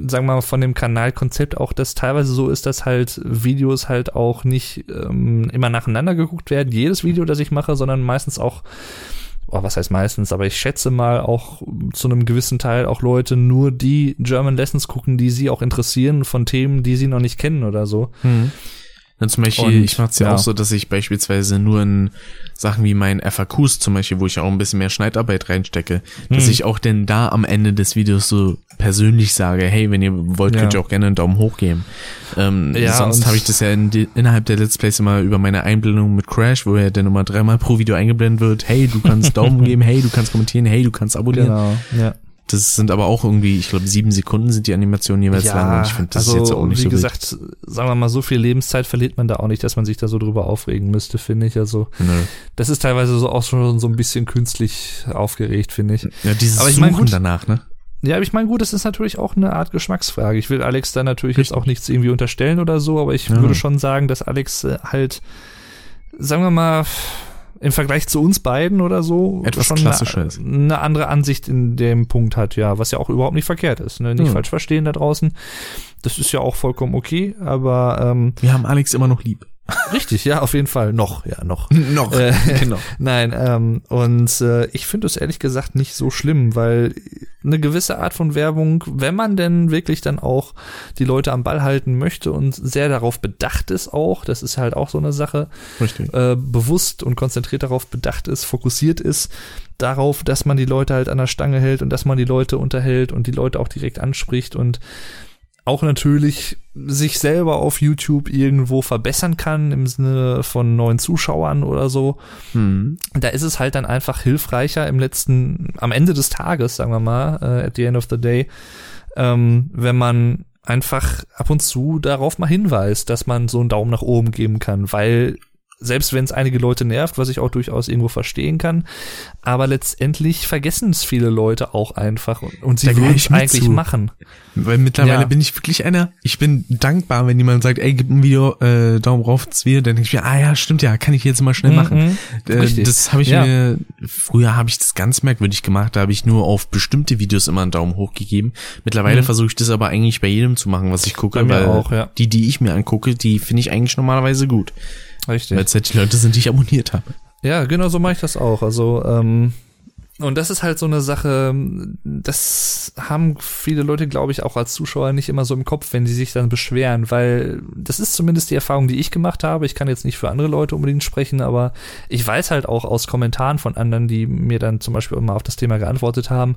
sagen wir mal von dem Kanalkonzept auch, dass teilweise so ist, dass halt Videos halt auch nicht ähm, immer nacheinander geguckt werden, jedes Video, das ich mache, sondern meistens auch, oh, was heißt meistens, aber ich schätze mal auch zu einem gewissen Teil auch Leute nur die German Lessons gucken, die sie auch interessieren von Themen, die sie noch nicht kennen oder so. Mhm. Dann zum Beispiel, Und, ich mache es ja, ja. auch so, dass ich beispielsweise nur in Sachen wie meinen FAQs zum Beispiel, wo ich auch ein bisschen mehr Schneidarbeit reinstecke, dass Hm. ich auch denn da am Ende des Videos so persönlich sage, hey, wenn ihr wollt, Ja. könnt ihr auch gerne einen Daumen hoch geben. Ähm, Ja, sonst habe ich das ja in die, innerhalb der Let's Plays immer über meine Einblendung mit Crash, wo er dann immer dreimal pro Video eingeblendet wird, hey, du kannst Daumen geben, hey, du kannst kommentieren, hey, du kannst abonnieren. Genau, ja. Das sind aber auch irgendwie, ich glaube, sieben Sekunden sind die Animationen jeweils lang und ich finde, das also, ist jetzt auch nicht wie so gesagt, sagen wir mal, so viel Lebenszeit verliert man da auch nicht, dass man sich da so drüber aufregen müsste, finde ich. Also, wild. Nö. das ist teilweise so auch schon so ein bisschen künstlich aufgeregt, finde ich. Ja, dieses Aber ich mein, Suchen gut- danach, ne? Ja, aber ich meine, gut, das ist natürlich auch eine Art Geschmacksfrage. Ich will Alex da natürlich jetzt auch nichts irgendwie unterstellen oder so, aber ich Ja. würde schon sagen, dass Alex äh, halt, sagen wir mal, im Vergleich zu uns beiden oder so Etwas schon klassischer eine, ist. eine andere Ansicht in dem Punkt hat, ja, was ja auch überhaupt nicht verkehrt ist. Ne? Nicht Ja. falsch verstehen da draußen. Das ist ja auch vollkommen okay, aber ähm, Wir haben Alex immer noch lieb. Richtig, ja, auf jeden Fall. Noch, ja, noch. noch, Äh, genau. Nein, ähm, und äh, ich finde es ehrlich gesagt nicht so schlimm, weil eine gewisse Art von Werbung, wenn man denn wirklich dann auch die Leute am Ball halten möchte und sehr darauf bedacht ist auch, das ist halt auch so eine Sache, Richtig. äh, bewusst und konzentriert darauf bedacht ist, fokussiert ist, darauf, dass man die Leute halt an der Stange hält und dass man die Leute unterhält und die Leute auch direkt anspricht und auch natürlich sich selber auf YouTube irgendwo verbessern kann im Sinne von neuen Zuschauern oder so. Hm. Da ist es halt dann einfach hilfreicher im letzten, am Ende des Tages, sagen wir mal, äh, at the end of the day, ähm, wenn man einfach ab und zu darauf mal hinweist, dass man so einen Daumen nach oben geben kann, weil selbst wenn es einige Leute nervt, was ich auch durchaus irgendwo verstehen kann. Aber letztendlich vergessen es viele Leute auch einfach und, und sie würden es eigentlich zu. machen. Weil mittlerweile ja. bin ich wirklich einer, ich bin dankbar, wenn jemand sagt, ey, gib ein Video, äh, Daumen rauf, Video, dann denke ich mir, ah ja, stimmt ja, kann ich jetzt mal schnell mhm, machen. Äh, das habe ich ja. mir, früher habe ich das ganz merkwürdig gemacht, da habe ich nur auf bestimmte Videos immer einen Daumen hoch gegeben. Mittlerweile mhm. versuche ich das aber eigentlich bei jedem zu machen, was ich gucke, weil auch, ja. die, die ich mir angucke, die finde ich eigentlich normalerweise gut. Richtig. Weil es halt die Leute sind, die ich abonniert habe. Ja, genau so mache ich das auch. Also, ähm, und das ist halt so eine Sache, das haben viele Leute, glaube ich, auch als Zuschauer nicht immer so im Kopf, wenn die sich dann beschweren, weil das ist zumindest die Erfahrung, die ich gemacht habe. Ich kann jetzt nicht für andere Leute unbedingt sprechen, aber ich weiß halt auch aus Kommentaren von anderen, die mir dann zum Beispiel immer auf das Thema geantwortet haben,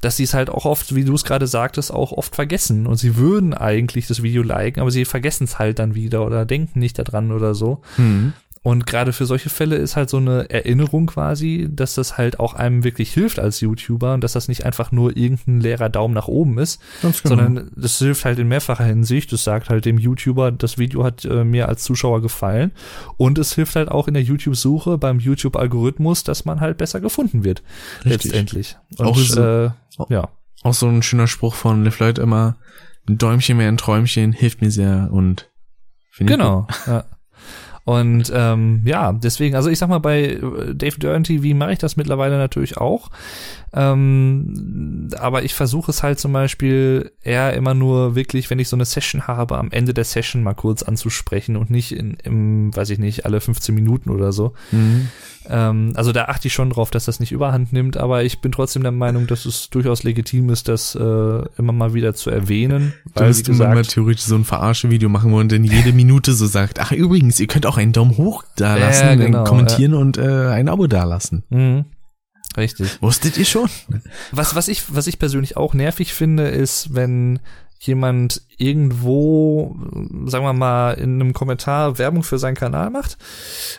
dass sie es halt auch oft, wie du es gerade sagtest, auch oft vergessen. Und sie würden eigentlich das Video liken, aber sie vergessen es halt dann wieder oder denken nicht daran oder so. Mhm. Und gerade für solche Fälle ist halt so eine Erinnerung quasi, dass das halt auch einem wirklich hilft als YouTuber und dass das nicht einfach nur irgendein leerer Daumen nach oben ist, genau. sondern das hilft halt in mehrfacher Hinsicht. Das sagt halt dem YouTuber, das Video hat äh, mir als Zuschauer gefallen und es hilft halt auch in der YouTube-Suche beim YouTube-Algorithmus, dass man halt besser gefunden wird. Richtig. Letztendlich. Und, auch so, äh, ja. Auch so ein schöner Spruch von Liv Lloyd immer, ein Däumchen mehr ein Träumchen hilft mir sehr und Genau, ja. Und ähm, ja, deswegen, also ich sag mal, bei äh, Dave Dern TV mache ich das mittlerweile natürlich auch. Ähm, aber ich versuche es halt zum Beispiel eher immer nur wirklich, wenn ich so eine Session habe, am Ende der Session mal kurz anzusprechen und nicht in, im, weiß ich nicht, alle 15 Minuten oder so. Mhm. Ähm, also da achte ich schon drauf, dass das nicht überhand nimmt, aber ich bin trotzdem der Meinung, dass es durchaus legitim ist, das äh, immer mal wieder zu erwähnen. Du wirst immer mal theoretisch so ein Verarsche-Video machen, wo man dann jede Minute so sagt, ach übrigens, ihr könnt auch einen Daumen hoch da lassen, äh, genau, kommentieren ja. und äh, ein Abo da lassen. Mhm. Richtig. Wusstet ihr schon? Was, was ich, was ich persönlich auch nervig finde, ist, wenn jemand irgendwo, sagen wir mal, in einem Kommentar Werbung für seinen Kanal macht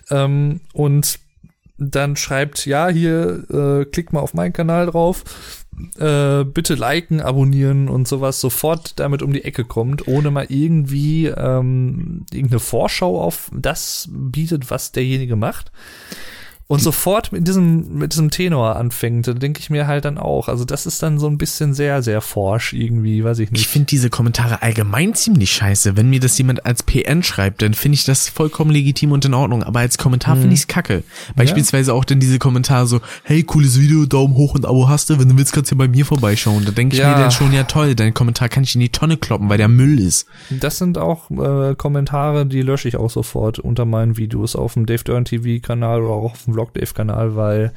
ähm, und dann schreibt, ja, hier, äh, klickt mal auf meinen Kanal drauf, äh, bitte liken, abonnieren und sowas, sofort damit um die Ecke kommt, ohne mal irgendwie ähm, irgendeine Vorschau auf das bietet, was derjenige macht und sofort mit diesem, mit diesem Tenor anfängt, dann denke ich mir halt dann auch. Also das ist dann so ein bisschen sehr, sehr forsch irgendwie, weiß ich nicht. Ich finde diese Kommentare allgemein ziemlich scheiße. Wenn mir das jemand als PN schreibt, dann finde ich das vollkommen legitim und in Ordnung. Aber als Kommentar hm. finde ich es kacke. Beispielsweise ja. auch dann diese Kommentare so, hey, cooles Video, Daumen hoch und Abo hast du, wenn du willst, kannst du ja bei mir vorbeischauen. Da denke ich ja. mir dann schon, ja toll, dein Kommentar kann ich in die Tonne kloppen, weil der Müll ist. Das sind auch äh, Kommentare, die lösche ich auch sofort unter meinen Videos auf dem Dave Dern TV Kanal oder auch auf dem Vlog-Dave-Kanal, weil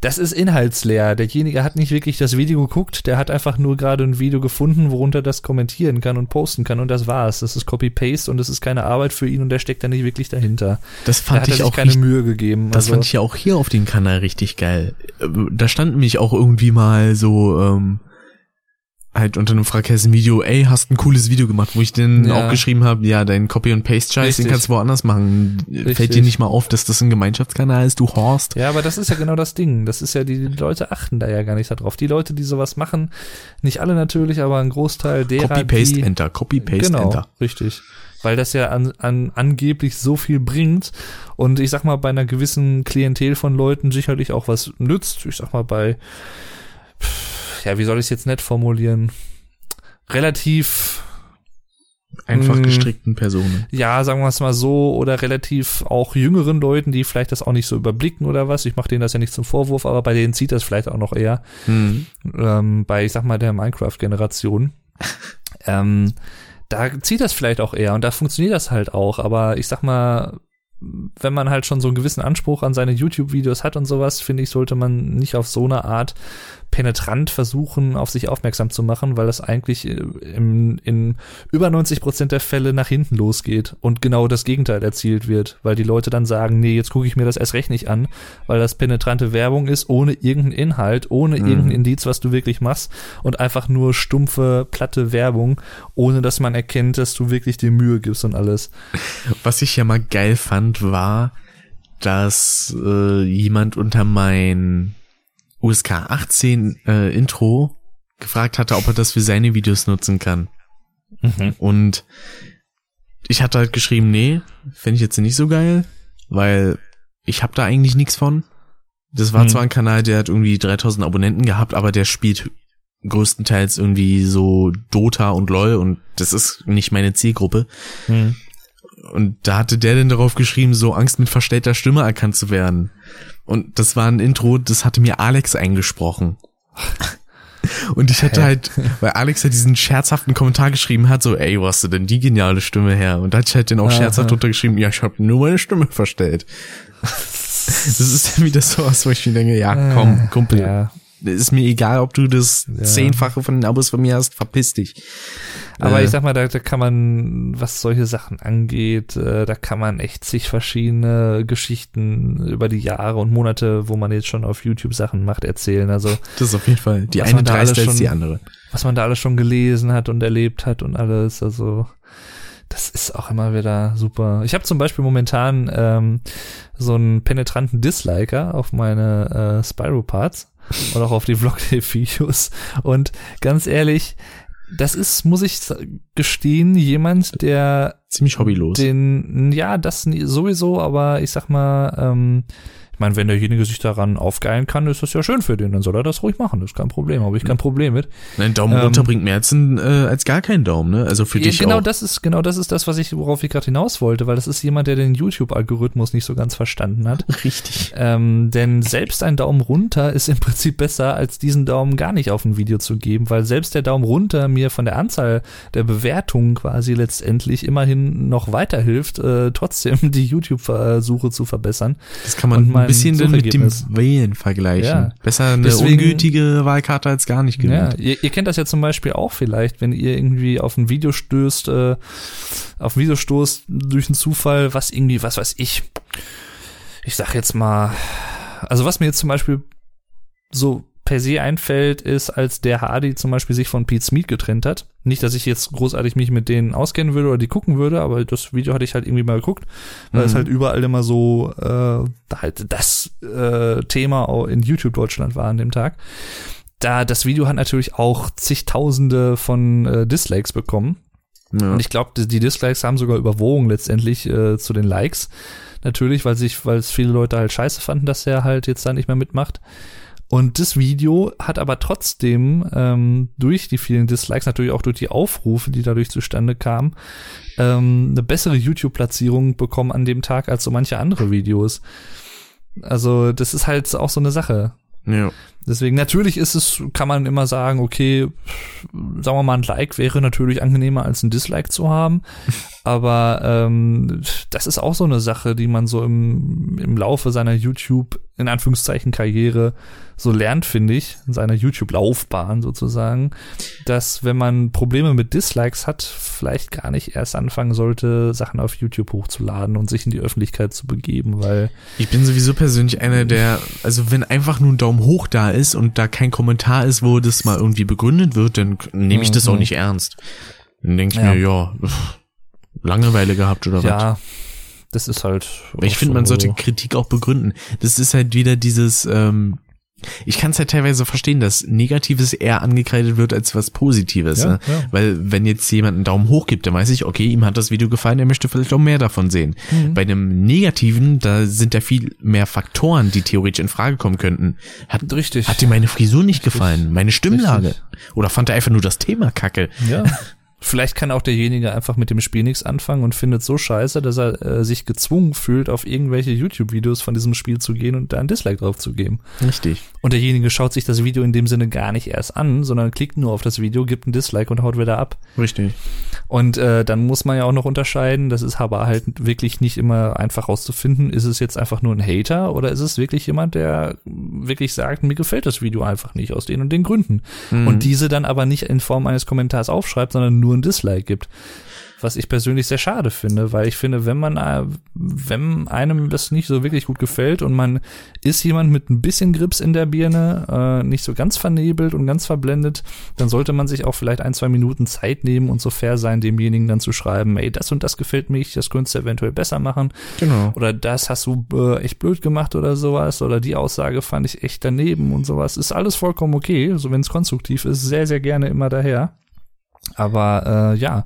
das ist inhaltsleer. Derjenige hat nicht wirklich das Video geguckt, der hat einfach nur gerade ein Video gefunden, worunter das kommentieren kann und posten kann und das war's. Das ist Copy-Paste und das ist keine Arbeit für ihn und der steckt da nicht wirklich dahinter. Das fand da ich auch keine Mühe gegeben. Das also. fand ich ja auch hier auf dem Kanal richtig geil. Da stand nämlich auch irgendwie mal so ähm, halt unter einem Fragessen-Video, ey, hast ein cooles Video gemacht, wo ich dann ja. auch geschrieben habe, ja, dein Copy- und Paste-Scheiß, den kannst du woanders machen. Richtig. Fällt dir nicht mal auf, dass das ein Gemeinschaftskanal ist, du Horst. Ja, aber das ist ja genau das Ding. Das ist ja, die, die Leute achten da ja gar nicht darauf. Die Leute, die sowas machen, nicht alle natürlich, aber ein Großteil derer, Copy-Paste-Enter, Copy-Paste-Enter. Genau, richtig weil das ja an, an angeblich so viel bringt und ich sag mal bei einer gewissen Klientel von Leuten sicherlich auch was nützt. Ich sag mal bei ja, wie soll ich es jetzt nett formulieren? Relativ einfach hm. gestrickten Personen. Ja, sagen wir es mal so, oder relativ auch jüngeren Leuten, die vielleicht das auch nicht so überblicken oder was. Ich mache denen das ja nicht zum Vorwurf, aber bei denen zieht das vielleicht auch noch eher. Mhm. Ähm, bei, ich sag mal, der Minecraft-Generation. ähm, da zieht das vielleicht auch eher und da funktioniert das halt auch, aber ich sag mal, wenn man halt schon so einen gewissen Anspruch an seine YouTube-Videos hat und sowas, finde ich, sollte man nicht auf so eine Art penetrant versuchen, auf sich aufmerksam zu machen, weil das eigentlich äh, im, in über 90 Prozent der Fälle nach hinten losgeht und genau das Gegenteil erzielt wird, weil die Leute dann sagen, nee, jetzt gucke ich mir das erst recht nicht an, weil das penetrante Werbung ist, ohne irgendeinen Inhalt, ohne mhm. irgendein Indiz, was du wirklich machst und einfach nur stumpfe, platte Werbung, ohne dass man erkennt, dass du wirklich dir Mühe gibst und alles. Was ich ja mal geil fand, war, dass äh, jemand unter mein USK 18 äh, Intro gefragt hatte, ob er das für seine Videos nutzen kann. Mhm. Und ich hatte halt geschrieben, nee, fände ich jetzt nicht so geil. weil ich habe da eigentlich nichts von. Das war Hm. zwar ein Kanal, der hat irgendwie 3000 Abonnenten gehabt, aber der spielt größtenteils irgendwie so Dota und LoL und das ist nicht meine Zielgruppe. Hm. Und da hatte der denn darauf geschrieben, so Angst mit verstellter Stimme erkannt zu werden. Und das war ein Intro, das hatte mir Alex eingesprochen. Und ich hatte halt, weil Alex ja diesen scherzhaften Kommentar geschrieben hat, so, ey, wo hast du denn die geniale Stimme her? Und da hatte ich halt den auch scherzhaft untergeschrieben, ja, ich habe nur meine Stimme verstellt. Das ist dann wieder sowas, wo ich mir denke, ja, komm, Kumpel, Ja. Ist mir egal, ob du das Ja. Zehnfache von den Abos von mir hast, verpiss dich. Aber Äh, ich sag mal, da, da kann man, was solche Sachen angeht, äh, da kann man echt sich verschiedene Geschichten über die Jahre und Monate, wo man jetzt schon auf YouTube Sachen macht, erzählen. Also das ist auf jeden Fall die eine dreister als die andere. was man da alles schon gelesen hat und erlebt hat und alles. Also das ist auch immer wieder super. Ich habe zum Beispiel momentan ähm, so einen penetranten Disliker auf meine äh, Spyro-Parts und auch auf die Vlog-Videos. Und ganz ehrlich, das ist, muss ich gestehen, jemand, der Ziemlich hobbylos. den, ja, das sowieso, aber ich sag mal, ähm, meine, wenn derjenige sich daran aufgeilen kann, ist das ja schön für den, dann soll er das ruhig machen, das ist kein Problem, habe ich kein Problem mit. Ein Daumen Ähm, runter bringt mehr als, ein, äh, als gar keinen Daumen, ne? Also für Ja, dich genau auch. das ist genau das ist das, was ich worauf ich gerade hinaus wollte, weil das ist jemand, der den YouTube-Algorithmus nicht so ganz verstanden hat. Richtig. Ähm, denn selbst ein Daumen runter ist im Prinzip besser, als diesen Daumen gar nicht auf ein Video zu geben, weil selbst der Daumen runter mir von der Anzahl der Bewertungen quasi letztendlich immerhin noch weiterhilft, äh, trotzdem die YouTube-Suche zu verbessern. Das kann man bisschen dann mit dem. Wählen vergleichen. Ja. Besser eine Deswegen- ungültige Wahlkarte als gar nicht Ja, gewählt. ihr, ihr kennt das ja zum Beispiel auch vielleicht, wenn ihr irgendwie auf ein Video stößt, äh, auf ein Video stoßt durch einen Zufall, was irgendwie, was weiß ich, ich sag jetzt mal, also was mir jetzt zum Beispiel so per se einfällt, ist, als der Hardy zum Beispiel sich von Pete Smith getrennt hat. Nicht, dass ich jetzt großartig mich mit denen auskennen würde oder die gucken würde, aber das Video hatte ich halt irgendwie mal geguckt, weil es Mhm. halt überall immer so äh, halt das äh, Thema auch in YouTube Deutschland war an dem Tag da das Video hat natürlich auch zigtausende von äh, Dislikes bekommen. Ja. Und ich glaube, die, die Dislikes haben sogar überwogen letztendlich äh, zu den Likes. Natürlich, weil sich, weil es viele Leute halt scheiße fanden, dass er halt jetzt da nicht mehr mitmacht. Und das Video hat aber trotzdem ähm, durch die vielen Dislikes, natürlich auch durch die Aufrufe, die dadurch zustande kamen, ähm, eine bessere YouTube-Platzierung bekommen an dem Tag als so manche andere Videos. Also das ist halt auch so eine Sache. ja. Deswegen, natürlich ist es, kann man immer sagen, okay, sagen wir mal, ein Like wäre natürlich angenehmer als ein Dislike zu haben. Aber ähm, das ist auch so eine Sache, die man so im, im Laufe seiner YouTube, in Anführungszeichen, Karriere so lernt, finde ich, in seiner YouTube-Laufbahn sozusagen, dass wenn man Probleme mit Dislikes hat, vielleicht gar nicht erst anfangen sollte, Sachen auf YouTube hochzuladen und sich in die Öffentlichkeit zu begeben, weil Ich bin sowieso persönlich einer der, also wenn einfach nur ein Daumen hoch da ist und da kein Kommentar ist, wo das mal irgendwie begründet wird, dann nehme ich das Mhm. auch nicht ernst. Dann denke ich Ja. mir, ja, Langeweile gehabt oder was. ja, das ist halt. Ich finde, man so- sollte Kritik auch begründen. Das ist halt wieder dieses, ähm, ich kann es halt teilweise verstehen, dass Negatives eher angekreidet wird als was Positives. Ja, ne? ja. Weil wenn jetzt jemand einen Daumen hoch gibt, dann weiß ich, okay, ihm hat das Video gefallen, er möchte vielleicht auch mehr davon sehen. Mhm. Bei einem Negativen, da sind ja viel mehr Faktoren, die theoretisch in Frage kommen könnten. Hat, Richtig. hat dir meine Frisur nicht gefallen, meine Stimmlage? Richtig. Oder fand er einfach nur das Thema kacke? Ja. Vielleicht kann auch derjenige einfach mit dem Spiel nichts anfangen und findet so scheiße, dass er äh, sich gezwungen fühlt, auf irgendwelche YouTube-Videos von diesem Spiel zu gehen und da ein Dislike drauf zu geben. Richtig. Und derjenige schaut sich das Video in dem Sinne gar nicht erst an, sondern klickt nur auf das Video, gibt ein Dislike und haut wieder ab. Richtig. Und äh, dann muss man ja auch noch unterscheiden, das ist aber halt wirklich nicht immer einfach rauszufinden, ist es jetzt einfach nur ein Hater oder ist es wirklich jemand, der wirklich sagt, mir gefällt das Video einfach nicht aus den und den Gründen. Mhm. Und diese dann aber nicht in Form eines Kommentars aufschreibt, sondern nur ein Dislike gibt. Was ich persönlich sehr schade finde, weil ich finde, wenn man, äh, wenn einem das nicht so wirklich gut gefällt und man ist jemand mit ein bisschen Grips in der Birne, äh, nicht so ganz vernebelt und ganz verblendet, dann sollte man sich auch vielleicht ein, zwei Minuten Zeit nehmen und so fair sein, demjenigen dann zu schreiben, ey, das und das gefällt mich, das könntest du eventuell besser machen Genau. oder das hast du äh, echt blöd gemacht oder sowas oder die Aussage fand ich echt daneben und sowas. Ist alles vollkommen okay, so wenn es konstruktiv ist, sehr, sehr gerne immer daher. Aber äh, ja,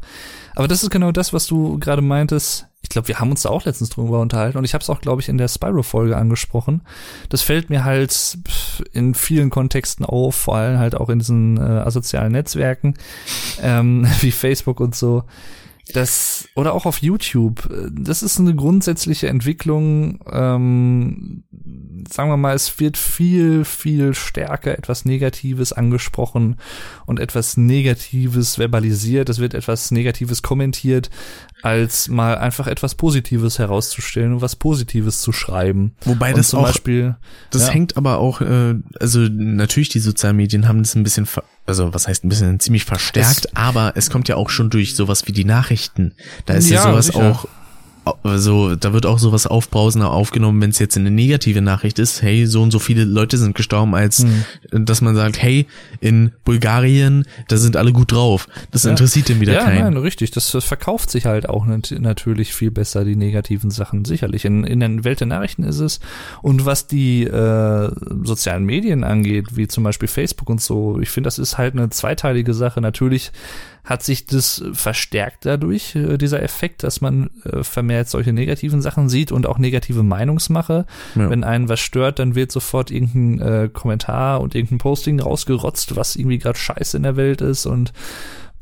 aber das ist genau das, was du gerade meintest. ich glaube, wir haben uns da auch letztens drüber unterhalten und ich habe es auch, glaube ich, in der Spyro-Folge angesprochen. Das fällt mir halt in vielen Kontexten auf, vor allem halt auch in diesen äh, asozialen Netzwerken ähm, wie Facebook und so das oder auch auf YouTube, das ist eine grundsätzliche Entwicklung. Ähm, sagen wir mal, es wird viel, viel stärker etwas Negatives angesprochen und etwas Negatives verbalisiert. Es wird etwas Negatives kommentiert, als mal einfach etwas Positives herauszustellen und was Positives zu schreiben. Wobei und das zum auch, Beispiel, das ja. hängt aber auch, äh, also natürlich die sozialen Medien haben das ein bisschen, also was heißt ein bisschen ziemlich verstärkt, es, aber es kommt ja auch schon durch sowas wie die Nachrichten. Da ist ja, ja sowas sicher. auch also da wird auch sowas aufbrausender aufgenommen, wenn es jetzt eine negative Nachricht ist, hey, so und so viele Leute sind gestorben, als hm. dass man sagt, hey, in Bulgarien, da sind alle gut drauf. Das ja. interessiert den wieder ja, keinen. Ja, nein, richtig. Das, das, verkauft sich halt auch natürlich viel besser, die negativen Sachen. Sicherlich. In, in der Welt der Nachrichten ist es. Und was die äh, sozialen Medien angeht, wie zum Beispiel Facebook und so, ich finde, das ist halt eine zweiteilige Sache. Natürlich hat sich das verstärkt dadurch, äh, dieser Effekt, dass man äh, vermehrt solche negativen Sachen sieht und auch negative Meinungsmache. Ja. Wenn einen was stört, dann wird sofort irgendein äh, Kommentar und irgendein Posting rausgerotzt, was irgendwie gerade scheiße in der Welt ist und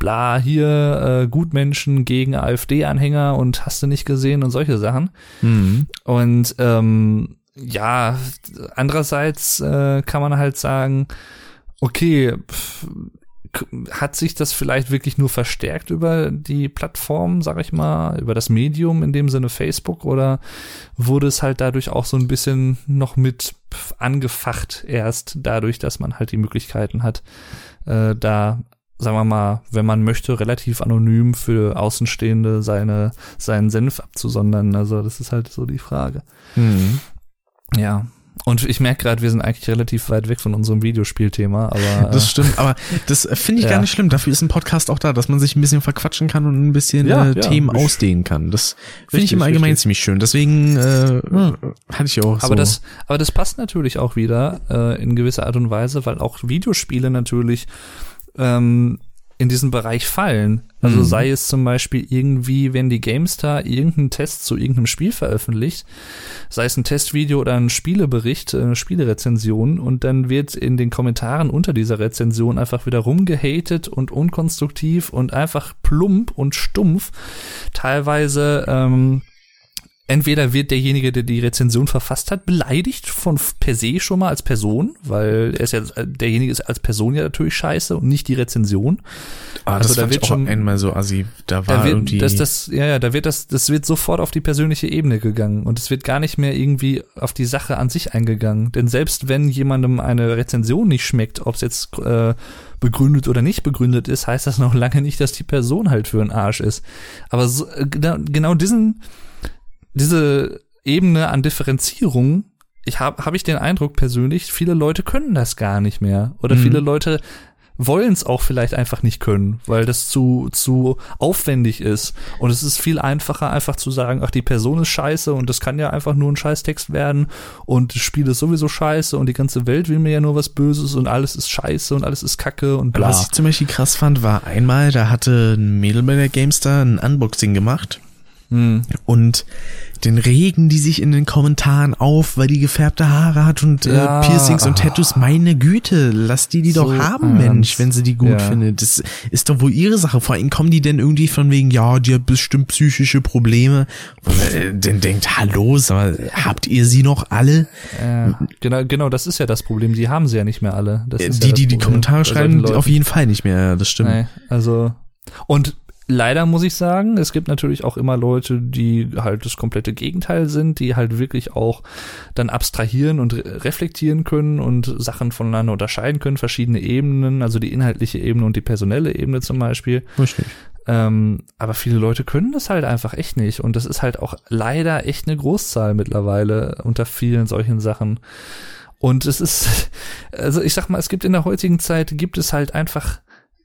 bla, hier äh, Gutmenschen gegen AfD-Anhänger und hast du nicht gesehen und solche Sachen. Mhm. Und ähm, ja, andererseits äh, kann man halt sagen, okay, pff, hat sich das vielleicht wirklich nur verstärkt über die Plattform, sag ich mal, über das Medium in dem Sinne Facebook oder wurde es halt dadurch auch so ein bisschen noch mit angefacht erst dadurch, dass man halt die Möglichkeiten hat, äh, da sagen wir mal, wenn man möchte, relativ anonym für Außenstehende seine, seinen Senf abzusondern. Also das ist halt so die Frage. Mhm. Ja, und ich merke gerade, wir sind eigentlich relativ weit weg von unserem Videospielthema, aber. Das stimmt, aber das finde ich ja. gar nicht schlimm. Dafür ist ein Podcast auch da, dass man sich ein bisschen verquatschen kann und ein bisschen ja, äh, Themen ja, ausdehnen kann. Das finde ich im Allgemeinen richtig. ziemlich schön. Deswegen äh, hm. hatte ich auch so. Aber das, aber das passt natürlich auch wieder äh, in gewisser Art und Weise, weil auch Videospiele natürlich ähm, in diesen Bereich fallen. Also mhm. sei es zum Beispiel irgendwie, wenn die GameStar irgendeinen Test zu irgendeinem Spiel veröffentlicht, sei es ein Testvideo oder ein Spielebericht, eine Spielerezension und dann wird in den Kommentaren unter dieser Rezension einfach wieder rumgehatet und unkonstruktiv und einfach plump und stumpf. Teilweise ähm, entweder wird derjenige, der die Rezension verfasst hat, beleidigt von per se schon mal als Person, weil er ist ja derjenige ist als Person ja natürlich scheiße und nicht die Rezension. Ah, also das da wird schon einmal so assi, da war da wird, irgendwie das, das ja ja, da wird das das wird sofort auf die persönliche Ebene gegangen und es wird gar nicht mehr irgendwie auf die Sache an sich eingegangen, denn selbst wenn jemandem eine Rezension nicht schmeckt, ob es jetzt äh, begründet oder nicht begründet ist, heißt das noch lange nicht, dass die Person halt für ein Arsch ist. Aber so, äh, genau, genau diesen diese Ebene an Differenzierung, ich habe hab ich den Eindruck persönlich, viele Leute können das gar nicht mehr. Oder mhm. viele Leute wollen es auch vielleicht einfach nicht können, weil das zu, zu aufwendig ist. Und es ist viel einfacher, einfach zu sagen, ach, die Person ist scheiße und das kann ja einfach nur ein Scheißtext werden und das Spiel ist sowieso scheiße und die ganze Welt will mir ja nur was Böses und alles ist scheiße und alles ist Kacke und bla. Was ich zum Beispiel krass fand, war einmal, da hatte ein Mädel bei der GameStar ein Unboxing gemacht. Hm. Und den regen die sich in den Kommentaren auf, weil die gefärbte Haare hat und äh, ja. äh, Piercings und Tattoos. Meine Güte, lass die die so doch haben, ernst. Mensch, wenn sie die gut ja. findet. Das ist doch wohl ihre Sache. Vor allem kommen die denn irgendwie von wegen, ja, die hat bestimmt psychische Probleme. Und äh, dann denkt, hallo, sag habt ihr sie noch alle? Ja, genau, genau, das ist ja das Problem. Die haben sie ja nicht mehr alle. die, ja die die Kommentare schreiben, auf jeden Fall nicht mehr. Das stimmt. Nee, also und leider muss ich sagen, es gibt natürlich auch immer Leute, die halt das komplette Gegenteil sind, die halt wirklich auch dann abstrahieren und reflektieren können und Sachen voneinander unterscheiden können, verschiedene Ebenen, also die inhaltliche Ebene und die personelle Ebene zum Beispiel. Richtig. Ähm, aber viele Leute können das halt einfach echt nicht. Und das ist halt auch leider echt eine Großzahl mittlerweile unter vielen solchen Sachen. Und es ist, also ich sag mal, es gibt in der heutigen Zeit, gibt es halt einfach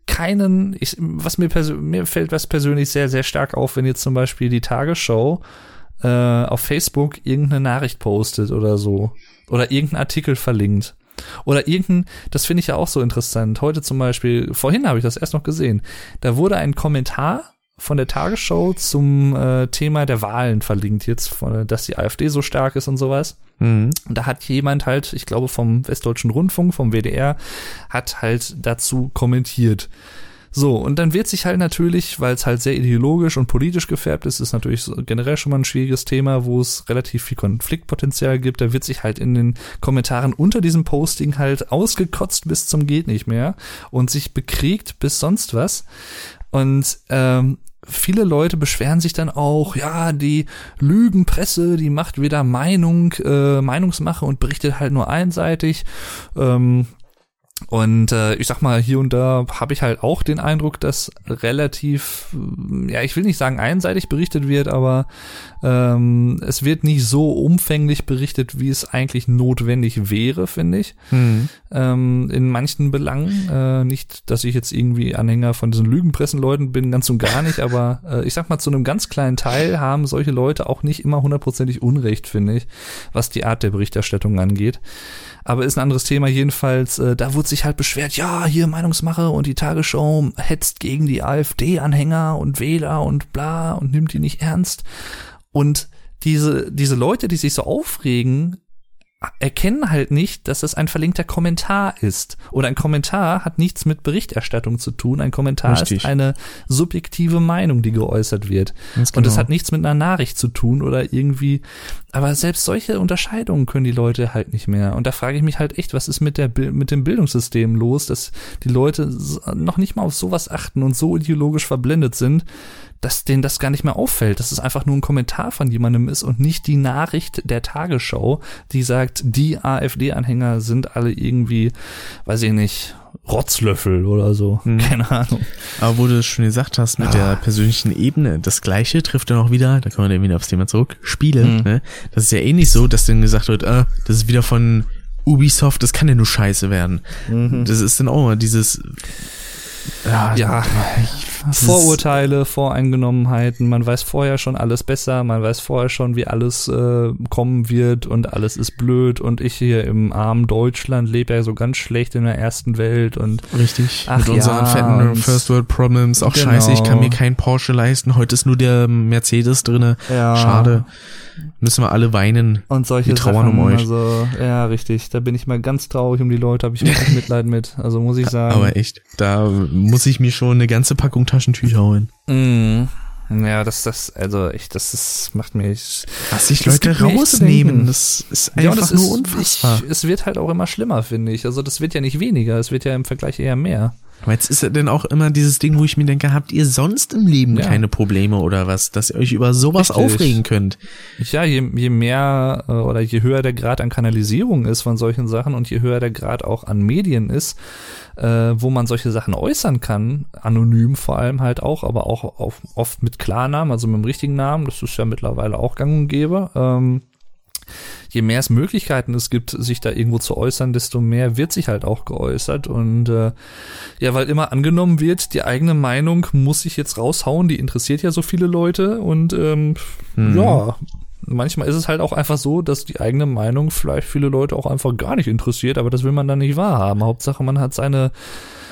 keinen, ich, was mir, mir fällt was persönlich sehr, sehr stark auf, wenn jetzt zum Beispiel die Tagesschau äh, auf Facebook irgendeine Nachricht postet oder so. Oder irgendeinen Artikel verlinkt. Oder irgendein, das finde ich ja auch so interessant. Heute zum Beispiel, vorhin habe ich das erst noch gesehen. Da wurde ein Kommentar von der Tagesschau zum äh, Thema der Wahlen verlinkt jetzt, von, dass die AfD so stark ist und sowas. Mhm. Und da hat jemand halt, ich glaube vom Westdeutschen Rundfunk, vom WDR, hat halt dazu kommentiert. So, und dann wird sich halt natürlich, weil es halt sehr ideologisch und politisch gefärbt ist, ist natürlich generell schon mal ein schwieriges Thema, wo es relativ viel Konfliktpotenzial gibt. Da wird sich halt in den Kommentaren unter diesem Posting halt ausgekotzt bis zum geht nicht mehr und sich bekriegt bis sonst was. Und ähm, viele Leute beschweren sich dann auch, ja, die Lügenpresse, die macht wieder Meinung, äh, Meinungsmache und berichtet halt nur einseitig. Ähm, und äh, ich sag mal, hier und da habe ich halt auch den Eindruck, dass relativ, ja, ich will nicht sagen einseitig berichtet wird, aber ähm, es wird nicht so umfänglich berichtet, wie es eigentlich notwendig wäre, finde ich. Mhm. Ähm, in manchen Belangen. Äh, nicht, dass ich jetzt irgendwie Anhänger von diesen Lügenpressenleuten bin, ganz und gar nicht, aber äh, ich sag mal, zu einem ganz kleinen Teil haben solche Leute auch nicht immer hundertprozentig Unrecht, finde ich, was die Art der Berichterstattung angeht aber ist ein anderes Thema jedenfalls. Äh, da wurde sich halt beschwert, ja, hier Meinungsmache und die Tagesschau hetzt gegen die AfD-Anhänger und Wähler und bla und nimmt die nicht ernst. Und diese, diese Leute, die sich so aufregen, erkennen halt nicht, dass es ein verlinkter Kommentar ist. Oder ein Kommentar hat nichts mit Berichterstattung zu tun. Ein Kommentar Richtig. ist eine subjektive Meinung, die geäußert wird. Genau. Und es genau. hat nichts mit einer Nachricht zu tun oder irgendwie. Aber selbst solche Unterscheidungen können die Leute halt nicht mehr. Und da frage ich mich halt echt, was ist mit der mit dem Bildungssystem los, dass die Leute noch nicht mal auf sowas achten und so ideologisch verblendet sind, dass denen das gar nicht mehr auffällt, dass es einfach nur ein Kommentar von jemandem ist und nicht die Nachricht der Tagesschau, die sagt, die AfD-Anhänger sind alle irgendwie, weiß ich nicht, Rotzlöffel oder so. Hm. Keine Ahnung. Aber wo du es schon gesagt hast, mit ah. der persönlichen Ebene, das gleiche trifft dann auch wieder, da kommen wir dann wieder aufs Thema zurück, Spiele. Hm. Ne? Das ist ja ähnlich so, dass dann gesagt wird, ah, das ist wieder von Ubisoft, das kann ja nur scheiße werden. Mhm. Das ist dann auch mal dieses ja, ja. Vorurteile, Voreingenommenheiten, man weiß vorher schon alles besser, man weiß vorher schon, wie alles äh, kommen wird und alles ist blöd. Und ich hier im armen Deutschland lebe ja so ganz schlecht in der ersten Welt und richtig. Ach, mit unseren ja, fetten First World Problems, auch genau. scheiße, ich kann mir keinen Porsche leisten, heute ist nur der Mercedes drinne, ja. schade müssen wir alle weinen. Und solche die trauern Sachen, um euch. Also, ja, richtig. Da bin ich mal ganz traurig um die Leute, habe ich wirklich Mitleid mit. Also muss ich sagen. Aber echt, da muss ich mir schon eine ganze Packung Taschentücher holen. Mm. Ja, das, das, also ich, das, das macht mich. Was sich Leute rausnehmen, das ist einfach ja, das nur ist, unfassbar. Ich, es wird halt auch immer schlimmer, finde ich. Also das wird ja nicht weniger, es wird ja im Vergleich eher mehr. Aber jetzt ist ja denn auch immer dieses Ding, wo ich mir denke, habt ihr sonst im Leben ja. keine Probleme oder was, dass ihr euch über sowas Richtig. aufregen könnt? Ja, je, je mehr äh, oder je höher der Grad an Kanalisierung ist von solchen Sachen und je höher der Grad auch an Medien ist, äh, wo man solche Sachen äußern kann, anonym vor allem halt auch, aber auch auf, oft mit Klarnamen, also mit dem richtigen Namen, das ist ja mittlerweile auch gang und gäbe. Ähm, je mehr es Möglichkeiten es gibt, sich da irgendwo zu äußern, desto mehr wird sich halt auch geäußert. Und äh, ja, weil immer angenommen wird, die eigene Meinung muss ich jetzt raushauen, die interessiert ja so viele Leute. Und ähm, mhm. ja, manchmal ist es halt auch einfach so, dass die eigene Meinung vielleicht viele Leute auch einfach gar nicht interessiert, aber das will man dann nicht wahrhaben. Hauptsache, man hat seine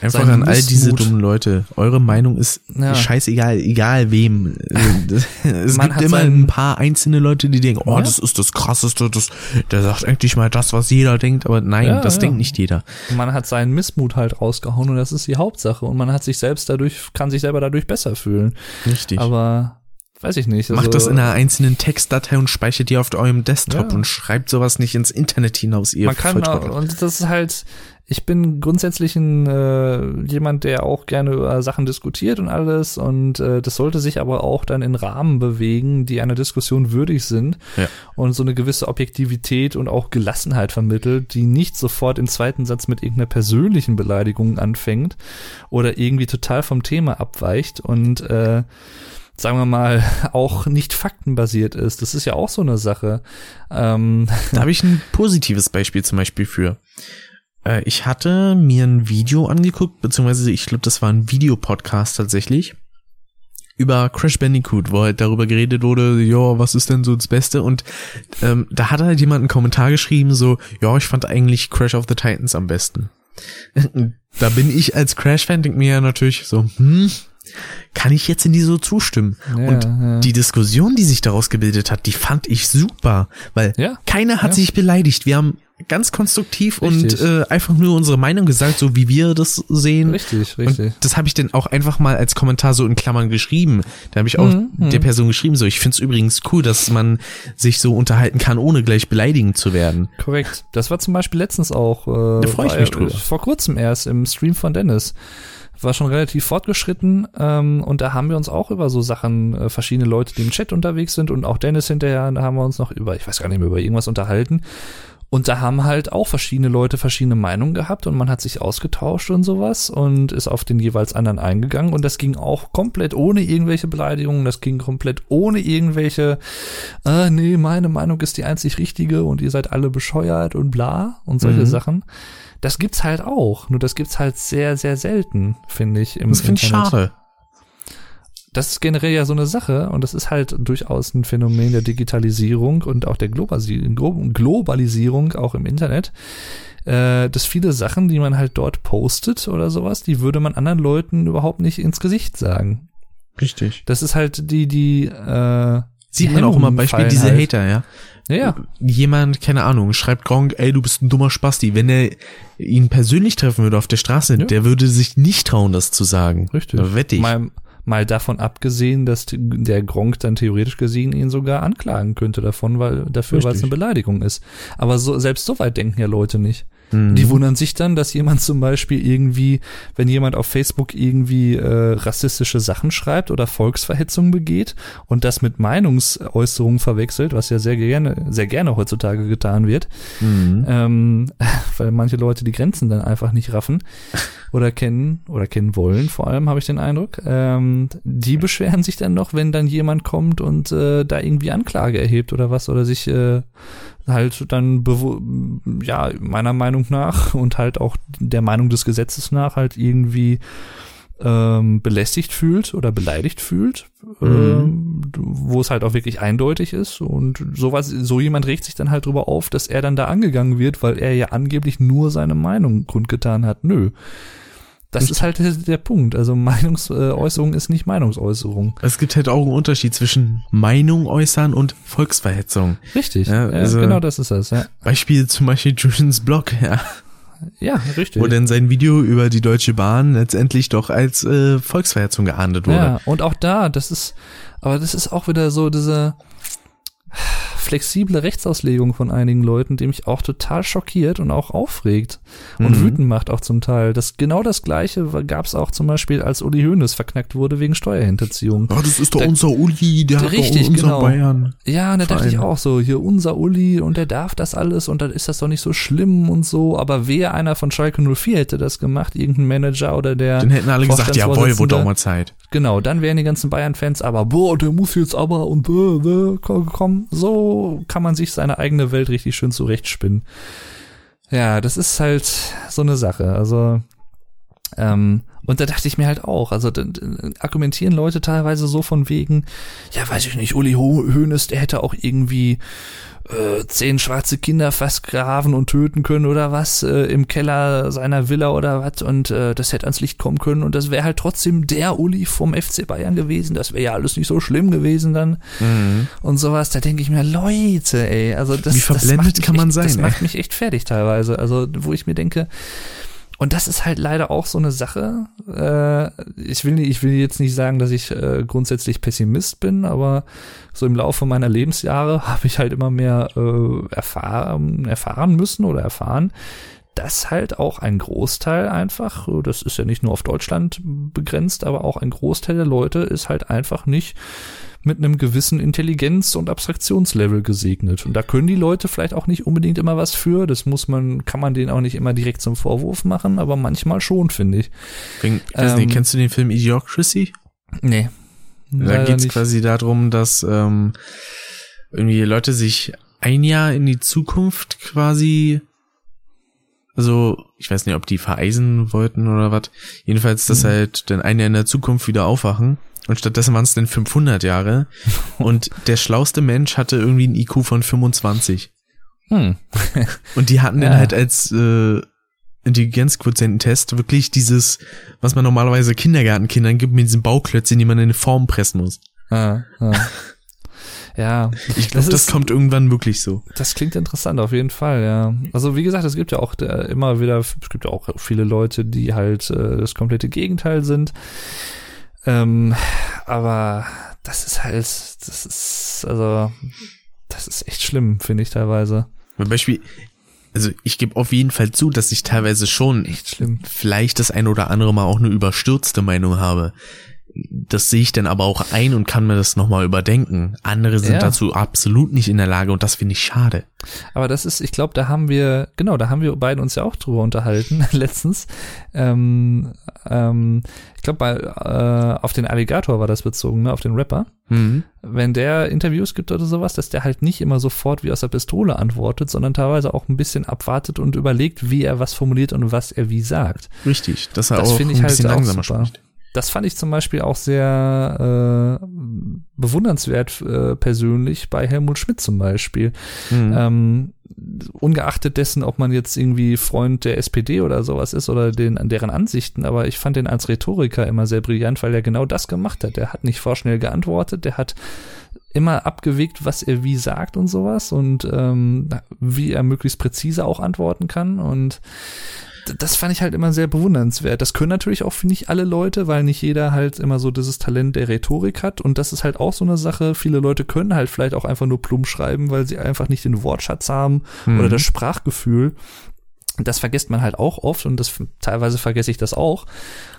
Einfach an all diese dummen Leute. Eure Meinung ist ja. scheißegal, egal wem. es Man gibt immer ein paar einzelne Leute, die denken, oh, ja. das ist das krasseste, das, der sagt eigentlich mal das, was jeder denkt, aber nein, ja, das denkt nicht jeder. Man hat seinen Missmut halt rausgehauen und das ist die Hauptsache und man hat sich selbst dadurch, kann sich selber dadurch besser fühlen. Richtig. Aber weiß ich nicht. Also, Macht das in einer einzelnen Textdatei und speichert die auf eurem Desktop ja. und schreibt sowas nicht ins Internet hinaus, ihr Man kann, auch, und das ist halt, ich bin grundsätzlich ein, äh, jemand, der auch gerne über Sachen diskutiert und alles und äh, das sollte sich aber auch dann in Rahmen bewegen, die einer Diskussion würdig sind ja. und so eine gewisse Objektivität und auch Gelassenheit vermittelt, die nicht sofort im zweiten Satz mit irgendeiner persönlichen Beleidigung anfängt oder irgendwie total vom Thema abweicht und äh, sagen wir mal, auch nicht faktenbasiert ist. Das ist ja auch so eine Sache. Ähm, da habe ich ein positives Beispiel zum Beispiel für. Äh, ich hatte mir ein Video angeguckt, beziehungsweise ich glaube, das war ein Videopodcast tatsächlich über Crash Bandicoot, wo halt darüber geredet wurde, ja, was ist denn so das Beste? Und ähm, da hat halt jemand einen Kommentar geschrieben, so, ja, ich fand eigentlich Crash of the Titans am besten. da bin ich als Crash-Fan, denk mir ja natürlich so, hm, kann ich jetzt in die so zustimmen. Ja, und ja. die Diskussion, die sich daraus gebildet hat, die fand ich super, weil Ja, keiner hat sich beleidigt. Wir haben ganz konstruktiv Richtig. und äh, einfach nur unsere Meinung gesagt, so wie wir das sehen. Richtig, richtig. Und das habe ich dann auch einfach mal als Kommentar so in Klammern geschrieben. Da habe ich auch Mhm, der Person geschrieben, so ich find's übrigens cool, dass man sich so unterhalten kann, ohne gleich beleidigend zu werden. Korrekt. Das war zum Beispiel letztens auch. Äh, Da freu ich mich drüber. Vor kurzem erst im Stream von Dennis. War schon relativ fortgeschritten ähm, und da haben wir uns auch über so Sachen, äh, verschiedene Leute, die im Chat unterwegs sind und auch Dennis hinterher, da haben wir uns noch über, ich weiß gar nicht mehr, über irgendwas unterhalten. Und da haben halt auch verschiedene Leute verschiedene Meinungen gehabt und man hat sich ausgetauscht und sowas und ist auf den jeweils anderen eingegangen und das ging auch komplett ohne irgendwelche Beleidigungen, das ging komplett ohne irgendwelche, äh, nee, meine Meinung ist die einzig richtige und ihr seid alle bescheuert und bla und solche Mhm. Sachen. Das gibt's halt auch, nur das gibt's halt sehr, sehr selten, finde ich. Im Das finde ich schade. Das ist generell ja so eine Sache und das ist halt durchaus ein Phänomen der Digitalisierung und auch der Globalisierung auch im Internet, äh, dass viele Sachen, die man halt dort postet oder sowas, die würde man anderen Leuten überhaupt nicht ins Gesicht sagen. Richtig. Das ist halt die, die, äh, Sieht man auch immer Hemmungen Beispiel diese halt. Hater, ja. Ja, ja. Jemand, keine Ahnung, schreibt Gronk, ey, du bist ein dummer Spasti. Wenn er ihn persönlich treffen würde auf der Straße, Ja. der würde sich nicht trauen, das zu sagen. Richtig. Da wette ich. Mal, mal davon abgesehen, dass der Gronk dann theoretisch gesehen ihn sogar anklagen könnte davon, weil dafür, weil es eine Beleidigung ist. Aber so, selbst so weit denken ja Leute nicht. Mhm. Die wundern sich dann, dass jemand zum Beispiel irgendwie, wenn jemand auf Facebook irgendwie äh, rassistische Sachen schreibt oder Volksverhetzung begeht und das mit Meinungsäußerungen verwechselt, was ja sehr gerne, sehr gerne heutzutage getan wird, Mhm. ähm, weil manche Leute die Grenzen dann einfach nicht raffen oder kennen oder kennen wollen, vor allem habe ich den Eindruck. Ähm, die beschweren sich dann noch, wenn dann jemand kommt und äh, da irgendwie Anklage erhebt oder was oder sich äh, halt dann ja meiner Meinung nach und halt auch der Meinung des Gesetzes nach halt irgendwie ähm, belästigt fühlt oder beleidigt fühlt, ähm, wo es halt auch wirklich eindeutig ist und sowas, so jemand regt sich dann halt drüber auf, dass er dann da angegangen wird, weil er ja angeblich nur seine Meinung kundgetan hat. Nö. Das ist halt der, Punkt. Also Meinungsäußerung ist nicht Meinungsäußerung. Es gibt halt auch einen Unterschied zwischen Meinung äußern und Volksverhetzung. Richtig. Ja, also- genau das ist das, ja. Beispiel zum Beispiel Julians Blog, ja, Ja, richtig. wo denn sein Video über die Deutsche Bahn letztendlich doch als äh, Volksverhetzung geahndet wurde. Ja, und auch da, das ist, aber das ist auch wieder so diese flexible Rechtsauslegung von einigen Leuten, die mich auch total schockiert und auch aufregt und Mhm. wütend macht auch zum Teil. Das genau das gleiche gab es auch zum Beispiel, als Uli Hoeneß verknackt wurde wegen Steuerhinterziehung. Oh, das ist doch Da- unser Uli, der Richtig, hat unser genau. Bayern. Ja, und da dachte ich auch so, hier unser Uli und der darf das alles und dann ist das doch nicht so schlimm und so, aber wer einer von Schalke 04 hätte das gemacht, irgendein Manager oder der Dann hätten alle gesagt, jawohl, wurde auch mal Zeit. Genau, dann wären die ganzen Bayern-Fans aber, boah, der muss jetzt aber und äh, äh, komm, komm. So kann man sich seine eigene Welt richtig schön zurechtspinnen. Ja, das ist halt so eine Sache. Also, ähm, und da dachte ich mir halt auch, also argumentieren Leute teilweise so von wegen, ja, weiß ich nicht, Uli Ho Hoeneß, der hätte auch irgendwie äh, zehn schwarze Kinder vergraben und töten können oder was äh, im Keller seiner Villa oder was und äh, das hätte ans Licht kommen können und das wäre halt trotzdem der Uli vom FC Bayern gewesen, das wäre ja alles nicht so schlimm gewesen dann und sowas, da denke ich mir, Leute, ey, also das, Wie das verblendet mich kann man echt, sein, Das ey? macht mich echt fertig teilweise, also wo ich mir denke, und das ist halt leider auch so eine Sache. Äh, ich will, ich will jetzt nicht sagen, dass ich äh, grundsätzlich Pessimist bin, aber so im Laufe meiner Lebensjahre habe ich halt immer mehr äh, erfahren, erfahren müssen oder erfahren, dass halt auch ein Großteil einfach, das ist ja nicht nur auf Deutschland begrenzt, aber auch ein Großteil der Leute ist halt einfach nicht mit einem gewissen Intelligenz- und Abstraktionslevel gesegnet. Und da können die Leute vielleicht auch nicht unbedingt immer was für. Das muss man, kann man denen auch nicht immer direkt zum Vorwurf machen, aber manchmal schon, finde ich. Weiß Ähm, nicht, kennst du den Film Idiocracy? Nee. Da geht's nicht. quasi darum, dass ähm, irgendwie Leute sich ein Jahr in die Zukunft quasi, also ich weiß nicht, ob die vereisen wollten oder was. Jedenfalls, dass Mhm. halt dann ein Jahr in der Zukunft wieder aufwachen. Und stattdessen waren es dann 500 Jahre. Und der schlauste Mensch hatte irgendwie ein IQ von 25. Hm. Und die hatten Ja. dann halt als, äh, Intelligenzquotiententest wirklich dieses, was man normalerweise Kindergartenkindern gibt, mit diesen Bauklötzen, die man in eine Form pressen muss. Ah, ah. Ja, ich glaube, das, das, kommt irgendwann wirklich so. Das klingt interessant, auf jeden Fall, ja. Also wie gesagt, es gibt ja auch äh, immer wieder, es gibt ja auch viele Leute, die halt äh, das komplette Gegenteil sind. Ähm, aber das ist halt, das ist, also, das ist echt schlimm, finde ich teilweise. Zum Beispiel, also ich gebe auf jeden Fall zu, dass ich teilweise schon echt schlimm. vielleicht das ein oder andere Mal auch eine überstürzte Meinung habe das sehe ich dann aber auch ein und kann mir das nochmal überdenken. Andere sind ja. dazu absolut nicht in der Lage und das finde ich schade. Aber das ist, ich glaube, da haben wir, genau, da haben wir beiden uns ja auch drüber unterhalten letztens. Ähm, ähm, ich glaube, bei äh, auf den Alligator war das bezogen, ne, auf den Rapper. Mhm. Wenn der Interviews gibt oder sowas, dass der halt nicht immer sofort wie aus der Pistole antwortet, sondern teilweise auch ein bisschen abwartet und überlegt, wie er was formuliert und was er wie sagt. Richtig, dass er das auch ein ich bisschen halt langsamer spricht. Das fand ich zum Beispiel auch sehr äh, bewundernswert äh, persönlich bei Helmut Schmidt zum Beispiel. Mhm. Ähm, ungeachtet dessen, ob man jetzt irgendwie Freund der SPD oder sowas ist oder den, deren Ansichten, aber ich fand den als Rhetoriker immer sehr brillant, weil er genau das gemacht hat. Der hat nicht vorschnell geantwortet, der hat immer abgewegt, was er wie sagt und sowas und ähm, wie er möglichst präzise auch antworten kann und das fand ich halt immer sehr bewundernswert. Das können natürlich auch nicht alle Leute, weil nicht jeder halt immer so dieses Talent der Rhetorik hat. Und das ist halt auch so eine Sache. Viele Leute können halt vielleicht auch einfach nur plump schreiben, weil sie einfach nicht den Wortschatz haben mhm. oder das Sprachgefühl. Das vergisst man halt auch oft und das teilweise vergesse ich das auch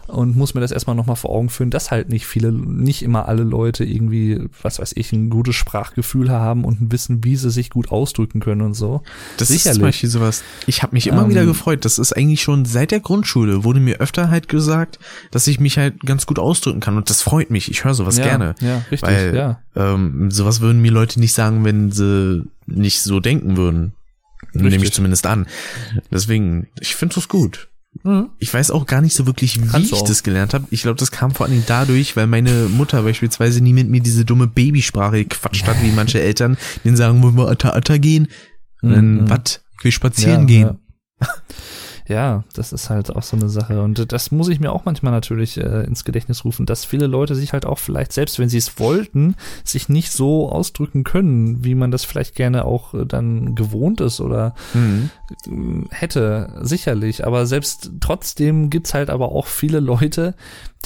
und muss mir das erstmal nochmal vor Augen führen, dass halt nicht viele, nicht immer alle Leute irgendwie, was weiß ich, ein gutes Sprachgefühl haben und wissen, wie sie sich gut ausdrücken können und so. Das Sicherlich. ist zum Beispiel sowas. Ich habe mich immer ähm, wieder gefreut. Das ist eigentlich schon seit der Grundschule, wurde mir öfter halt gesagt, dass ich mich halt ganz gut ausdrücken kann und das freut mich. Ich höre sowas ja, gerne. Ja, richtig, weil, ja. Ähm, sowas würden mir Leute nicht sagen, wenn sie nicht so denken würden. Richtig. Nehme ich zumindest an. Deswegen, ich finde das gut. Mhm. Ich weiß auch gar nicht so wirklich, wie Kannst ich das gelernt habe. Ich glaube, das kam vor allen Dingen dadurch, weil meine Mutter beispielsweise nie mit mir diese dumme Babysprache gequatscht hat, wie manche Eltern, denen sagen, wollen wir Atta Atta gehen? Und dann, mhm. was? Will spazieren ja, gehen. Ja. Ja, das ist halt auch so eine Sache. Und das muss ich mir auch manchmal natürlich äh, ins Gedächtnis rufen, dass viele Leute sich halt auch vielleicht, selbst wenn sie es wollten, sich nicht so ausdrücken können, wie man das vielleicht gerne auch äh, dann gewohnt ist oder mhm. hätte, sicherlich. Aber selbst trotzdem gibt's halt aber auch viele Leute,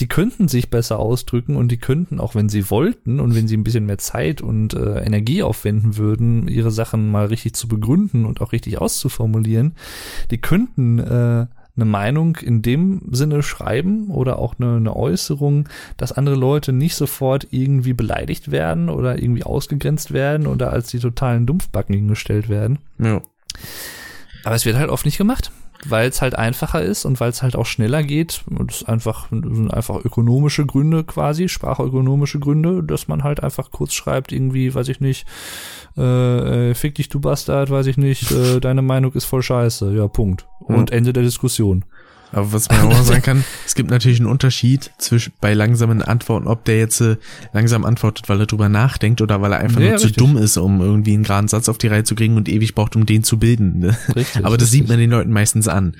die könnten sich besser ausdrücken und die könnten, auch wenn sie wollten und wenn sie ein bisschen mehr Zeit und äh, Energie aufwenden würden, ihre Sachen mal richtig zu begründen und auch richtig auszuformulieren, die könnten äh, eine Meinung in dem Sinne schreiben oder auch eine, eine Äußerung, dass andere Leute nicht sofort irgendwie beleidigt werden oder irgendwie ausgegrenzt werden oder als die totalen Dumpfbacken hingestellt werden. Ja. Aber es wird halt oft nicht gemacht weil es halt einfacher ist und weil es halt auch schneller geht. Und es einfach, sind einfach ökonomische Gründe quasi, sprachökonomische Gründe, dass man halt einfach kurz schreibt, irgendwie, weiß ich nicht, äh, äh, fick dich, du Bastard, weiß ich nicht, äh, deine Meinung ist voll scheiße. Ja, Punkt. Und mhm. Ende der Diskussion. Aber was man auch sagen kann, es gibt natürlich einen Unterschied zwischen bei langsamen Antworten, ob der jetzt äh, langsam antwortet, weil er drüber nachdenkt oder weil er einfach ja, nur richtig. zu dumm ist, um irgendwie einen geraden Satz auf die Reihe zu kriegen und ewig braucht, um den zu bilden. Ne? Richtig, Aber das richtig. sieht man den Leuten meistens an.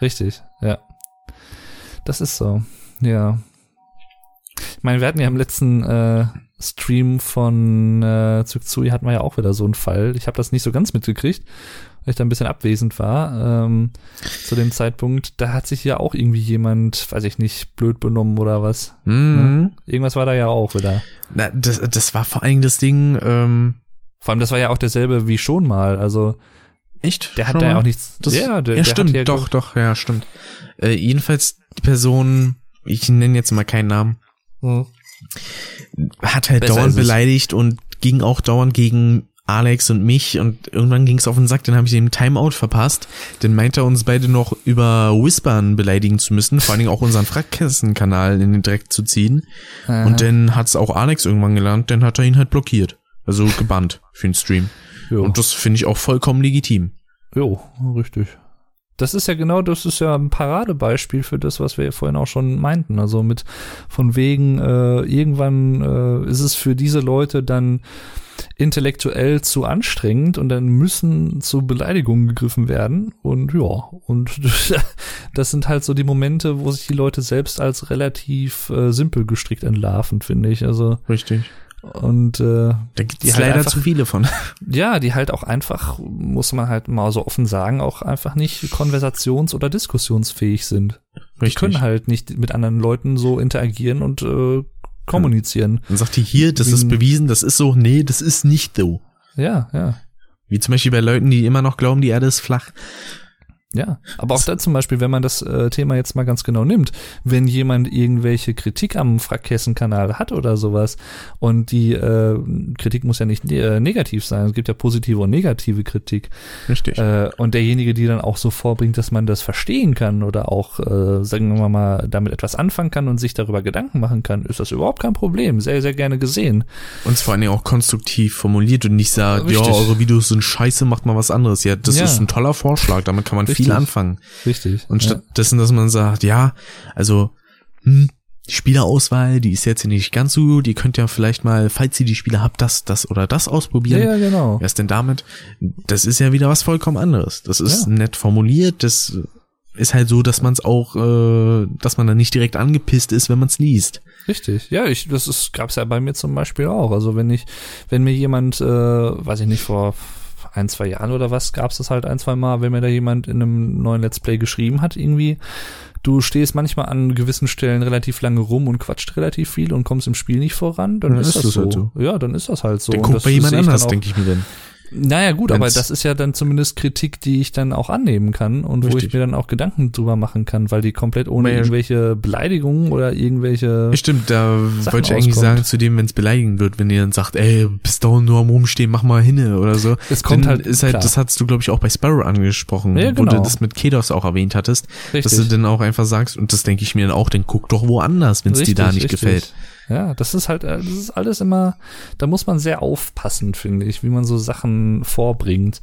Richtig, ja. Das ist so, ja. Ich meine, wir hatten ja im letzten äh, Stream von äh, Zugzui hatten wir ja auch wieder so einen Fall. Ich habe das nicht so ganz mitgekriegt weil ich da ein bisschen abwesend war ähm, zu dem Zeitpunkt, da hat sich ja auch irgendwie jemand, weiß ich nicht, blöd benommen oder was. Mhm. Ne? Irgendwas war da ja auch wieder. Na, das, das war vor allem das Ding, ähm Vor allem, das war ja auch derselbe wie schon mal, also Echt? Der hat da ja auch nichts. Das, ja, der, ja der stimmt, ja doch, doch, ja, stimmt. Äh, jedenfalls die Person, ich nenne jetzt mal keinen Namen, hm. hat halt Besser dauernd beleidigt und ging auch dauernd gegen Alex und mich und irgendwann ging es auf den Sack, dann habe ich dem Timeout verpasst. Dann meinte er uns beide noch über Whispern beleidigen zu müssen, vor allen Dingen auch unseren Frackessen-Kanal in den Dreck zu ziehen. Aha. Und dann hat's auch Alex irgendwann gelernt, dann hat er ihn halt blockiert. Also gebannt für den Stream. Jo. Und das finde ich auch vollkommen legitim. Jo, richtig. Das ist ja genau, das ist ja ein Paradebeispiel für das, was wir vorhin auch schon meinten. Also mit von wegen, äh, irgendwann äh, ist es für diese Leute dann intellektuell zu anstrengend und dann müssen zu Beleidigungen gegriffen werden. Und ja, und das sind halt so die Momente, wo sich die Leute selbst als relativ äh, simpel gestrickt entlarven, finde ich. Also Richtig. und äh, Da gibt es halt leider einfach- zu viele von. ja, die halt auch einfach, muss man halt mal so offen sagen, auch einfach nicht konversations- oder diskussionsfähig sind. Die können halt nicht mit anderen Leuten so interagieren und äh, kommunizieren. Dann sagt die hier, das ist bewiesen, das ist so. Nee, das ist nicht so. Ja, ja. Wie zum Beispiel bei Leuten, die immer noch glauben, die Erde ist flach. Ja, aber auch da zum Beispiel, wenn man das äh, Thema jetzt mal ganz genau nimmt, wenn jemand irgendwelche Kritik am Frackhessen-Kanal hat oder sowas und die äh, Kritik muss ja nicht äh, negativ sein, es gibt ja positive und negative Kritik Richtig. äh, und derjenige, die dann auch so vorbringt, dass man das verstehen kann oder auch, äh, sagen wir mal, damit etwas anfangen kann und sich darüber Gedanken machen kann, ist das überhaupt kein Problem, sehr, sehr gerne gesehen. Und vor allen Dingen auch konstruktiv formuliert und nicht sagt, ja, eure Videos sind scheiße, macht mal was anderes. Ja, das Ja. ist ein toller Vorschlag, damit kann man Richtig. viel anfangen. Richtig. Und stattdessen, dass man sagt, ja, also, hm, die Spielerauswahl, die ist jetzt nicht ganz so gut. Ihr könnt ja vielleicht mal, falls ihr die Spiele habt, das, das oder das ausprobieren. ja, ja, genau. Was denn damit? Das ist ja wieder was vollkommen anderes. Das ist Ja. nett formuliert. Das ist halt so, dass man es auch, äh, dass man dann nicht direkt angepisst ist, wenn man es liest. Richtig, ja, ich, das ist, gab's ja bei mir zum Beispiel auch. Also wenn ich, wenn mir jemand, äh, weiß ich nicht, vor ein, zwei Jahren oder was, gab's das halt ein, zwei Mal, wenn mir da jemand in einem neuen Let's Play geschrieben hat, irgendwie, du stehst manchmal an gewissen Stellen relativ lange rum und quatscht relativ viel und kommst im Spiel nicht voran, dann Dann ist, ist das das so. halt so. Ja, dann ist das halt so. Der Und guckt bei jemand dann anders, denke ich mir dann. Naja, gut, aber das ist ja dann zumindest Kritik, die ich dann auch annehmen kann und wo ich Richtig. mir dann auch Gedanken drüber machen kann, weil die komplett ohne Weil- irgendwelche Beleidigungen oder irgendwelche Ja, Stimmt, da Sachen wollte ich eigentlich auskommt. sagen, zu dem, wenn es beleidigend wird, wenn ihr dann sagt, ey, bist dauernd nur am Rumstehen, mach mal hinne oder so. Es kommt halt- ist halt, klar. das hast du, glaube ich, auch bei Sparrow angesprochen, Ja, wo du genau. das mit Kedos auch erwähnt hattest, Richtig. dass du dann auch einfach sagst, und das denke ich mir dann auch, dann guck doch woanders, wenn es dir da Richtig, nicht richtig. gefällt. Ja, das ist halt, äh, das ist alles immer, da muss man sehr aufpassen, finde ich, wie man so Sachen vorbringt.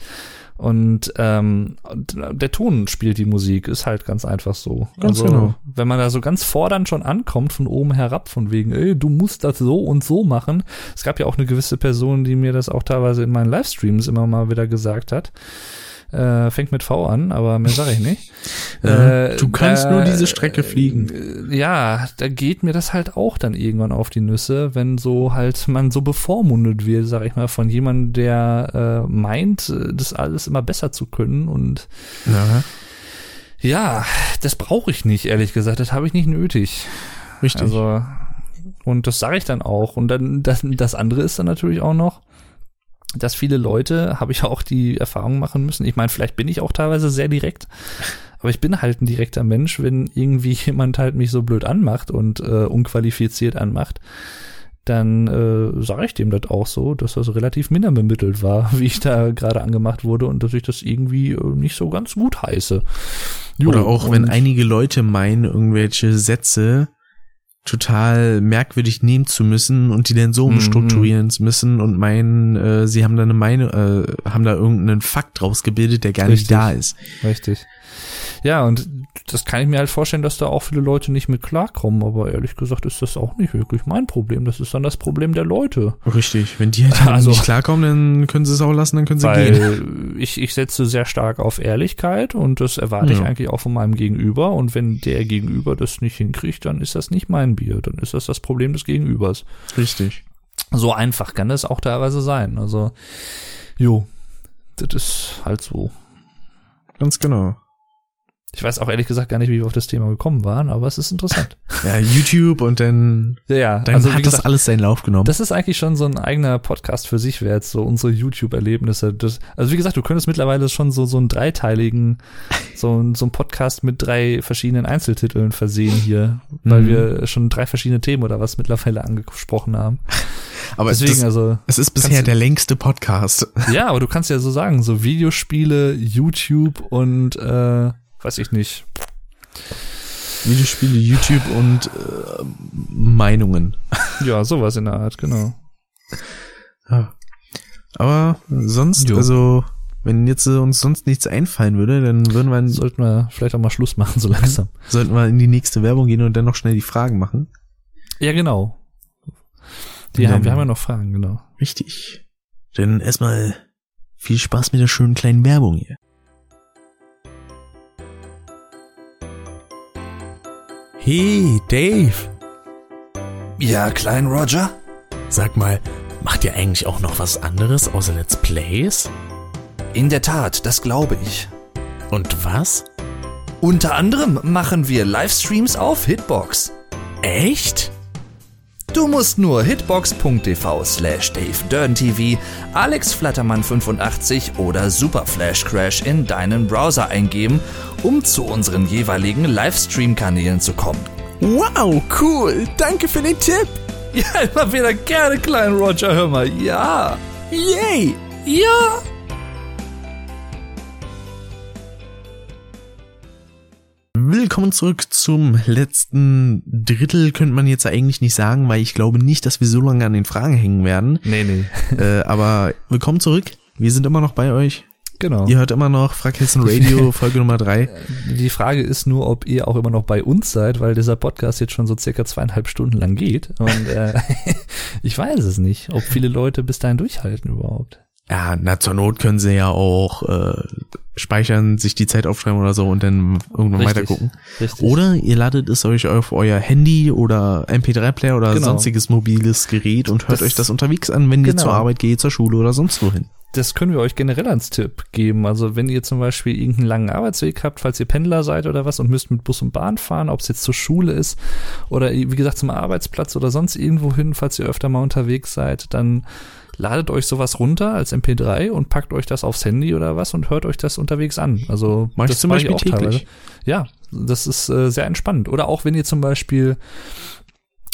Und ähm, der Ton spielt die Musik, ist halt ganz einfach so. Ganz genau. Wenn man da so ganz fordernd schon ankommt, von oben herab, von wegen, ey, du musst das so und so machen. Es gab ja auch eine gewisse Person, die mir das auch teilweise in meinen Livestreams immer mal wieder gesagt hat. Äh, fängt mit V an, aber mehr sage ich nicht. Äh, du kannst da- nur diese Strecke fliegen. äh, Ja, da geht mir das halt auch dann irgendwann auf die Nüsse, wenn so halt man so bevormundet wird, sag ich mal, von jemandem, der äh, meint, das alles immer besser zu können und Ja, ja, das brauche ich nicht, ehrlich gesagt, das habe ich nicht nötig. richtig. Also und das sage ich dann auch und dann das, das andere ist dann natürlich auch noch dass viele Leute, habe ich auch die Erfahrung machen müssen. Ich meine, vielleicht bin ich auch teilweise sehr direkt, aber ich bin halt ein direkter Mensch, wenn irgendwie jemand halt mich so blöd anmacht und äh, unqualifiziert anmacht, dann äh, sage ich dem das auch so, dass das relativ minder bemittelt war, wie ich da gerade angemacht wurde und dass ich das irgendwie äh, nicht so ganz gut heiße. Jo, Oder auch, wenn einige Leute meinen, irgendwelche Sätze total merkwürdig nehmen zu müssen und die dann so Mhm. umstrukturieren zu müssen und meinen, äh, sie haben da eine Meinung, äh, haben da irgendeinen Fakt rausgebildet, der gar Richtig. nicht da ist. Richtig. Ja, und das kann ich mir halt vorstellen, dass da auch viele Leute nicht mit klarkommen, aber ehrlich gesagt ist das auch nicht wirklich mein Problem. Das ist dann das Problem der Leute. Richtig. Wenn die halt Also- nicht klarkommen, dann können sie es auch lassen, dann können sie gehen. Weil ich, ich setze sehr stark auf Ehrlichkeit und das erwarte ich Ja. eigentlich auch von meinem Gegenüber. Und wenn der Gegenüber das nicht hinkriegt, dann ist das nicht mein Bier. Dann ist das das Problem des Gegenübers. Richtig. So einfach kann das auch teilweise sein. Also, jo, das ist halt so. Ganz genau. Ich weiß auch ehrlich gesagt gar nicht, wie wir auf das Thema gekommen waren, aber es ist interessant. Ja, YouTube und dann, Ja, dann also hat das gesagt, alles seinen Lauf genommen. Das ist eigentlich schon so ein eigener Podcast für sich wert, so unsere YouTube-Erlebnisse. Das, also wie gesagt, du könntest mittlerweile schon so, so einen dreiteiligen, so, so einen Podcast mit drei verschiedenen Einzeltiteln versehen hier, weil Mhm. wir schon drei verschiedene Themen oder was mittlerweile angesprochen haben. Aber Deswegen, das, also, es ist bisher der längste Podcast. ja, aber du kannst ja so sagen, so Videospiele, YouTube und, äh, weiß ich nicht. Videospiele, YouTube und äh, Meinungen. Ja, sowas in der Art, genau. Ja. Aber sonst, Jo. also Wenn jetzt äh, uns sonst nichts einfallen würde, dann würden wir, Sollten wir vielleicht auch mal Schluss machen, so langsam. sollten wir in die nächste Werbung gehen und dann noch schnell die Fragen machen. Ja, genau. Die haben, wir haben ja noch Fragen, genau. Richtig. Dann erstmal viel Spaß mit der schönen kleinen Werbung hier. Hey, Dave. Ja, Klein Roger? Sag mal, macht ihr eigentlich auch noch was anderes außer Let's Plays? In der Tat, das glaube ich. Und was? Unter anderem machen wir Livestreams auf Hitbox. Echt? Du musst nur hitbox.tv slash davedurntv, Alex Flattermann 85 oder Super Flash Crash in deinen Browser eingeben, um zu unseren jeweiligen Livestream-Kanälen zu kommen. Wow, cool. Danke für den Tipp. Ja, immer wieder gerne, Klein Roger, hör mal, ja. Yay. Ja. Willkommen zurück zum letzten Drittel, könnte man jetzt eigentlich nicht sagen, weil ich glaube nicht, dass wir so lange an den Fragen hängen werden. Nee, nee. äh, aber willkommen zurück. Wir sind immer noch bei euch. Genau. Ihr hört immer noch Frag Hessen Radio, Folge Nummer drei. Die Frage ist nur, ob ihr auch immer noch bei uns seid, weil dieser Podcast jetzt schon so circa zweieinhalb Stunden lang geht. Und äh, ich weiß es nicht, ob viele Leute bis dahin durchhalten überhaupt. Ja, na zur Not können sie ja auch äh, speichern, sich die Zeit aufschreiben oder so und dann irgendwann Richtig. weitergucken. Richtig. Oder ihr ladet es euch auf euer Handy oder MP3-Player oder Genau. sonstiges mobiles Gerät und hört Das- euch das unterwegs an, wenn ihr Genau. zur Arbeit geht, zur Schule oder sonst wohin. Das können wir euch generell als Tipp geben. Also wenn ihr zum Beispiel irgendeinen langen Arbeitsweg habt, falls ihr Pendler seid oder was und müsst mit Bus und Bahn fahren, ob es jetzt zur Schule ist oder wie gesagt zum Arbeitsplatz oder sonst irgendwo hin, falls ihr öfter mal unterwegs seid, dann ladet euch sowas runter als MP3 und packt euch das aufs Handy oder was und hört euch das unterwegs an. Also Mach das zum Beispiel täglich. Ja, das ist äh, sehr entspannt. Oder auch wenn ihr zum Beispiel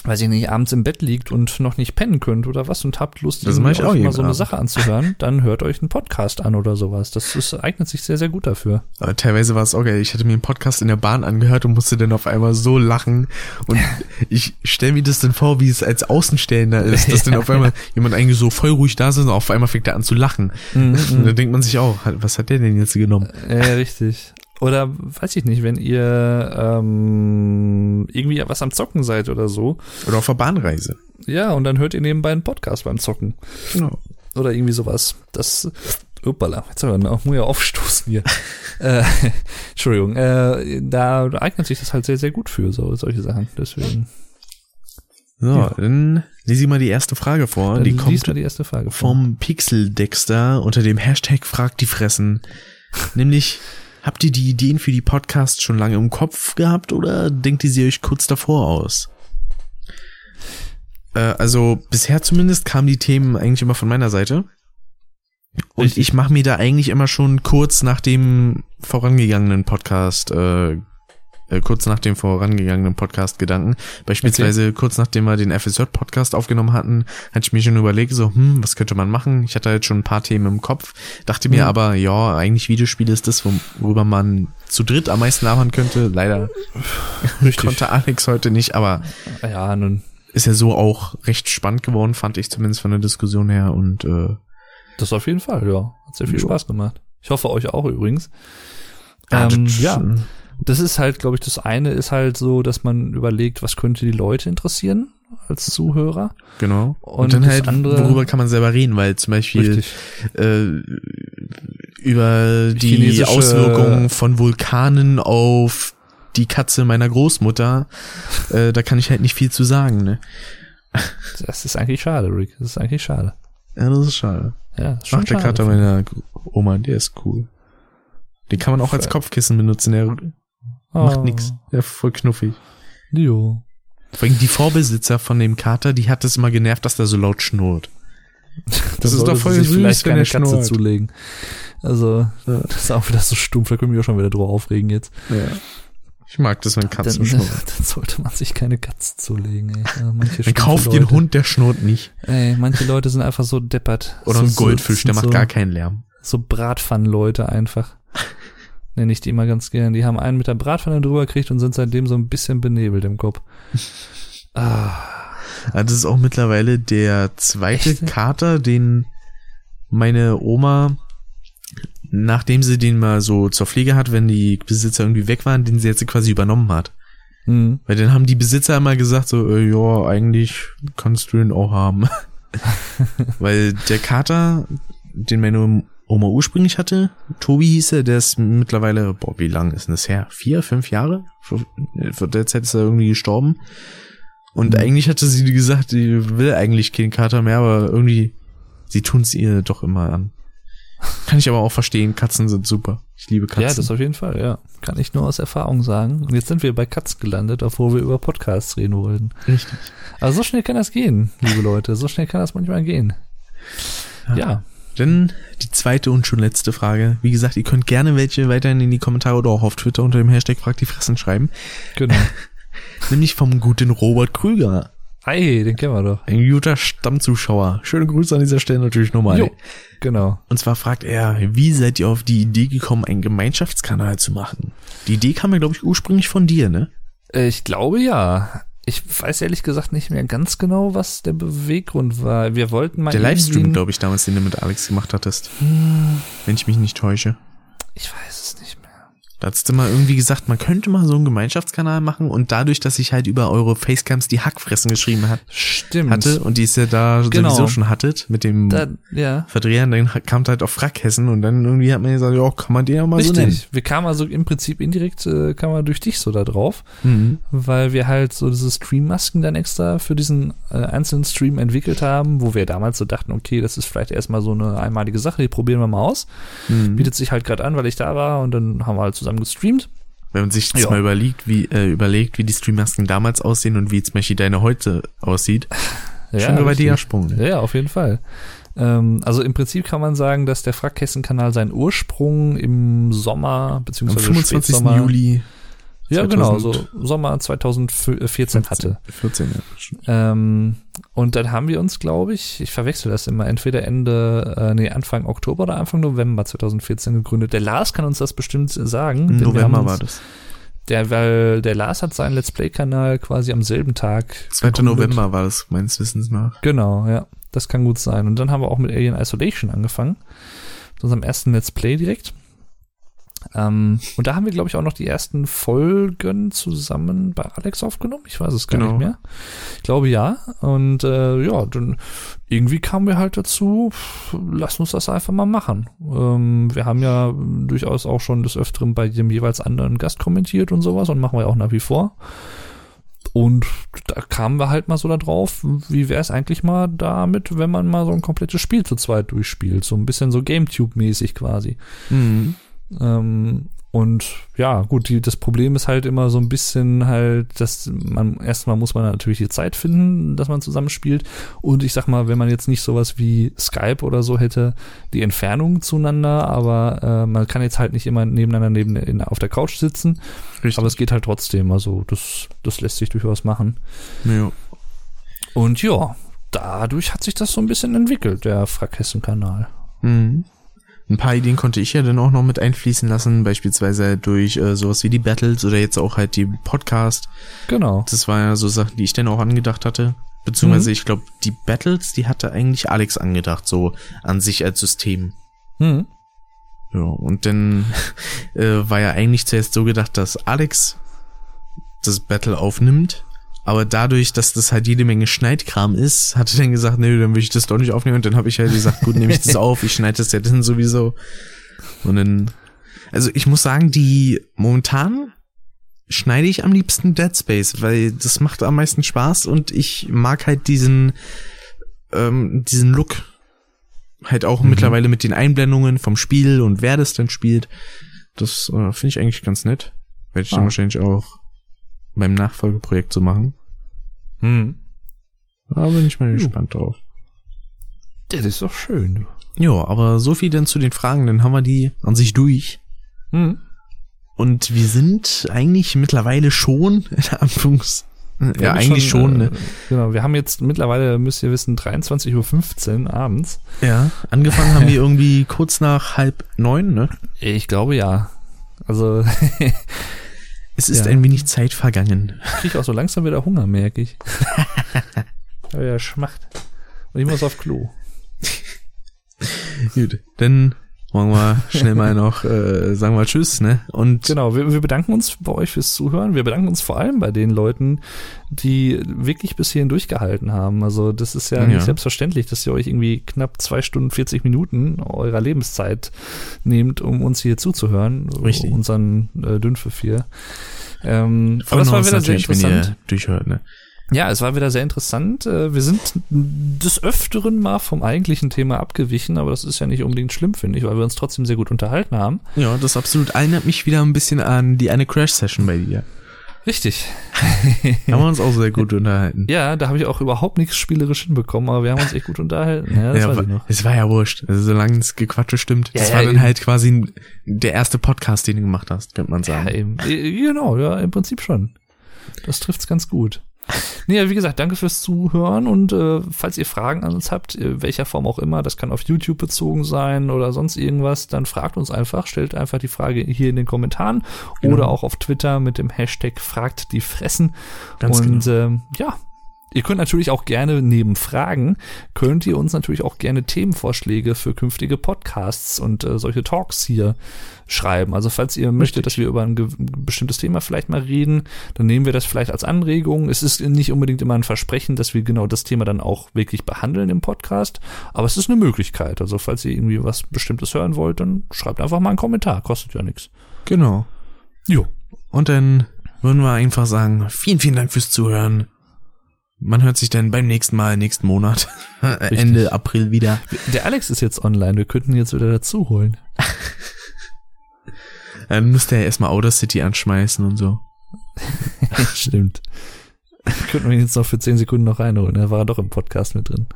weiß ich nicht, abends im Bett liegt und noch nicht pennen könnt oder was und habt Lust, Das euch mal so eine Abend. Sache anzuhören, dann hört euch einen Podcast an oder sowas. Das ist, eignet sich sehr, sehr gut dafür. Aber teilweise war es auch geil. Ich hatte mir einen Podcast in der Bahn angehört und musste dann auf einmal so lachen. Und ich stelle mir das dann vor, wie es als Außenstehender ist, dass dann auf einmal jemand eigentlich so voll ruhig da ist und auf einmal fängt er an zu lachen. Und dann denkt man sich auch, was hat der denn jetzt genommen? Ja, richtig. Oder weiß ich nicht, wenn ihr ähm, irgendwie was am Zocken seid oder so. Oder auf der Bahnreise. Ja, und dann hört ihr nebenbei einen Podcast beim Zocken. Genau. Oder irgendwie sowas. Das. Uppala, jetzt haben wir noch, muss ja aufstoßen hier. äh, Entschuldigung, äh, da eignet sich das halt sehr, sehr gut für so, solche Sachen. Deswegen. So, Ja. dann lese ich mal die erste Frage vor. Dann die kommt mal die erste Frage vor. vom Pixel Dexter unter dem Hashtag Frag die Fressen. Nämlich, habt ihr die Ideen für die Podcasts schon lange im Kopf gehabt oder denkt ihr sie euch kurz davor aus? Äh, also bisher zumindest kamen die Themen eigentlich immer von meiner Seite. Und Richtig. ich mache mir da eigentlich immer schon kurz nach dem vorangegangenen Podcast, äh, äh, kurz nach dem vorangegangenen Podcast Gedanken. Beispielsweise kurz nachdem wir den FSJ-Podcast aufgenommen hatten, hatte ich mir schon überlegt, so, hm, was könnte man machen? Ich hatte halt schon ein paar Themen im Kopf, dachte mir Mhm. aber, ja, eigentlich Videospiele ist das, worüber man zu dritt am meisten labern könnte. Leider Richtig. konnte Alex heute nicht, aber Ja, nun, ist ja so auch recht spannend geworden, fand ich zumindest von der Diskussion her und äh, das auf jeden Fall, ja. Hat sehr viel Jo. Spaß gemacht. Ich hoffe euch auch übrigens. ja, Ähm, ja, das ist halt, glaube ich, das eine ist halt so, dass man überlegt, was könnte die Leute interessieren als Zuhörer. Genau. Und, Und dann halt, andere- worüber kann man selber reden, weil zum Beispiel Richtig. äh, über die Auswirkungen von Vulkanen auf die Katze meiner Großmutter, äh, da kann ich halt nicht viel zu sagen, ne? Das ist eigentlich schade, Rick. Das ist eigentlich schade. Ja, das ist schade. Ja, das ist Ach, der. Kater meiner Oma, der ist cool. Den kann man auch als. Kopfkissen benutzen, der macht Oh, nix. Der ist voll knuffig. Jo. Vor allem die Vorbesitzer von dem Kater, die hat es immer genervt, dass der so laut schnurrt. Das ist sollte doch voll süß, vielleicht wenn keine Katze schnurrt. zulegen. Also, das ist auch wieder so stumpf, da können wir auch schon wieder drüber aufregen jetzt. Ja. Ich mag das, wenn Katzen Dann, schnurren. dann sollte man sich keine Katze zulegen, ey. Ja, manche Dann kauft den Hund, der schnurrt nicht. Ey, manche Leute sind einfach so deppert. Oder so, ein Goldfisch, der so, macht gar keinen Lärm. So Bratpfannenleute einfach. Nenne ich die immer ganz gern. Die haben einen mit der Bratpfanne drüber gekriegt und sind seitdem so ein bisschen benebelt im Kopf. Ah, Ja, das ist auch mittlerweile der zweite Echt? Kater, den meine Oma nachdem sie den mal so zur Pflege hat, wenn die Besitzer irgendwie weg waren, den sie jetzt quasi übernommen hat. Mhm. Weil dann haben die Besitzer immer gesagt so, äh, ja, eigentlich kannst du den auch haben. Weil der Kater, den meine Oma ursprünglich hatte, Tobi hieß er, der ist mittlerweile, boah, wie lang ist denn das her? Vier, fünf Jahre? Vor, vor der Zeit ist er irgendwie gestorben. Und Mhm. eigentlich hatte sie gesagt, die will eigentlich keinen Kater mehr, aber irgendwie, sie tun es ihr doch immer an. Kann ich aber auch verstehen, Katzen sind super. Ich liebe Katzen. Ja, das auf jeden Fall, ja. Kann ich nur aus Erfahrung sagen. Und jetzt sind wir bei Katz gelandet, obwohl wir über Podcasts reden wollten. Richtig. Aber so schnell kann das gehen, liebe Leute. So schnell kann das manchmal gehen. Ja. Dann die zweite und schon letzte Frage. Wie gesagt, ihr könnt gerne welche weiterhin in die Kommentare oder auch auf Twitter unter dem Hashtag Frag die Fressen schreiben. Genau. Nämlich vom guten Robert Krüger. Ei, den kennen wir doch. Ein guter Stammzuschauer. Schöne Grüße an dieser Stelle natürlich nochmal. Jo. Genau. Und zwar fragt er, wie seid ihr auf die Idee gekommen, einen Gemeinschaftskanal zu machen? Die Idee kam ja, glaube ich, ursprünglich von dir, ne? Äh, Ich glaube ja. Ich weiß ehrlich gesagt nicht mehr ganz genau, was der Beweggrund war. Wir wollten mal Der Livestream, glaube ich, damals, den du mit Alex gemacht hattest. Wenn ich mich nicht täusche. Ich weiß. Da hast du mal irgendwie gesagt, man könnte mal so einen Gemeinschaftskanal machen und dadurch, dass ich halt über eure Facecams die Hackfressen geschrieben hat, Stimmt. hatte und die es ja da Genau. sowieso schon hattet mit dem Da, ja. Verdreher, dann kam halt auf Frackhessen und dann irgendwie hat man gesagt, ja, kann man den ja mal so nennen. Richtig. Wir kamen also im Prinzip indirekt, äh, kam man durch dich so da drauf, Mhm. weil wir halt so diese Stream-Masken dann extra für diesen äh, einzelnen Stream entwickelt haben, wo wir damals so dachten, okay, das ist vielleicht erstmal so eine einmalige Sache, die probieren wir mal aus. Mhm. Bietet sich halt gerade an, weil ich da war und dann haben wir halt zusammen gestreamt. Wenn man sich das Ja. mal überlegt, wie, äh, überlegt, wie die Streammasken damals aussehen und wie zum Beispiel deine heute aussieht, schon über die Sprung. Ne? Ja, ja, auf jeden Fall. Ähm, also im Prinzip kann man sagen, dass der Frackkästen-Kanal seinen Ursprung im Sommer Am beziehungsweise 25. Spätsommer, Juli ja genau, 2000 so Sommer 2014 hatte. 14, ja. Ähm, und dann haben wir uns, glaube ich, ich verwechsel das immer, entweder Ende, äh, nee, Anfang Oktober oder Anfang November 2014 gegründet. Der Lars kann uns das bestimmt sagen. November war das. Der, weil der Lars hat seinen Let's Play-Kanal quasi am selben Tag. 2. gegründet. November war das, meines Wissens nach. Genau, ja. Das kann gut sein. Und dann haben wir auch mit Alien Isolation angefangen. Mit unserem ersten Let's Play direkt. Ähm, und da haben wir, glaube ich, auch noch die ersten Folgen zusammen bei Alex aufgenommen. Ich weiß es gar Genau. nicht mehr. Ich glaube ja. Und äh, ja, dann irgendwie kamen wir halt dazu, lass uns das einfach mal machen. Ähm, wir haben ja durchaus auch schon des Öfteren bei dem jeweils anderen Gast kommentiert und sowas und machen wir auch nach wie vor. Und da kamen wir halt mal so da drauf, wie wäre es eigentlich mal damit, wenn man mal so ein komplettes Spiel zu zweit durchspielt. So ein bisschen so GameTube-mäßig quasi. Mhm. Ähm, und ja, gut, die, das Problem ist halt immer so ein bisschen halt, dass man, erstmal muss man natürlich die Zeit finden, dass man zusammenspielt. Und ich sag mal, wenn man jetzt nicht sowas wie Skype oder so hätte, die Entfernung zueinander, aber äh, man kann jetzt halt nicht immer nebeneinander neben, in, auf der Couch sitzen. Richtig. Aber es geht halt trotzdem, also das, das lässt sich durchaus machen. ja. Und ja, dadurch hat sich das so ein bisschen entwickelt, der Frackhessen-Kanal. Mhm. Ein paar Ideen konnte ich ja dann auch noch mit einfließen lassen, beispielsweise durch äh, sowas wie die Battles oder jetzt auch halt die Podcast. Genau. Das war ja so Sachen, die ich dann auch angedacht hatte. Beziehungsweise Mhm. ich glaube, die Battles, die hatte eigentlich Alex angedacht, so an sich als System. Hm. Ja, und dann äh, war ja eigentlich zuerst so gedacht, dass Alex das Battle aufnimmt. Aber dadurch, dass das halt jede Menge Schneidkram ist, hat er dann gesagt, nee, dann will ich das doch nicht aufnehmen. Und dann habe ich halt gesagt, gut, nehme ich das auf, ich schneide das ja dann sowieso. Und dann, also ich muss sagen, die momentan schneide ich am liebsten Dead Space, weil das macht am meisten Spaß und ich mag halt diesen, ähm, diesen Look. Halt auch Mhm. mittlerweile mit den Einblendungen vom Spiel und wer das denn spielt. Das äh, finde ich eigentlich ganz nett. Werde ich dann Ah. wahrscheinlich auch beim Nachfolgeprojekt so machen. Hm. Da bin ich mal Jo. gespannt drauf. Das ist doch schön. Ja, aber so viel dann zu den Fragen, dann haben wir die an sich durch. Hm. Und wir sind eigentlich mittlerweile schon, in Anführungs... Ja, eigentlich schon, äh, ne? Genau, wir haben jetzt mittlerweile, müsst ihr wissen, 23.15 Uhr abends. Ja, angefangen haben wir irgendwie kurz nach halb neun, ne? Ich glaube ja. Also, Es ist Ja. ein wenig Zeit vergangen. ich kriege auch so langsam wieder Hunger, merke ich. Aber ja, schmacht. Und ich muss auf Klo. Gut, dann Wollen wir schnell mal noch äh, sagen wir Tschüss, ne? Und Genau, wir, wir bedanken uns bei euch fürs Zuhören. Wir bedanken uns vor allem bei den Leuten, die wirklich bis hierhin durchgehalten haben. Also das ist ja, Ja. nicht selbstverständlich, dass ihr euch irgendwie knapp zwei Stunden 40 Minuten eurer Lebenszeit nehmt, um uns hier zuzuhören. Richtig. Unseren äh, Dünnpfiff hier. Ähm, aber das war wieder sehr natürlich, wenn interessant. ihr durchhört, ne? Ja, es war wieder sehr interessant. Äh, Wir sind des Öfteren mal vom eigentlichen Thema abgewichen, aber das ist ja nicht unbedingt schlimm, finde ich, weil wir uns trotzdem sehr gut unterhalten haben. Ja, das absolut erinnert mich wieder ein bisschen an die eine Crash-Session bei dir. Richtig. Da haben wir uns auch sehr gut unterhalten. Ja, da habe ich auch überhaupt nichts spielerisch hinbekommen, aber wir haben uns echt gut unterhalten. Ja, das Ja, weiß ich noch. es war ja wurscht. Also solange das Gequatsche stimmt. Ja, das ja, war dann eben. halt quasi der erste Podcast, den du gemacht hast, könnte man Ja, sagen. eben. Äh, Genau, ja, im Prinzip schon. Das trifft's ganz gut. Nee, ja, wie gesagt, danke fürs Zuhören und äh, falls ihr Fragen an uns habt, äh, welcher Form auch immer, das kann auf YouTube bezogen sein oder sonst irgendwas, dann fragt uns einfach, stellt einfach die Frage hier in den Kommentaren Genau. oder auch auf Twitter mit dem Hashtag fragt die Fressen. Ganz genau. und ähm, ja, ihr könnt natürlich auch gerne neben Fragen, könnt ihr uns natürlich auch gerne Themenvorschläge für künftige Podcasts und äh, solche Talks hier schreiben. Also falls ihr möchtet, dass wir über ein bestimmtes Thema vielleicht mal reden, dann nehmen wir das vielleicht als Anregung. Es ist nicht unbedingt immer ein Versprechen, dass wir genau das Thema dann auch wirklich behandeln im Podcast, aber es ist eine Möglichkeit. Also falls ihr irgendwie was Bestimmtes hören wollt, dann schreibt einfach mal einen Kommentar, kostet ja nichts. Genau. Jo. Und dann würden wir einfach sagen, vielen, vielen Dank fürs Zuhören. Man hört sich dann beim nächsten Mal, nächsten Monat, Ende April wieder. Der Alex ist jetzt online, wir könnten ihn jetzt wieder dazu holen. Dann müsste er erstmal Outer City anschmeißen und so. Stimmt. Könnten wir ihn jetzt noch für 10 Sekunden noch reinholen, da war er doch im Podcast mit drin.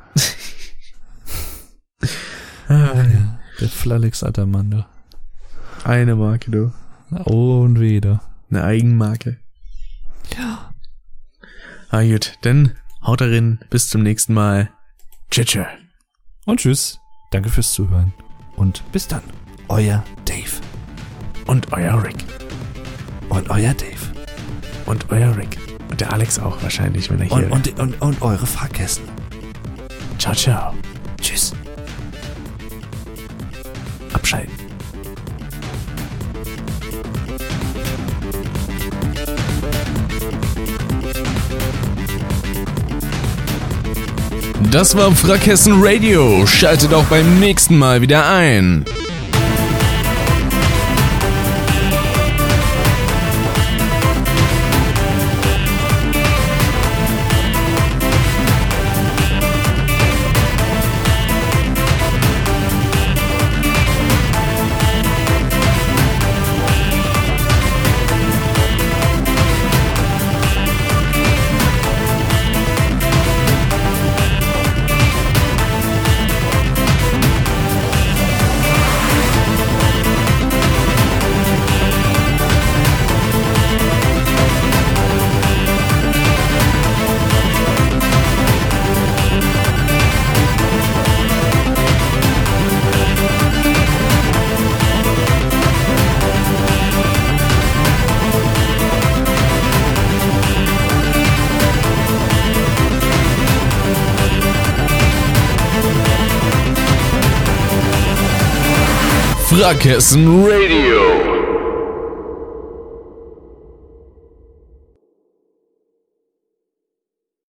Ja, der Flalix, alter Mann, du. Eine Marke, du. Und wieder. Eine Eigenmarke. Ja. Ah, gut. Dann haut darin. Bis zum nächsten Mal. Tschüss. Und tschüss. Danke fürs Zuhören. Und bis dann. Euer Dave. Und euer Rick. Und euer Dave. Und euer Rick. Und der Alex auch wahrscheinlich, wenn er hier Und, und, und, und eure Fahrkästen. Ciao, ciao. Tschüss. Abschalten. Das war Frackhessen Radio. Schaltet auch beim nächsten Mal wieder ein. Frackhessen Radio.